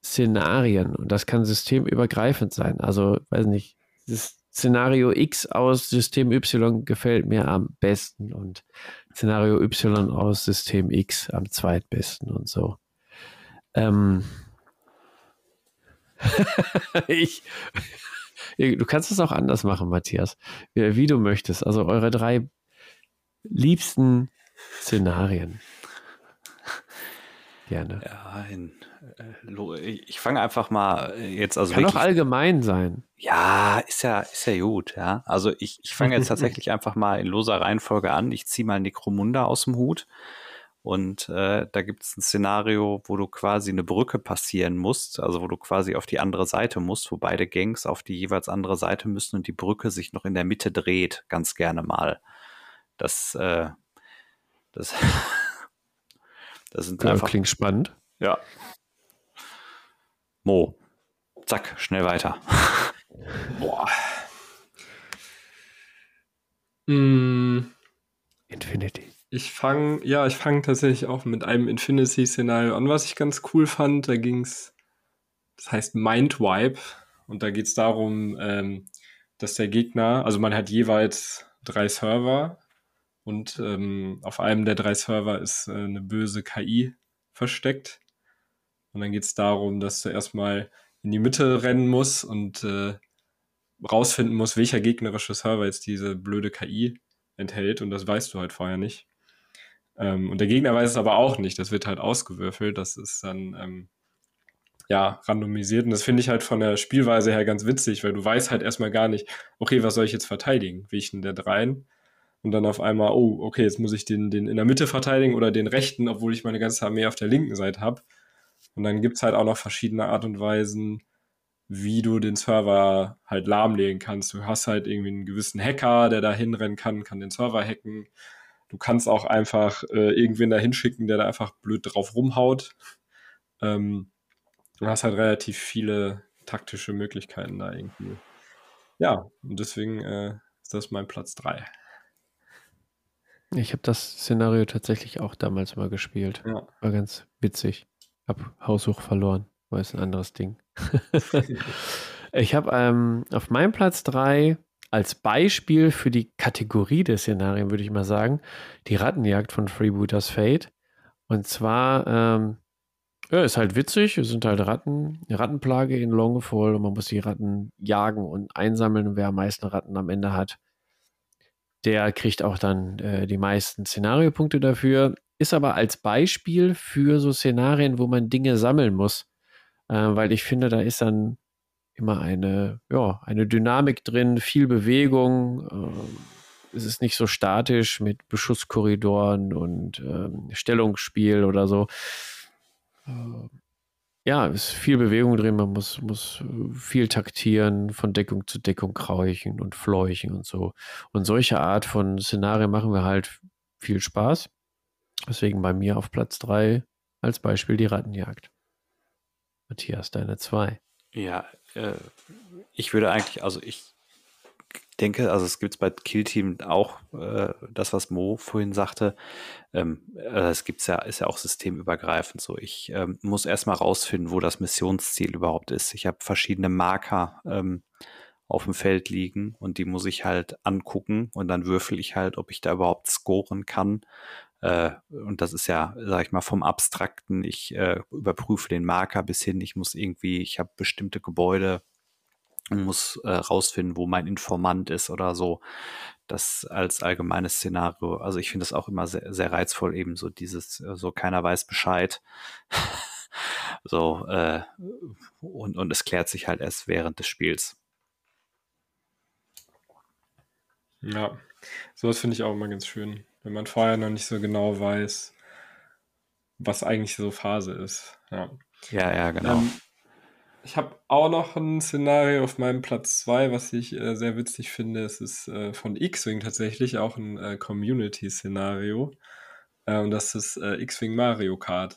Szenarien und das kann systemübergreifend sein. Also, weiß nicht, das Szenario X aus System Y gefällt mir am besten und Szenario Y aus System X am zweitbesten und so. Ähm ich, Du kannst es auch anders machen, Matthias, wie du möchtest. Also eure drei liebsten Szenarien. Gerne. Ja, in, äh, ich fange einfach mal äh, jetzt also Kann wirklich, auch allgemein sein. Ja, ist ja, ist ja gut, ja. Also ich, ich fange jetzt tatsächlich einfach mal in loser Reihenfolge an. Ich ziehe mal Necromunda aus dem Hut. Und äh, da gibt es ein Szenario, wo du quasi eine Brücke passieren musst, also wo du quasi auf die andere Seite musst, wo beide Gangs auf die jeweils andere Seite müssen und die Brücke sich noch in der Mitte dreht, ganz gerne mal. Das, äh, das, das sind ja, einfach. Klingt spannend. Ja. Mo. Zack, schnell weiter. Boah. Mm. Infinity. Ich fange, ja, ich fange tatsächlich auch mit einem Infinity-Szenario an, was ich ganz cool fand. Da ging es, das heißt Mindwipe. Und da geht es darum, ähm, dass der Gegner, also man hat jeweils drei Server und ähm, auf einem der drei Server ist äh, eine böse KI versteckt. Und dann geht es darum, dass du erstmal in die Mitte rennen musst und äh, rausfinden musst, welcher gegnerische Server jetzt diese blöde KI enthält. Und das weißt du halt vorher nicht. Ähm, und der Gegner weiß es aber auch nicht. Das wird halt ausgewürfelt. Das ist dann ähm, ja randomisiert. Und das finde ich halt von der Spielweise her ganz witzig, weil du weißt halt erstmal gar nicht, okay, was soll ich jetzt verteidigen? Welchen der dreien? Und dann auf einmal, oh, okay, jetzt muss ich den, den in der Mitte verteidigen oder den rechten, obwohl ich meine ganze Armee auf der linken Seite habe. Und dann gibt's halt auch noch verschiedene Art und Weisen, wie du den Server halt lahmlegen kannst. Du hast halt irgendwie einen gewissen Hacker, der da hinrennen kann, kann den Server hacken. Du kannst auch einfach äh, irgendwen da hinschicken, der da einfach blöd drauf rumhaut. Ähm, du hast halt relativ viele taktische Möglichkeiten da irgendwie. Ja, und deswegen äh, ist das mein Platz 3. Ich habe das Szenario tatsächlich auch damals mal gespielt. Ja. War ganz witzig. Hab Haushoch verloren. War jetzt ein anderes Ding. ich habe ähm, auf meinem Platz 3 als Beispiel für die Kategorie der Szenarien, würde ich mal sagen, die Rattenjagd von Freebooters Fate. Und zwar, ähm, ja, ist halt witzig, es sind halt Ratten, eine Rattenplage in Longfall und man muss die Ratten jagen und einsammeln. wer am meisten Ratten am Ende hat, der kriegt auch dann äh, die meisten Szenariopunkte dafür. Ist aber als Beispiel für so Szenarien, wo man Dinge sammeln muss. Äh, weil ich finde, da ist dann immer eine, ja, eine Dynamik drin, viel Bewegung. Äh, es ist nicht so statisch mit Beschusskorridoren und äh, Stellungsspiel oder so. Äh, ja, es ist viel Bewegung drin, man muss, muss viel taktieren, von Deckung zu Deckung krauchen und fleuchen und so. Und solche Art von Szenarien machen wir halt viel Spaß. Deswegen bei mir auf Platz 3 als Beispiel die Rattenjagd. Matthias, deine 2. Ja, äh, ich würde eigentlich, also ich denke, also es gibt bei Kill Team auch äh, das, was Mo vorhin sagte. Ähm, äh, es gibt's ja, ist ja auch systemübergreifend so. Ich ähm, muss erstmal rausfinden, wo das Missionsziel überhaupt ist. Ich habe verschiedene Marker ähm, auf dem Feld liegen und die muss ich halt angucken und dann würfel ich halt, ob ich da überhaupt scoren kann. Äh, und das ist ja, sag ich mal, vom Abstrakten. Ich äh, überprüfe den Marker bis hin, ich muss irgendwie, ich habe bestimmte Gebäude und muss äh, rausfinden, wo mein Informant ist oder so. Das als allgemeines Szenario. Also ich finde das auch immer sehr, sehr reizvoll, eben so dieses, äh, so keiner weiß Bescheid. so, äh, und, und es klärt sich halt erst während des Spiels. Ja, sowas finde ich auch immer ganz schön wenn man vorher noch nicht so genau weiß, was eigentlich so Phase ist. Ja, ja, ja genau. Ähm, ich habe auch noch ein Szenario auf meinem Platz 2, was ich äh, sehr witzig finde. Es ist äh, von X-Wing tatsächlich auch ein äh, Community-Szenario. Äh, und das ist äh, X-Wing Mario Kart.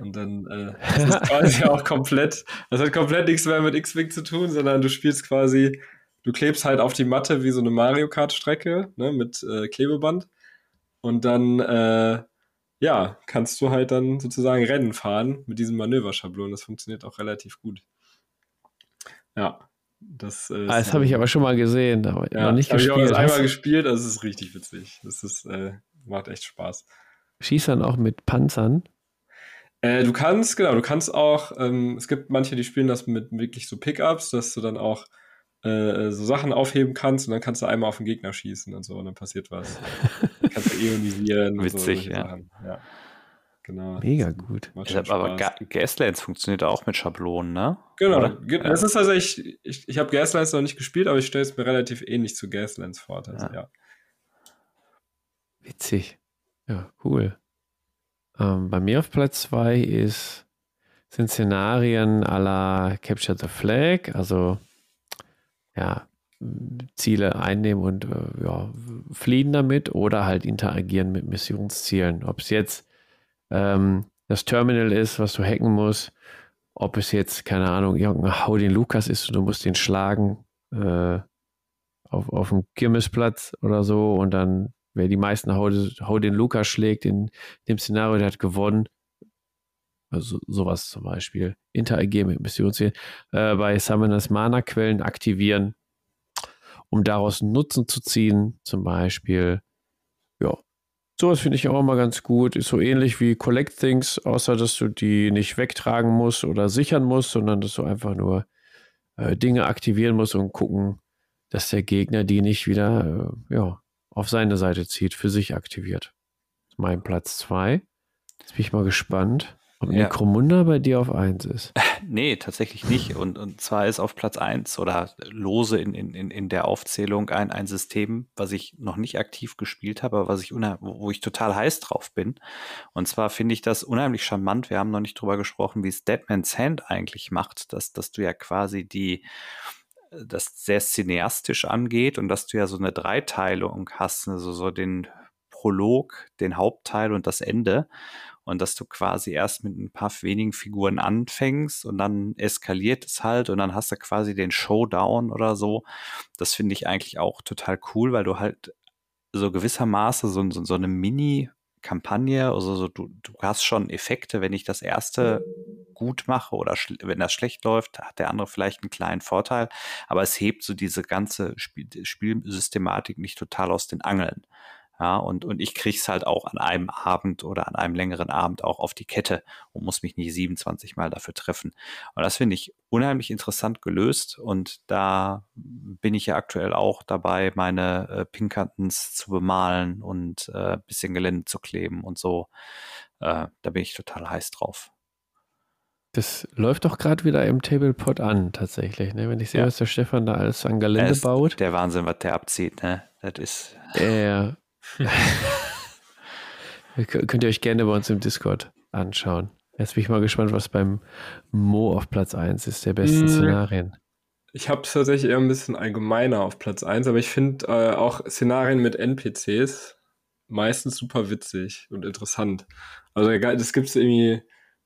Und dann äh, das ist quasi auch komplett, das hat komplett nichts mehr mit X-Wing zu tun, sondern du spielst quasi, du klebst halt auf die Matte wie so eine Mario Kart-Strecke ne, mit äh, Klebeband und dann, äh, ja, kannst du halt dann sozusagen Rennen fahren mit diesem Manöverschablon. Das funktioniert auch relativ gut. Ja, das, äh, ah, das habe ich aber schon mal gesehen, aber ja, noch nicht gespielt. Ich habe einmal gespielt, also es ist richtig witzig. Das ist, äh, macht echt Spaß. Schießt dann auch mit Panzern? Äh, du kannst, genau, du kannst auch, ähm, es gibt manche, die spielen das mit wirklich so Pickups, dass du dann auch äh, so Sachen aufheben kannst und dann kannst du einmal auf den Gegner schießen und so und dann passiert was. kannst du ionisieren. Witzig, so, ja. ja. genau. Mega gut. aber Ga Gaslands funktioniert auch mit Schablonen, ne? Genau. Oder? Das ist also, ich, ich, ich habe Gaslands noch nicht gespielt, aber ich stelle es mir relativ ähnlich zu Gaslands vor. Also, ja. ja. Witzig. Ja, cool. Ähm, bei mir auf Platz 2 ist, sind Szenarien à la Capture the Flag, also ja, Ziele einnehmen und äh, ja, fliehen damit oder halt interagieren mit Missionszielen. Ob es jetzt ähm, das Terminal ist, was du hacken musst, ob es jetzt, keine Ahnung, irgendein Hau den Lukas ist und du musst den schlagen äh, auf, auf dem Kirmesplatz oder so und dann, wer die meisten Hau, Hau den Lukas schlägt in dem Szenario, der hat gewonnen. Also sowas zum Beispiel. Interagieren mit Missionszielen. Äh, bei Summoners Mana-Quellen aktivieren um daraus Nutzen zu ziehen, zum Beispiel. Ja, sowas finde ich auch mal ganz gut. Ist so ähnlich wie Collect Things, außer dass du die nicht wegtragen musst oder sichern musst, sondern dass du einfach nur äh, Dinge aktivieren musst und gucken, dass der Gegner die nicht wieder äh, ja, auf seine Seite zieht, für sich aktiviert. Mein Platz 2. Jetzt bin ich mal gespannt. Ob ja. Necromunda bei dir auf 1 ist? Nee, tatsächlich nicht. Und, und zwar ist auf Platz 1 oder lose in, in, in der Aufzählung ein, ein System, was ich noch nicht aktiv gespielt habe, aber was ich wo ich total heiß drauf bin. Und zwar finde ich das unheimlich charmant. Wir haben noch nicht drüber gesprochen, wie es Deadman's Hand eigentlich macht, dass, dass du ja quasi die das sehr cineastisch angeht und dass du ja so eine Dreiteilung hast, also so den Prolog, den Hauptteil und das Ende und dass du quasi erst mit ein paar wenigen Figuren anfängst und dann eskaliert es halt und dann hast du quasi den Showdown oder so. Das finde ich eigentlich auch total cool, weil du halt so gewissermaßen so, so, so eine Mini- Kampagne, also so, du, du hast schon Effekte, wenn ich das erste gut mache oder wenn das schlecht läuft, hat der andere vielleicht einen kleinen Vorteil, aber es hebt so diese ganze Spiel Spielsystematik nicht total aus den Angeln. Ja, und, und ich krieg's halt auch an einem Abend oder an einem längeren Abend auch auf die Kette und muss mich nicht 27 Mal dafür treffen. Und das finde ich unheimlich interessant gelöst. Und da bin ich ja aktuell auch dabei, meine äh, Pinkantons zu bemalen und äh, bisschen Gelände zu kleben und so. Äh, da bin ich total heiß drauf. Das läuft doch gerade wieder im Tablepot an, tatsächlich. Ne? Wenn ich sehe, ja. was der Stefan da alles an Gelände baut. Der Wahnsinn, was der abzieht. Ne? Das ist. Ja, Könnt ihr euch gerne bei uns im Discord anschauen. Jetzt bin ich mal gespannt, was beim Mo auf Platz 1 ist, der besten mm. Szenarien. Ich habe es tatsächlich eher ein bisschen allgemeiner auf Platz 1, aber ich finde äh, auch Szenarien mit NPCs meistens super witzig und interessant. Also das gibt es irgendwie,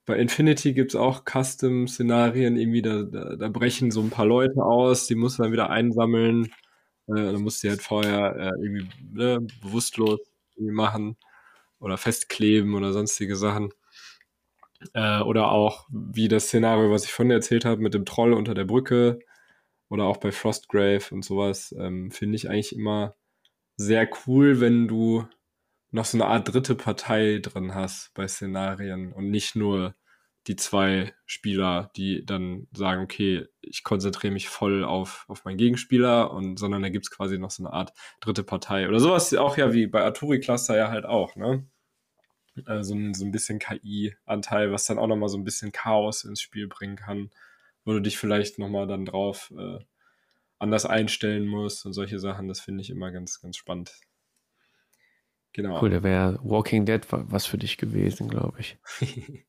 bei Infinity gibt es auch Custom-Szenarien, irgendwie, da, da, da, brechen so ein paar Leute aus, die muss man wieder einsammeln. Äh, dann musst du halt vorher äh, irgendwie ne, bewusstlos irgendwie machen oder festkleben oder sonstige Sachen. Äh, oder auch wie das Szenario, was ich vorhin erzählt habe, mit dem Troll unter der Brücke oder auch bei Frostgrave und sowas, ähm, finde ich eigentlich immer sehr cool, wenn du noch so eine Art dritte Partei drin hast bei Szenarien und nicht nur die zwei Spieler, die dann sagen, okay, ich konzentriere mich voll auf, auf meinen Gegenspieler und sondern da gibt es quasi noch so eine Art dritte Partei. Oder sowas auch ja wie bei Arturi Cluster ja halt auch, ne? Also ein, so ein bisschen KI-Anteil, was dann auch nochmal so ein bisschen Chaos ins Spiel bringen kann, wo du dich vielleicht nochmal dann drauf äh, anders einstellen musst und solche Sachen, das finde ich immer ganz, ganz spannend. Genau. Cool, da wäre Walking Dead was für dich gewesen, glaube ich.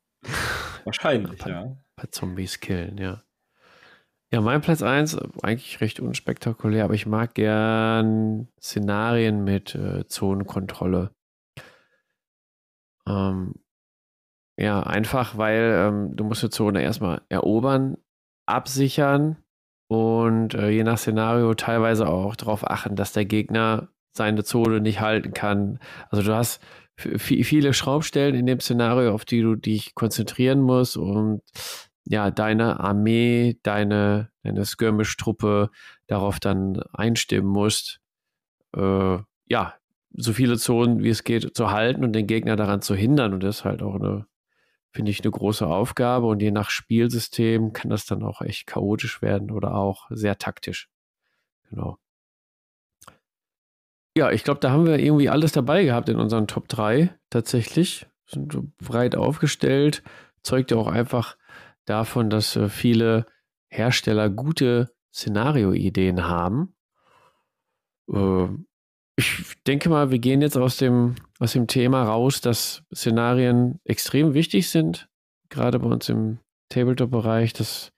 Wahrscheinlich, paar, ja. Ein paar Zombies killen, ja. Ja, mein Platz 1, eigentlich recht unspektakulär, aber ich mag gern Szenarien mit äh, Zonenkontrolle. Ähm, ja, einfach, weil ähm, du musst die Zone erstmal erobern, absichern und äh, je nach Szenario teilweise auch darauf achten, dass der Gegner seine Zone nicht halten kann. Also du hast viele Schraubstellen in dem Szenario, auf die du dich konzentrieren musst und ja, deine Armee, deine, deine Skirmish-Truppe darauf dann einstimmen musst, äh, ja, so viele Zonen wie es geht zu halten und den Gegner daran zu hindern. Und das ist halt auch eine, finde ich, eine große Aufgabe. Und je nach Spielsystem kann das dann auch echt chaotisch werden oder auch sehr taktisch. Genau. Ja, ich glaube, da haben wir irgendwie alles dabei gehabt in unseren Top 3 tatsächlich. sind so breit aufgestellt. Zeugt ja auch einfach davon, dass äh, viele Hersteller gute Szenarioideen haben. Äh, ich denke mal, wir gehen jetzt aus dem, aus dem Thema raus, dass Szenarien extrem wichtig sind, gerade bei uns im Tabletop-Bereich, dass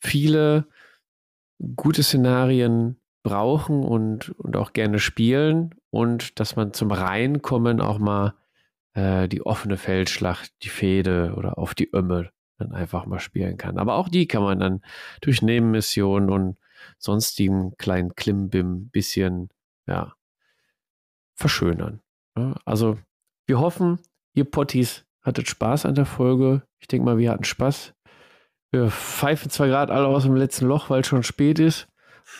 viele gute Szenarien brauchen und, und auch gerne spielen und dass man zum Reinkommen auch mal äh, die offene Feldschlacht, die Fehde oder auf die Ömme dann einfach mal spielen kann. Aber auch die kann man dann durch Nebenmissionen und sonstigen kleinen Klimbim bisschen, ja, verschönern. Ja, also wir hoffen, ihr Potties hattet Spaß an der Folge. Ich denke mal, wir hatten Spaß. Wir pfeifen zwar gerade alle aus dem letzten Loch, weil es schon spät ist.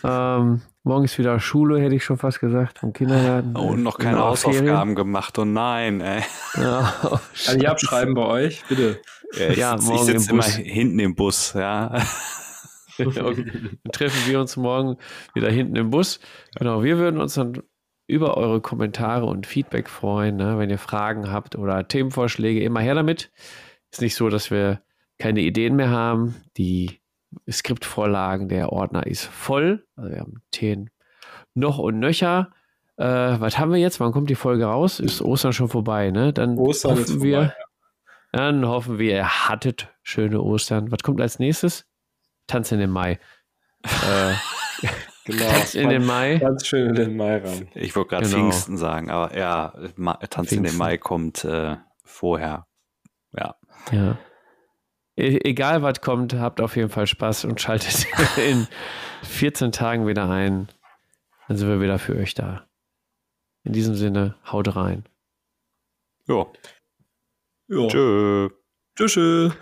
Ähm, morgen ist wieder Schule, hätte ich schon fast gesagt, vom Kindergarten. Oh, und noch keine Hausaufgaben gemacht. Oh nein, ey. Ja. Kann ich abschreiben bei euch? Bitte. Ja, ich, ja, morgen ich sitze immer hinten im Bus, ja. Dann treffen wir uns morgen wieder hinten im Bus. Genau, wir würden uns dann über eure Kommentare und Feedback freuen. Ne? Wenn ihr Fragen habt oder Themenvorschläge, immer her damit. Ist nicht so, dass wir keine Ideen mehr haben. Die Skriptvorlagen, der Ordner ist voll. Also wir haben Themen noch und nöcher. Äh, was haben wir jetzt? Wann kommt die Folge raus? Ist Ostern schon vorbei, ne? Dann Ostern hoffen wir, vorbei, ja. dann hoffen wir, ihr hattet schöne Ostern. Was kommt als nächstes? Tanz in den Mai. äh, Genau. Tanz in den Mai. Ganz schön in den Mai ran. Ich wollte gerade genau. Pfingsten sagen, aber ja, Tanz Pfingsten. in den Mai kommt äh, vorher. Ja. Ja. E egal was kommt, habt auf jeden Fall Spaß und schaltet in 14 Tagen wieder ein. Dann sind wir wieder für euch da. In diesem Sinne, haut rein. Ja. Ja. Tschö. Tschüss.